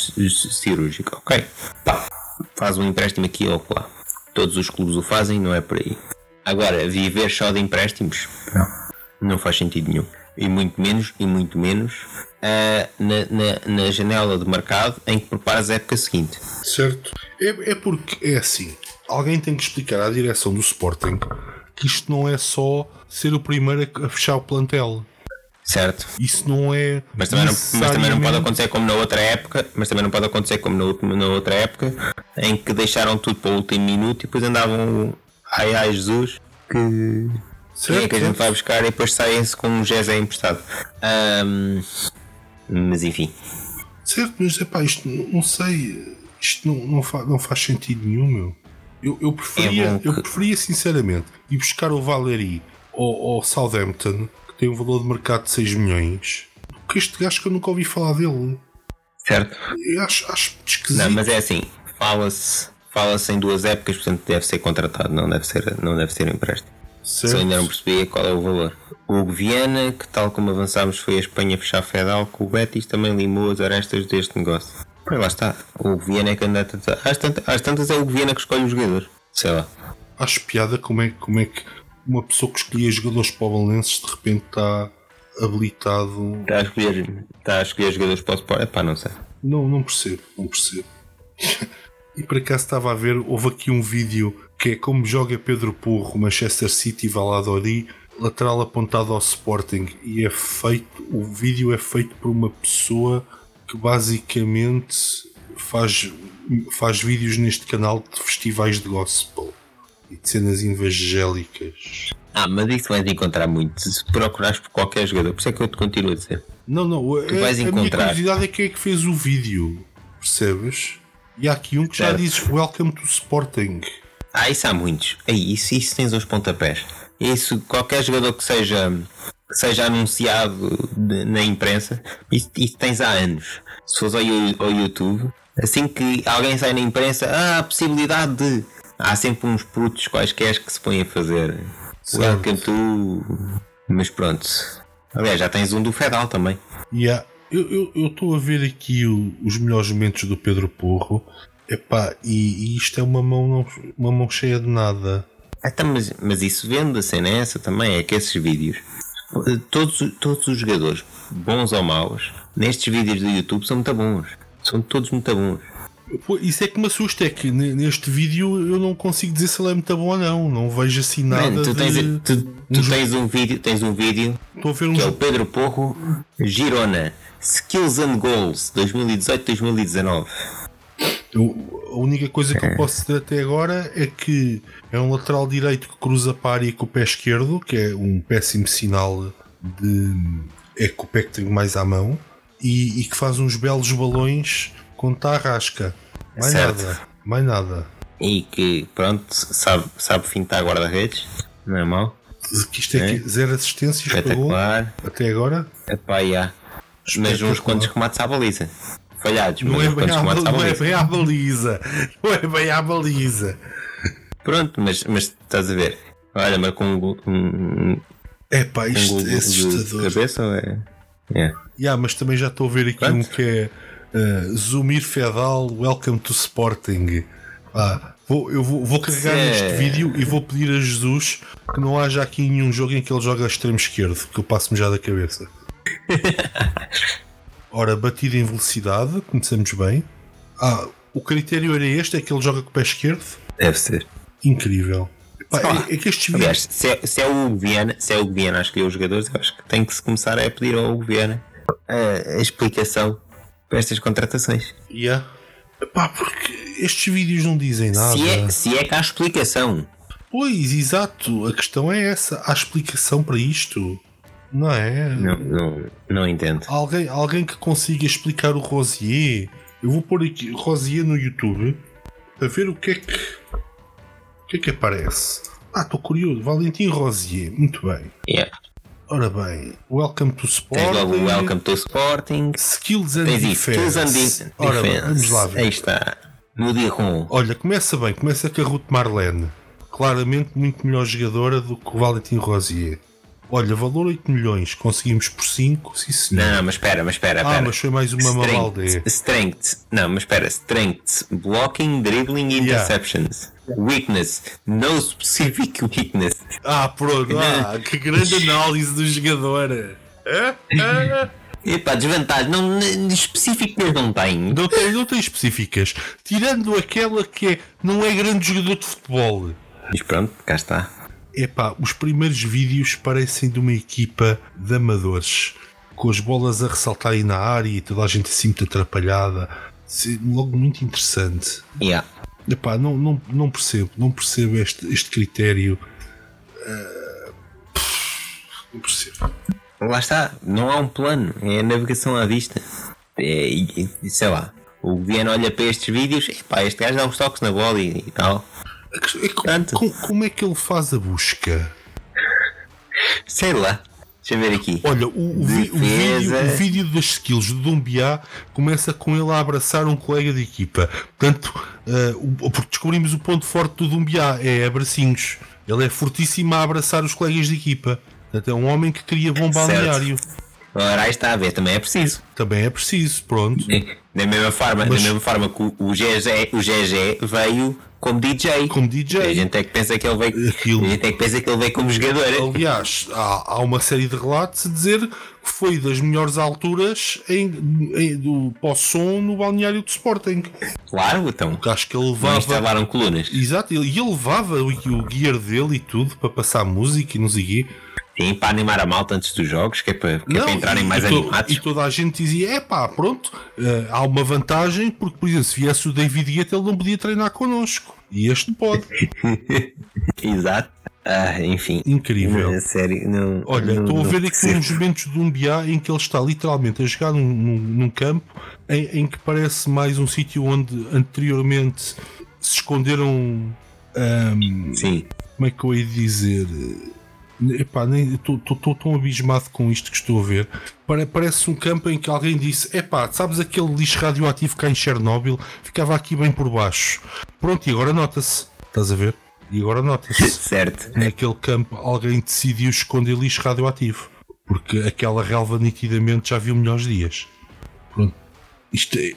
cirúrgica. Ok, pá, faz um empréstimo aqui ou lá. Todos os clubes o fazem, não é por aí. Agora, viver só de empréstimos? Não não faz sentido nenhum. E muito menos, e muito menos uh, na, na, na, janela de mercado em que preparas a época seguinte. Certo. É, é porque é assim. Alguém tem que explicar à direção do Sporting que isto não é só ser o primeiro a fechar o plantel. Certo. Isso não é. Mas também, não, mas também não pode acontecer como na outra época. Mas também não pode acontecer como na, última, na outra época em que deixaram tudo para o último minuto e depois andavam. Ai ai Jesus que Certo, é que a gente vai buscar e depois saem-se com um Jezé emprestado. Um, mas enfim. Certo, mas epá, isto não sei. Isto não, não, fa, não faz sentido nenhum, meu. Eu, eu, preferia, é que... eu preferia sinceramente ir buscar o Valeri ao, ao Southampton, que tem um valor de mercado de 6 milhões, do que este gajo que eu nunca ouvi falar dele. Certo. Eu acho, acho esquisito. Não, mas é assim, fala-se fala-se em duas épocas, portanto deve ser contratado, não deve ser, não deve ser empréstimo. Certo. Só ainda não percebi qual é o valor. O Hugo Viana, que tal como avançámos foi a Espanha fechar Fedal, que o Betis também limou as arestas deste negócio. Pois lá está. O Hugo Viana é candidato a... às, tantas, às tantas é o Hugo Viana que escolhe os jogadores. Sei lá. Acho piada como é, como é que uma pessoa que escolhia jogadores para o Valenenses de repente está habilitado. Está a escolher, está a escolher jogadores para o Sport? É pá, não sei. Não, não percebo, não percebo. e por acaso estava a ver, houve aqui um vídeo que é como joga Pedro Porro, Manchester City, Valladolid, lateral apontado ao Sporting e é feito, o vídeo é feito por uma pessoa que basicamente faz, faz vídeos neste canal de festivais de gospel e de cenas evangélicas. Ah, mas isso vais encontrar muito. Se procurares por qualquer jogador, por isso é que eu te continuo a dizer. Não, não. Tu vais a, a minha encontrar. curiosidade é quem é que fez o vídeo. Percebes? E há aqui um que já Certo. diz Welcome to Sporting. Ah, isso há muitos. Aí, isso, isso tens uns pontapés. Isso, qualquer jogador que seja, que seja anunciado de- na imprensa, isso, isso tens há anos. Se fores ao, ao YouTube, assim que alguém sai na imprensa, ah, a possibilidade de. Há sempre uns putos quaisquer que se põem a fazer. Welcome to. Mas pronto. Aliás, já tens um do Fedal também. E há- eu eu- eu estou a ver aqui o- os melhores momentos do Pedro Porro. Epá, e, e isto é uma mão, não- uma mão cheia de nada. Ah, tá, mas, mas isso vende a cena é essa também, é que esses vídeos, todos, todos os jogadores, bons ou maus, nestes vídeos do YouTube são muito bons. São todos muito bons. Isso é que me assusta, é que ne- neste vídeo eu não consigo dizer se ele é muito bom ou não. Não vejo assim nada. Mano, tu de- tens, tu, tu uns- tens um vídeo, tens um vídeo Estou a ver um que é o jogo. Pedro Porro Girona Skills and Goals 2018-2019. Eu- a única coisa que eu posso dizer até agora é que é um lateral direito que cruza para a área com o pé esquerdo, que é um péssimo sinal de. é com o pé que tenho mais à mão, e, e que faz uns belos balões com tarrasca. Mais Certo. nada. Mais nada. E que, pronto, sabe, sabe fintar guarda-redes, não é mau? Que isto é, É. que zero assistências pagou até agora. Epá, já. Mas uns quantos remates à baliza. Falhados, Não mas é, bem à não é baliza. bem à baliza. Não é bem à baliza. Pronto, mas, mas estás a ver. Olha, mas com um, um, É pá, isto é assustador. cabeça ou é? É. Yeah, mas também já estou a ver aqui um que é uh, Zumir Fedal, Welcome to Sporting. Ah, vou, eu vou, vou carregar é- neste vídeo e vou pedir a Jesus que não haja aqui nenhum jogo em que ele joga a extremo esquerdo, que eu passo-me já da cabeça. Ora, batida em velocidade, conhecemos bem. Ah, o critério era este, é que ele joga com o pé esquerdo. Deve ser. Incrível. Pá, é, é que estes vídeos. Aliás, se é, se é o Viana, se é o Hugo Viana a escolher os jogadores, acho que tem que se começar a pedir ao Viana a, a explicação para estas contratações. Yeah. Pá, porque estes vídeos não dizem nada. Se é, se é que há explicação. Pois, exato. A questão é essa. Há explicação para isto? Não é? Não, não, não entendo. Alguém, alguém que consiga explicar o Rosier. Eu vou pôr aqui Rosier no YouTube para ver o que é que. O que é que aparece. Ah, estou curioso. Valentim Rosier. Muito bem. Yeah. Ora bem. Welcome to Tens logo Sporting. o Welcome to Sporting. Skills and Tens isso. Skills and Defense. de- Ora bem, Defense. vamos lá ver. Aí está. No Diron. Olha, começa bem, começa com a Ruth Marlene. Claramente muito melhor jogadora do que o Valentim Rosier. Olha, valor 8 milhões, conseguimos por 5, sim senhor. Não, mas espera, mas espera, ah, espera. mas foi mais uma mamaldé. Strength, não, mas espera, strength, blocking, dribbling, Yeah. interceptions. Weakness, no specific weakness. Ah, pronto, ah, que grande análise do jogador. Epá, desvantagem, não, específicas não tem. Não, tem, não tem específicas. Tirando aquela que é, não é grande jogador de futebol. Mas pronto, cá está. Epá, os primeiros vídeos parecem de uma equipa de amadores, com as bolas a ressaltarem na área e toda a gente assim muito atrapalhada. Logo muito interessante. Yeah. Epá, não, não, não percebo, não percebo este, este critério. Ah, não percebo. Lá está, não há um plano, é a navegação à vista. É, sei lá, o Viana olha para estes vídeos, epá, este gajo dá uns toques na bola e, e tal. É co- Pronto. co- como é que ele faz a busca? Sei lá, deixa eu ver aqui. Olha, o, o vi- o vídeo, o vídeo das skills do Dumbiá começa com ele a abraçar um colega de equipa. Portanto, o- porque descobrimos o ponto forte do Dumbiá é abracinhos. Ele é fortíssimo a abraçar os colegas de equipa. Portanto, é um homem que cria bom balneário. Ora, aí está a ver, também é preciso. Também é preciso, pronto. Da mesma forma, Mas- da mesma forma que o, o GG, o GG veio como DJ. Como DJ. A gente é que pensa que ele veio. Aquilo. A gente é que pensa que ele veio como jogador. Aliás, há, há uma série de relatos a dizer que foi das melhores alturas em, em- do pós-som no balneário de Sporting. Claro, então. Porque acho que ele Não levava. instalaram colunas. Exato, e ele levava o, o gear dele e tudo para passar música e não sei o quê. Sim, para animar a malta antes dos jogos, que é para, que é Não, para entrarem mais e animados. E toda a gente dizia: é pá, pronto, eh, há uma vantagem, porque, por exemplo, se viesse o David Guetta, ele não podia treinar connosco. E este pode. Exato. Ah, enfim. Incrível. É sério, não. Olha, não- estou a ver aqui uns momentos de um BA em que ele está literalmente a jogar num, num- num campo em, em que parece mais um sítio onde anteriormente se esconderam. ahm, Sim. como é que eu de dizer? Epá, nem estou tão abismado com isto que estou a ver. Pare- Parece um campo em que alguém disse: Epá, sabes aquele lixo radioativo cá em Chernobyl? Ficava aqui bem por baixo. Pronto, e agora nota-se. Estás a ver? E agora nota-se. Certo. Naquele campo alguém decidiu esconder lixo radioativo. Porque aquela relva nitidamente já viu melhores dias. Pronto. Isto é.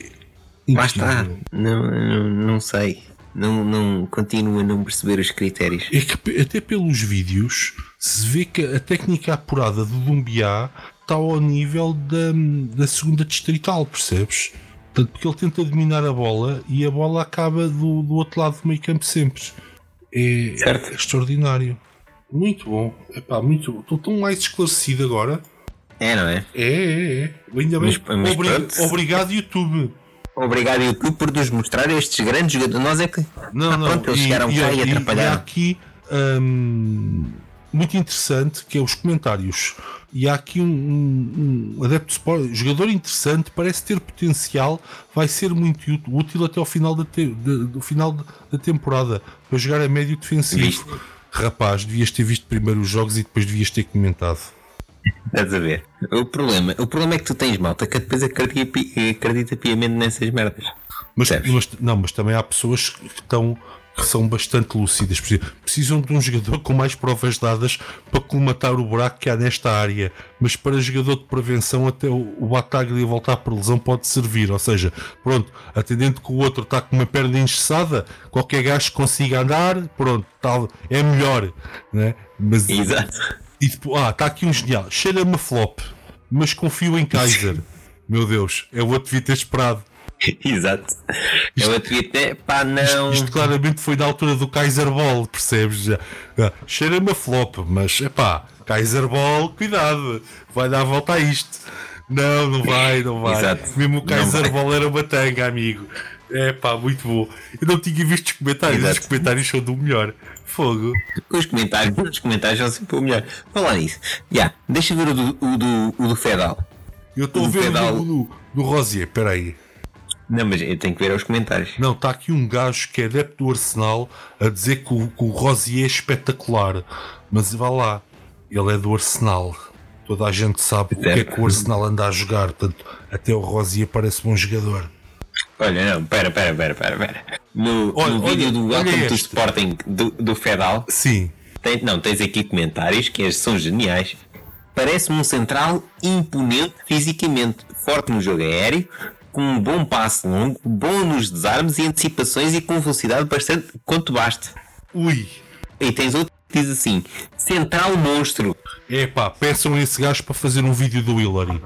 Lá está. incrível. Não, não, não sei. Não, não continuo a não perceber os critérios. É que até pelos vídeos se vê que a técnica apurada do Dumbiá está ao nível da, da segunda distrital, percebes? Portanto, porque ele tenta dominar a bola e a bola acaba do, do outro lado do meio campo sempre. É, Certo. extraordinário. Muito bom. Epá, muito bom. Estou tão mais esclarecido agora. É, não é? É, é, é. Ainda bem. Mas- Obri- pronto. Obrigado, YouTube. Obrigado, YouTube, por nos mostrar estes grandes jogadores. Nós é que. Não, Ah, não. Pronto, eles chegaram cá e há atrapalharam. aqui hum, muito interessante que é os comentários. E há aqui um, um, um adepto de sport, jogador interessante, parece ter potencial, vai ser muito útil, até ao final da, te- de- do final da temporada para jogar a médio defensivo. Viste? Rapaz, devias ter visto primeiro os jogos e depois devias ter comentado. Estás a ver? O problema, o problema é que tu tens malta que depois acredita, acredita piamente nessas merdas. Mas, mas- não, mas também há pessoas que estão que são bastante lúcidas. Precisam- de um jogador com mais provas dadas para colmatar o buraco que há nesta área. Mas para jogador de prevenção, até o, Bataglia voltar por lesão pode servir. Ou seja, pronto, atendendo que o outro está com uma perna engessada, qualquer gajo que consiga andar, pronto, tal, é melhor. Né? Mas, Exato. e depois, ah, está aqui um genial. Cheira-me a flop, mas confio em Kaiser. Meu Deus, é o outro devia ter esperado. Exato. Eu a tweet é pá, não. Isto claramente foi da altura do Kaiser Ball, percebes? Cheira-me a flop, mas epá, Kaiser Ball, cuidado, vai dar a volta a isto. Não, não vai, não vai. Exato. Mesmo o Kaiser. Ball era uma tanga, amigo. É pá, muito bom. Eu não tinha visto os comentários, Exato. os comentários são do melhor. Fogo. Os comentários, os comentários são sempre o melhor. Falar nisso. Já, deixa ver o do, o do, o do Fedal. Eu estou a O ver pedal- do, do, do Rosier, peraí. Não, mas eu tenho que ver os comentários. Não, está aqui um gajo que é adepto do Arsenal a dizer que o, que o Rosier é espetacular. Mas vá lá, ele é do Arsenal. Toda a gente sabe o que é que o Arsenal anda a jogar. Portanto, até o Rosier parece bom jogador. Olha, não, pera, pera, pera, pera, pera. No, Olha, no vídeo olha, do Welcome to. Sporting do, do Fedal, Sim, tem- não, tens aqui comentários que são geniais. Parece-me um central imponente fisicamente, forte no jogo aéreo, com um bom passe longo, bom nos desarmes e antecipações e com velocidade bastante quanto basta. ui. E tens outro que diz assim: Central monstro. Epá, peçam a esse gajo para fazer um vídeo do Hillary.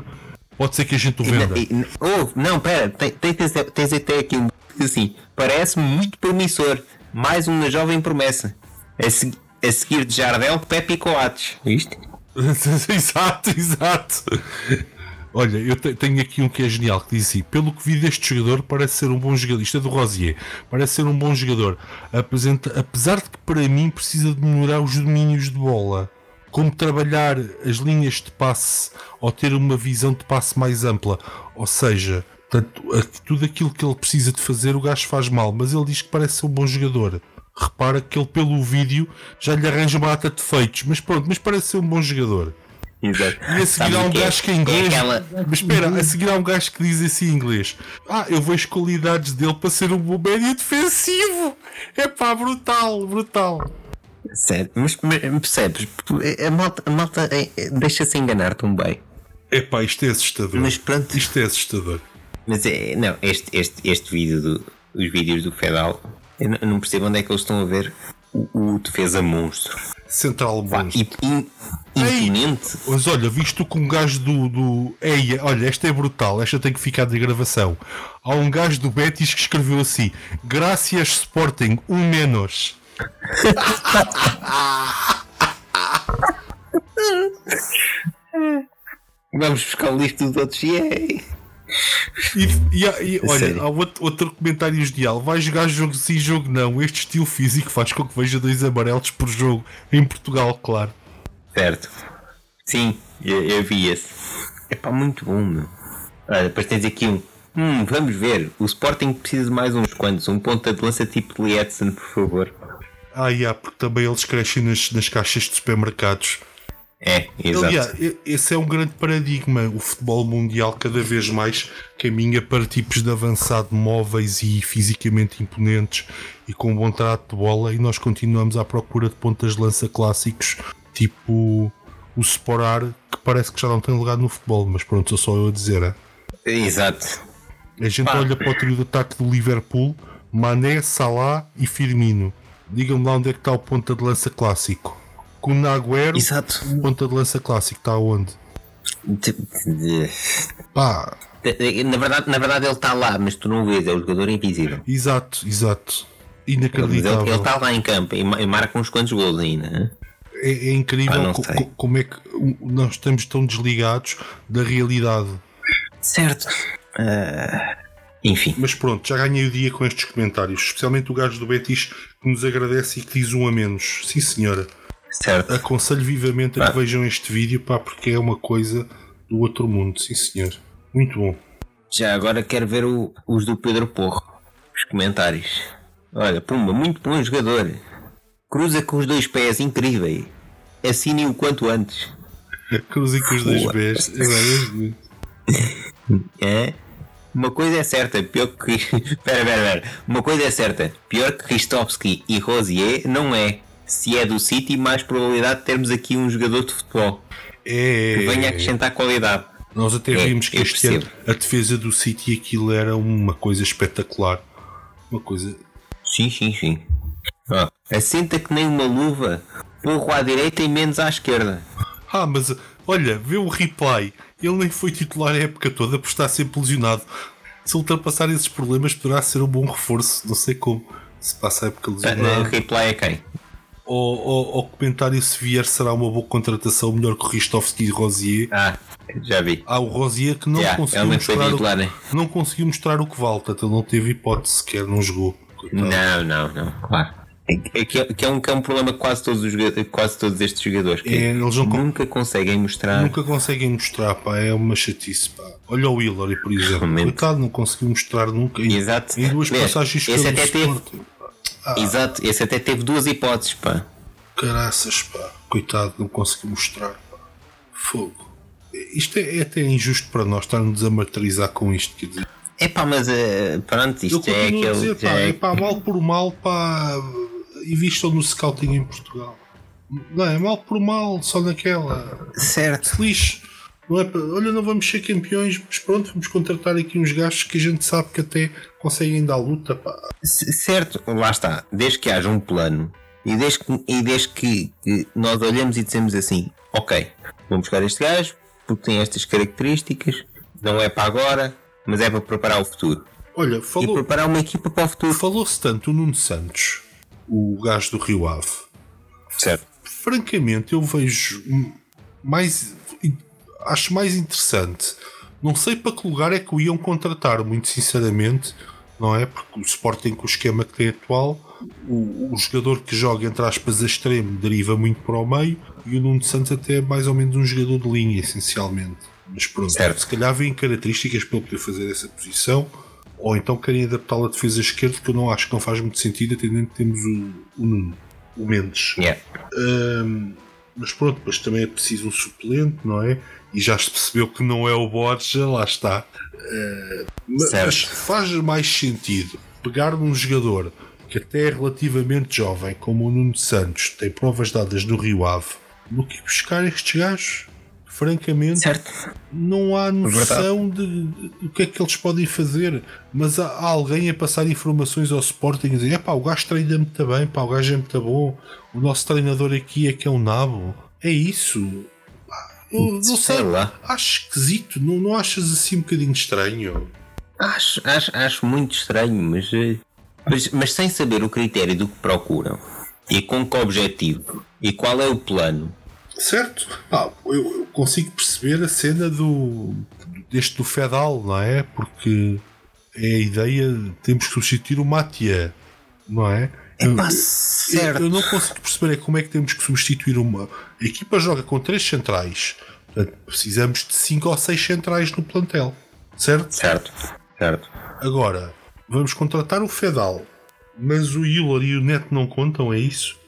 Pode ser que a gente o E venda. na- e- oh, não, pera, tens, tens até aqui um que diz assim: Parece-me muito promissor. Mais uma jovem promessa. A, se- a seguir de Jardel, Pepe e Coates. Viste? exato, exato. Olha, eu te- tenho aqui um que é genial que diz assim: pelo que vi deste jogador, parece ser um bom jogador. Isto é do Rosier, parece ser um bom jogador. Apresenta, apesar de que para mim precisa de melhorar os domínios de bola, como trabalhar as linhas de passe ou ter uma visão de passe mais ampla. Ou seja, tudo aquilo que ele precisa de fazer, o gajo faz mal, mas ele diz que parece ser um bom jogador. Repara que ele, pelo vídeo, já lhe arranja uma ata de feitos, mas pronto, mas parece ser um bom jogador. Exato. E a seguir há um é? gajo que é inglês. Aquela. Mas espera, a seguir há um gajo que diz assim em inglês: Ah, eu vejo qualidades dele para ser um bom médio defensivo. É pá, brutal, brutal. Sério, mas, percebes? A malta, a malta é- é- deixa-se enganar também. É pá, isto é assustador. Mas pronto. Isto é assustador. Mas é, não, este, este, este vídeo, do, os vídeos do Fedal, eu não percebo onde é que eles estão a ver o, o defesa monstro. Central Pá, e, e- imponente. Mas olha, visto com um gajo do. do... Ei, olha, esta é brutal, esta tem que ficar de gravação. Há um gajo do Betis que escreveu assim: Graças Sporting, um menos. Vamos buscar o lixo dos outros. Yay! E, e, e, olha, sério? há outro, outro comentário ideal. Vai jogar jogo sim, jogo não. Este estilo físico faz com que veja dois amarelos por jogo. Em Portugal, claro. Certo. Sim, eu, eu vi esse. É pá, muito bom, meu. Olha, depois tens aqui um. Hum, vamos ver. O Sporting precisa de mais uns quantos. Um ponta de lança tipo Lietzen, por favor. Ah, yeah, porque também eles crescem nas, nas caixas de supermercados. É, exato. Aliás, esse é um grande paradigma. O futebol mundial cada vez mais caminha para tipos de avançado móveis e fisicamente imponentes e com um bom trato de bola e nós continuamos à procura de pontas de lança clássicos tipo o Sporar que parece que já não tem lugar no futebol, mas pronto, sou só eu a dizer. é? Exato. A gente Pá. olha para o trio de ataque do Liverpool, Mané, Salah e Firmino. Digam-me lá onde é que está o ponta de lança clássico. Com Agüero, Exato. o ponta de lança clássico está onde? Pá, Na verdade, na verdade ele está lá, mas tu não o vês, é o jogador invisível. exato, exato. Inacreditável. ele está lá em campo e ma- marca uns quantos gols ainda. É, é incrível Ah, co- como é que o- nós estamos tão desligados da realidade. Certo. Ah, enfim. Mas pronto, já ganhei o dia com estes comentários, especialmente o gajo do Betis que nos agradece e que diz um a menos. Sim, senhora. Certo. Aconselho vivamente a que vejam este vídeo, pá, porque é uma coisa do outro mundo. Sim, senhor. Muito bom. Já agora quero ver o- os do Pedro Porro. Os comentários. Olha, Pumba, muito bom jogador. Cruza com os dois pés, incrível. Assine o quanto antes. Cruzei com os dois pés. É É? Uma coisa é certa, pior que. Pera, pera, pera. Uma coisa é certa, pior que Ristovski e Rosier não é. Se é do City, mais probabilidade de termos aqui um jogador de futebol é, que venha acrescentar qualidade. Nós até É, vimos que eu este ano a defesa do City aquilo era uma coisa espetacular. Uma coisa. Sim, sim, sim. Ó, assenta que nem uma luva, porro à direita e menos à esquerda. Ah, mas olha, vê o replay. Ele nem foi titular a época toda por estar sempre lesionado. Se ultrapassar esses problemas, poderá ser um bom reforço. Não sei como. Se passa a época Uh, lesionado. reply a quem? Ou, ou, ou comentário se vier será uma boa contratação, melhor que o Ristovski e Rosier. Ah, já vi. Há o Rosier que não Yeah, conseguiu nem foi mostrar o, né? não conseguiu mostrar o que vale, portanto ele não teve hipótese sequer, não jogou. Coitado. Não, não, não, claro. É, é que, é, que é um, que é um problema quase todos, os, quase todos estes jogadores. Que É, eles nunca conseguem mostrar. Nunca conseguem mostrar, pá, é uma chatice, pá. Olha o Hillary, por exemplo. Realmente. Coitado, não conseguiu mostrar nunca. Em, Exato. Em duas passagens esse até teve- Sporting. Exato, esse até teve duas hipóteses, pá. Caraças, pá. Coitado, não conseguiu mostrar, pá. Fogo. Isto é, é até injusto para nós estar-nos a martirizar com isto, quer dizer. É pá, mas eh, pronto, isto é continuo a aquele. dizer, pá, é- é pá, mal por mal, pá, e vistam no scouting em Portugal. Não é mal por mal, só naquela. Certo. Se lixe. Não é para, olha, não vamos ser campeões, mas pronto, vamos contratar aqui uns gajos que a gente sabe que até conseguem dar luta, pá. Certo, lá está. Desde que haja um plano e desde que, e desde que, nós olhamos e dizemos assim: Ok, vamos buscar este gajo porque tem estas características, não é para agora, mas é para preparar o futuro. Olha, E falou, preparar uma equipa para o futuro. falou-se tanto o Nuno Santos, o gajo do Rio Ave. Certo. Francamente, eu vejo mais. Acho mais interessante. Não sei para que lugar é que o iam contratar, muito sinceramente, não é? Porque o Sporting, com o esquema que tem atual, o, o jogador que joga, entre aspas, a extremo, deriva muito para o meio e o Nuno Santos até é mais ou menos um jogador de linha, essencialmente. Mas pronto, Certo. se calhar vêm características para ele poder fazer essa posição, ou então querem adaptá-lo à defesa esquerda, que eu não acho que não faz muito sentido, atendendo que temos o, o Nuno, o Mendes. Yeah. Hum, mas pronto, depois também é preciso um suplente, não é? E já se percebeu que não é o Borja, lá está. Uh, mas faz mais sentido pegar num jogador que até é relativamente jovem, como o Nuno Santos, tem provas dadas no Rio Ave, do que buscar estes gajos. Francamente, Certo. não há noção verdade. de, do que é que eles podem fazer. Mas há, alguém a passar informações ao Sporting e dizer: pá, o gajo treina muito bem, pá, o gajo é muito bom, o nosso treinador aqui é que é um nabo. É isso. Eu não sei, Sei lá. acho esquisito, não, não achas assim um bocadinho estranho? Acho, acho, acho muito estranho, mas, eh, mas, mas sem saber o critério do que procuram e com que objetivo e qual é o plano. Certo? Pá, eu, eu consigo perceber a cena do, deste do Fedal, não é? Porque é a ideia, temos que substituir o Matia, não é? Epá, eu, certo. eu não consigo perceber é como é que temos que substituir uma. A equipa joga com três centrais, portanto precisamos de cinco ou seis centrais no plantel, certo? Certo, certo. Agora, vamos contratar o Fedal, mas o Euler e o Neto não contam, é isso?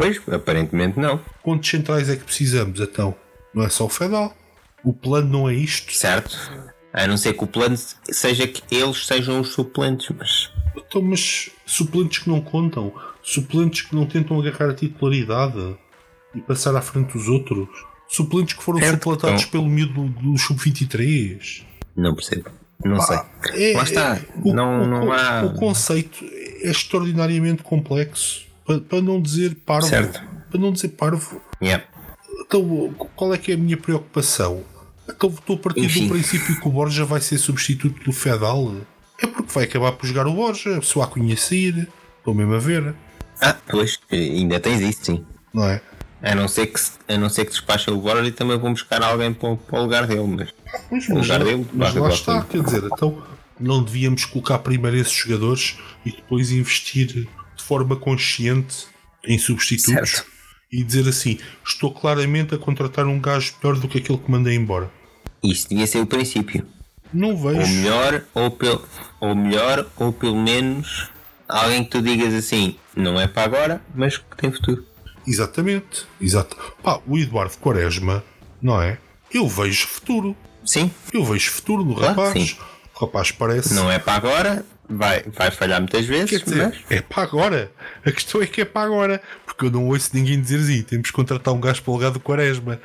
Pois, aparentemente não. Quantos centrais é que precisamos então? Não é só o Fedal. O plano não é isto. Certo. A não ser que o plano seja que eles sejam os suplentes, mas. Então, mas suplentes que não contam, suplentes que não tentam agarrar a titularidade e passar à frente dos outros, suplentes que foram Certo, suplantados então- pelo miúdo do, do Sub-23. Não percebo. Não sei. É- Lá está. é- o, não, o- não há. o conceito é extraordinariamente complexo. Para, para não dizer parvo. Certo. Para não dizer parvo. Yeah. Então, qual é que é a minha preocupação? Então, estou a partir Enfim. do princípio que o Borja vai ser substituto do Fedal. É porque vai acabar por jogar o Borja, se o a conhecer. Estou mesmo a ver, Ah, pois, ainda tens isso, sim. não é? A não ser que, a não ser que despacha o Borja e também vão buscar alguém para, o- para o lugar dele. Mas Pois, mas, lugar dele, mas lá está, quer dizer, então não devíamos colocar primeiro esses jogadores e depois investir de forma consciente em substitutos Certo. e dizer assim: estou claramente a contratar um gajo pior do que aquele que mandei embora. isso devia ser o princípio. Não Ou vejo. melhor, ou, pel, ou melhor, ou pelo menos alguém que tu digas assim, não é para agora, mas que tem futuro. Exatamente. Exato. Pá, o Eduardo Quaresma, não é? Eu vejo futuro. Sim, Eu vejo futuro no Claro rapaz. sim. O rapaz parece. não é para agora, vai, vai falhar muitas vezes, Quer dizer, mas é para agora. A questão é que é para agora. Porque eu não ouço ninguém dizer assim: temos que contratar um gajo para o lugar do Quaresma.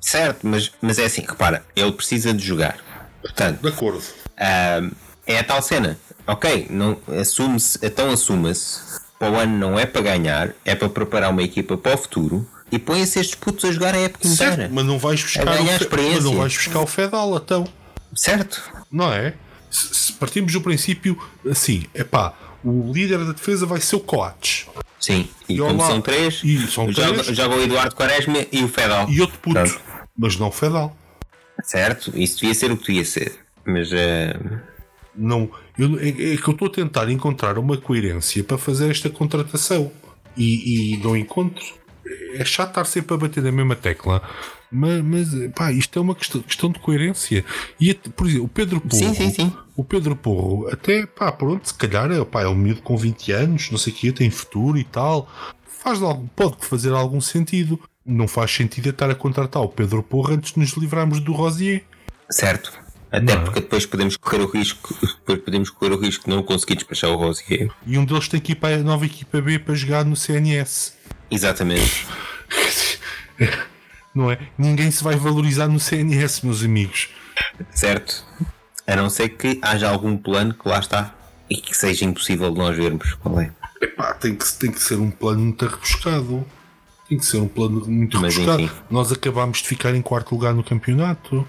certo, mas, mas é assim, repara, ele precisa de jogar. Portanto, De acordo. ah, é a tal cena. Ok, não, assume-se, então assuma-se. Para o ano não é para ganhar, é para preparar uma equipa para o futuro e põe-se estes putos a jogar a época inteira. Certo, mas não vais buscar, o, mas não vais buscar o Fedal, então. Certo? Não é? Se, partimos do princípio assim, é pá, o líder da defesa vai ser o Coates. Sim, e, E como são três, e são joga, três. joga o Eduardo Quaresma e o Fedal. E outro puto. Pronto. Mas não o Fedal. Certo, isso devia ser o que devia ser. Mas eh, Não, eu, é, é que eu estou a tentar encontrar uma coerência para fazer esta contratação e, e não encontro. É chato estar sempre a bater na mesma tecla, mas, mas pá, isto é uma questão, questão de coerência. E, por exemplo, o Pedro Porro, Sim, sim, sim. o Pedro Porro, até pá, pronto, se calhar é, pá, é um miúdo com 20 anos, não sei o que, tem futuro e tal, faz pode fazer algum sentido. Não faz sentido é estar a contratar o Pedro Porro antes de nos livrarmos do Rosier. certo. Até Não é? porque depois podemos correr o risco, depois podemos correr o risco de não conseguir despachar o Rosier. E um deles tem que ir para a nova equipa B para jogar no CNS. Exatamente. Não é? Ninguém se vai valorizar no CNS, meus amigos. Certo. A não ser que haja algum plano que lá está e que seja impossível de nós vermos qual é. Epá, tem que, tem que ser um plano muito rebuscado. Tem que ser um plano muito Mas, rebuscado. enfim. Nós acabámos de ficar em quarto lugar no campeonato.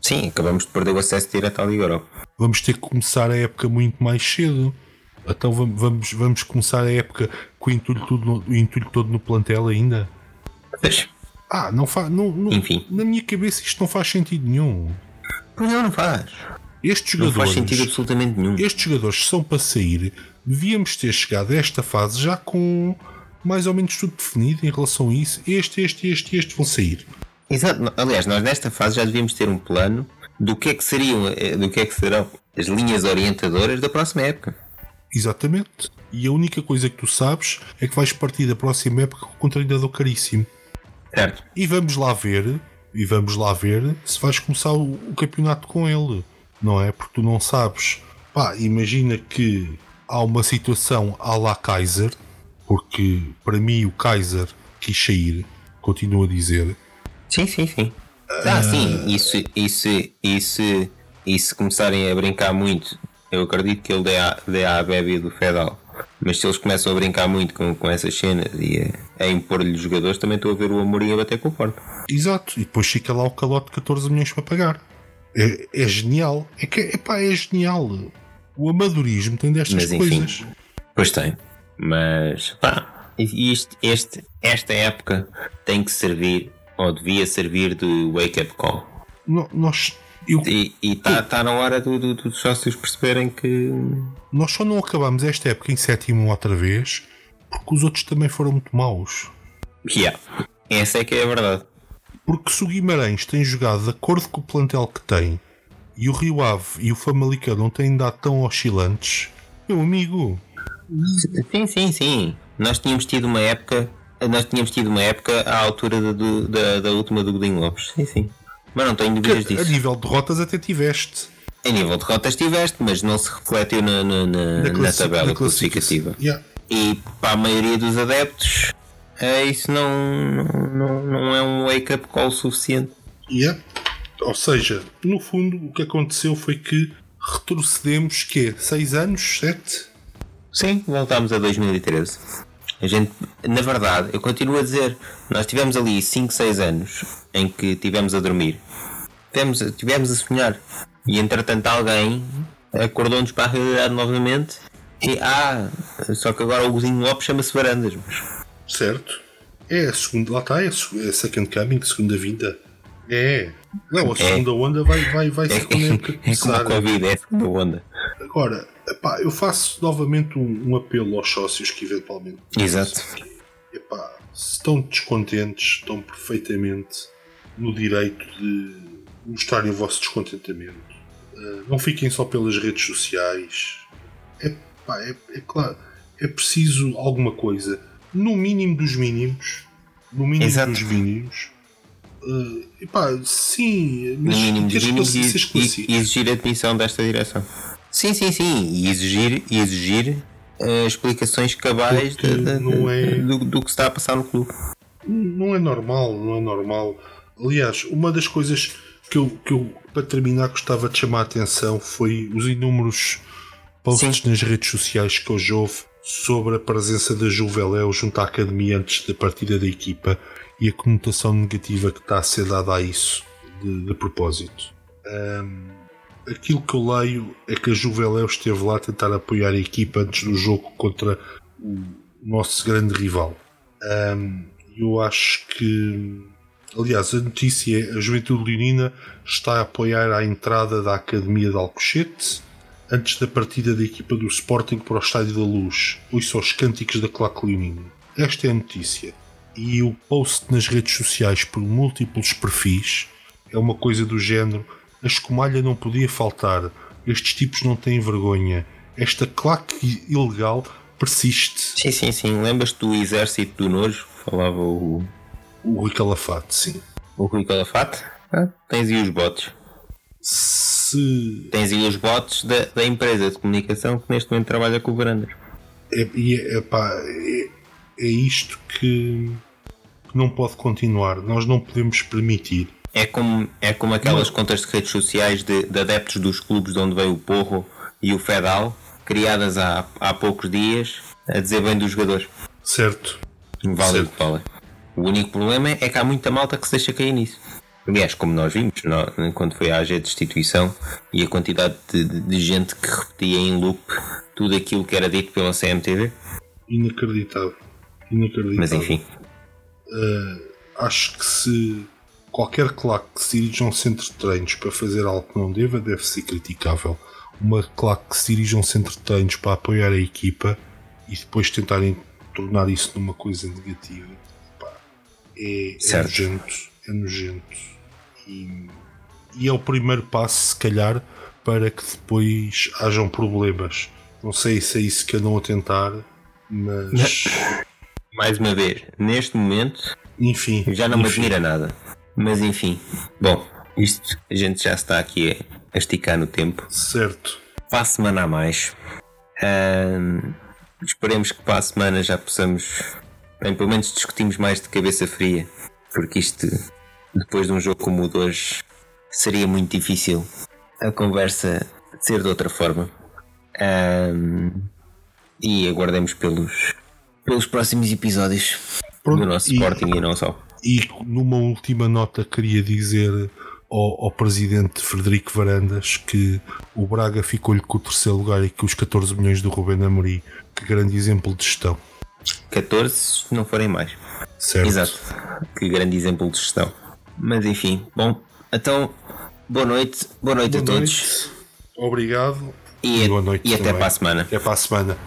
Sim, acabamos de perder o acesso direto à Liga Europa. Vamos ter que começar a época muito mais cedo. Então vamos, vamos, vamos começar a época com o entulho, tudo no, o entulho todo no plantel ainda. Mas, Ah, não faz. Não, não- Enfim. Na minha cabeça isto não faz sentido nenhum. pois não, não faz. Estes Não jogadores. faz sentido absolutamente nenhum. estes jogadores são para sair, devíamos ter chegado a esta fase já com mais ou menos tudo definido em relação a isso. Este, este, este e este vão sair. Exato. Aliás, nós nesta fase já devíamos ter um plano do que é que seriam, eh, do que é que serão as linhas orientadoras da próxima época. Exatamente. E a única coisa que tu sabes é que vais partir da próxima época com um treinador caríssimo. Certo. E vamos lá ver, e vamos lá ver se vais começar o, o campeonato com ele. Não é? Porque tu não sabes. Pá, imagina que há uma situação à la Kaiser, porque para mim o Kaiser quis sair, continuo a dizer. Sim, sim, sim. Ah, sim, isso, isso, isso, isso se começarem a brincar muito, eu acredito que ele dê a, dê a bébia do Fedal. Mas se eles começam a brincar muito com, com essas cenas e a, a impor-lhe jogadores, também estou a ver o Amorim a bater com o porta. Exato, e depois fica lá o calote de 14 milhões para pagar. É, é genial. É que epá, é genial. O amadorismo tem destas Mas enfim. coisas. Pois tem. Mas pá, e isto, este, esta época tem que servir, ou devia servir de wake-up call. No- nós, Eu- E está tá na hora do- do- dos sócios perceberem que. Nós só não acabamos esta época em sétimo outra vez porque os outros também foram muito maus. Yeah. Essa é que é a verdade. Porque se o Guimarães tem jogado de acordo com o plantel que tem e o Rio Ave e o Famalicão não têm dado tão oscilantes, meu amigo, Sim, sim, sim. Nós tínhamos tido uma época. Nós tínhamos tido uma época à altura da, da, da última do Godinho Lopes. Sim, sim. Mas não tenho dúvidas que a disso. nível de derrotas até tiveste. A nível de rotas tiveste, mas não se refletiu na, na, na- na tabela classificativa. Yeah. E para a maioria dos adeptos, eh, isso não, não, não é um wake-up call suficiente. Yeah. Ou seja, no fundo, o que aconteceu foi que retrocedemos que 6 anos, 7? Sim, voltámos a 2013. A gente, na verdade, eu continuo a dizer, nós tivemos ali 5, 6 anos em que tivemos a dormir. Tivemos, tivemos a sonhar. E entretanto alguém acordou-nos para a realidade novamente. E ah, só que agora o Godinho Lopes chama-se Varandas. Mas, Certo. É a segunda, lá está, é a é second coming, segunda vinda. É. Não, a segunda onda vai, vai, vai ser quando a época é como começar. a Covid, é a segunda onda. Agora, epá, eu faço novamente um, um apelo aos sócios que eventualmente. Exato. Epá, se estão descontentes, estão perfeitamente no direito de mostrarem o vosso descontentamento. Uh, não fiquem só pelas redes sociais. Epá, é, é claro, é preciso alguma coisa. No mínimo dos mínimos. No mínimo Exato. dos mínimos. Uh, epá, sim, No mas mínimo dos mínimos e, e- exigir a admissão desta direção. Sim, sim, sim. E exigir, e exigir eh, explicações cabais da- da- não é- do, do que se está a passar no clube. Não é normal, não é normal. Aliás, uma das coisas que eu, que eu para terminar, gostava de chamar a atenção foi os inúmeros posts nas redes sociais que hoje houve sobre a presença da Juveléu junto à academia antes da partida da equipa e a conotação negativa que está a ser dada a isso de, de propósito. Ahm, aquilo que eu leio é que a Juveléu esteve lá a tentar apoiar a equipa antes do jogo contra o nosso grande rival. Ahm, eu acho que, aliás, a notícia é a Juventude Leonina está a apoiar a entrada da Academia de Alcochete antes da partida da equipa do Sporting para o Estádio da Luz. Ouça os cânticos da Claque Leonina. Esta é a notícia. E o post nas redes sociais por múltiplos perfis é uma coisa do género: a escumalha não podia faltar, estes tipos não têm vergonha, esta claque ilegal persiste. Sim, sim, sim. Lembras-te do exército do nojo? Falava o, O Rui Calafate, sim. o Rui Calafate. Ah, tens aí os bots. Se Tens aí os bots da, da empresa de comunicação que neste momento trabalha com o Varandas. é, e é, epá, é, é isto que não pode continuar. Nós não podemos permitir. É como, é como aquelas contas de redes sociais de, de adeptos dos clubes de onde veio o Porro e o Fedal, criadas há, há poucos dias, a dizer bem dos jogadores. Certo? Vale o Certo. que vale. O único problema é que há muita malta que se deixa cair nisso. Aliás, como nós vimos nó- quando foi a AG de destituição e a quantidade de, de- de gente que repetia em loop tudo aquilo que era dito pela CMTV. Inacreditável. Inacreditável. Mas enfim, Acho que se qualquer claque que se dirija a um centro de treinos para fazer algo que não deva, deve ser criticável. Uma claque que se dirija a um centro de treinos para apoiar a equipa e depois tentarem tornar isso numa coisa negativa pá, é, é nojento. É nojento. E, e é o primeiro passo, se calhar, para que depois hajam problemas. Não sei se é isso que andam a tentar, mas mais uma vez, neste momento enfim. já não me enfim. admira nada. Mas enfim, bom, isto a gente já está aqui a, esticar no tempo. Certo. Para a semana a mais. Esperemos que para a semana já possamos, bem, pelo menos discutimos mais de cabeça fria, porque isto, depois de um jogo como o de hoje, seria muito difícil a conversa ser de outra forma. E aguardemos pelos, pelos próximos episódios Pronto, do nosso e- Sporting e não só. E numa última nota queria dizer ao, ao presidente Frederico Varandas que o Braga ficou-lhe com o terceiro lugar e que os 14 milhões do Rubén Amorim, que grande exemplo de gestão. 14, se não forem mais. Certo? Exato. Que grande exemplo de gestão. Mas enfim, bom, então boa noite, boa noite Boa a todos noite. Obrigado. e, boa noite e até para a semana. Até para a semana.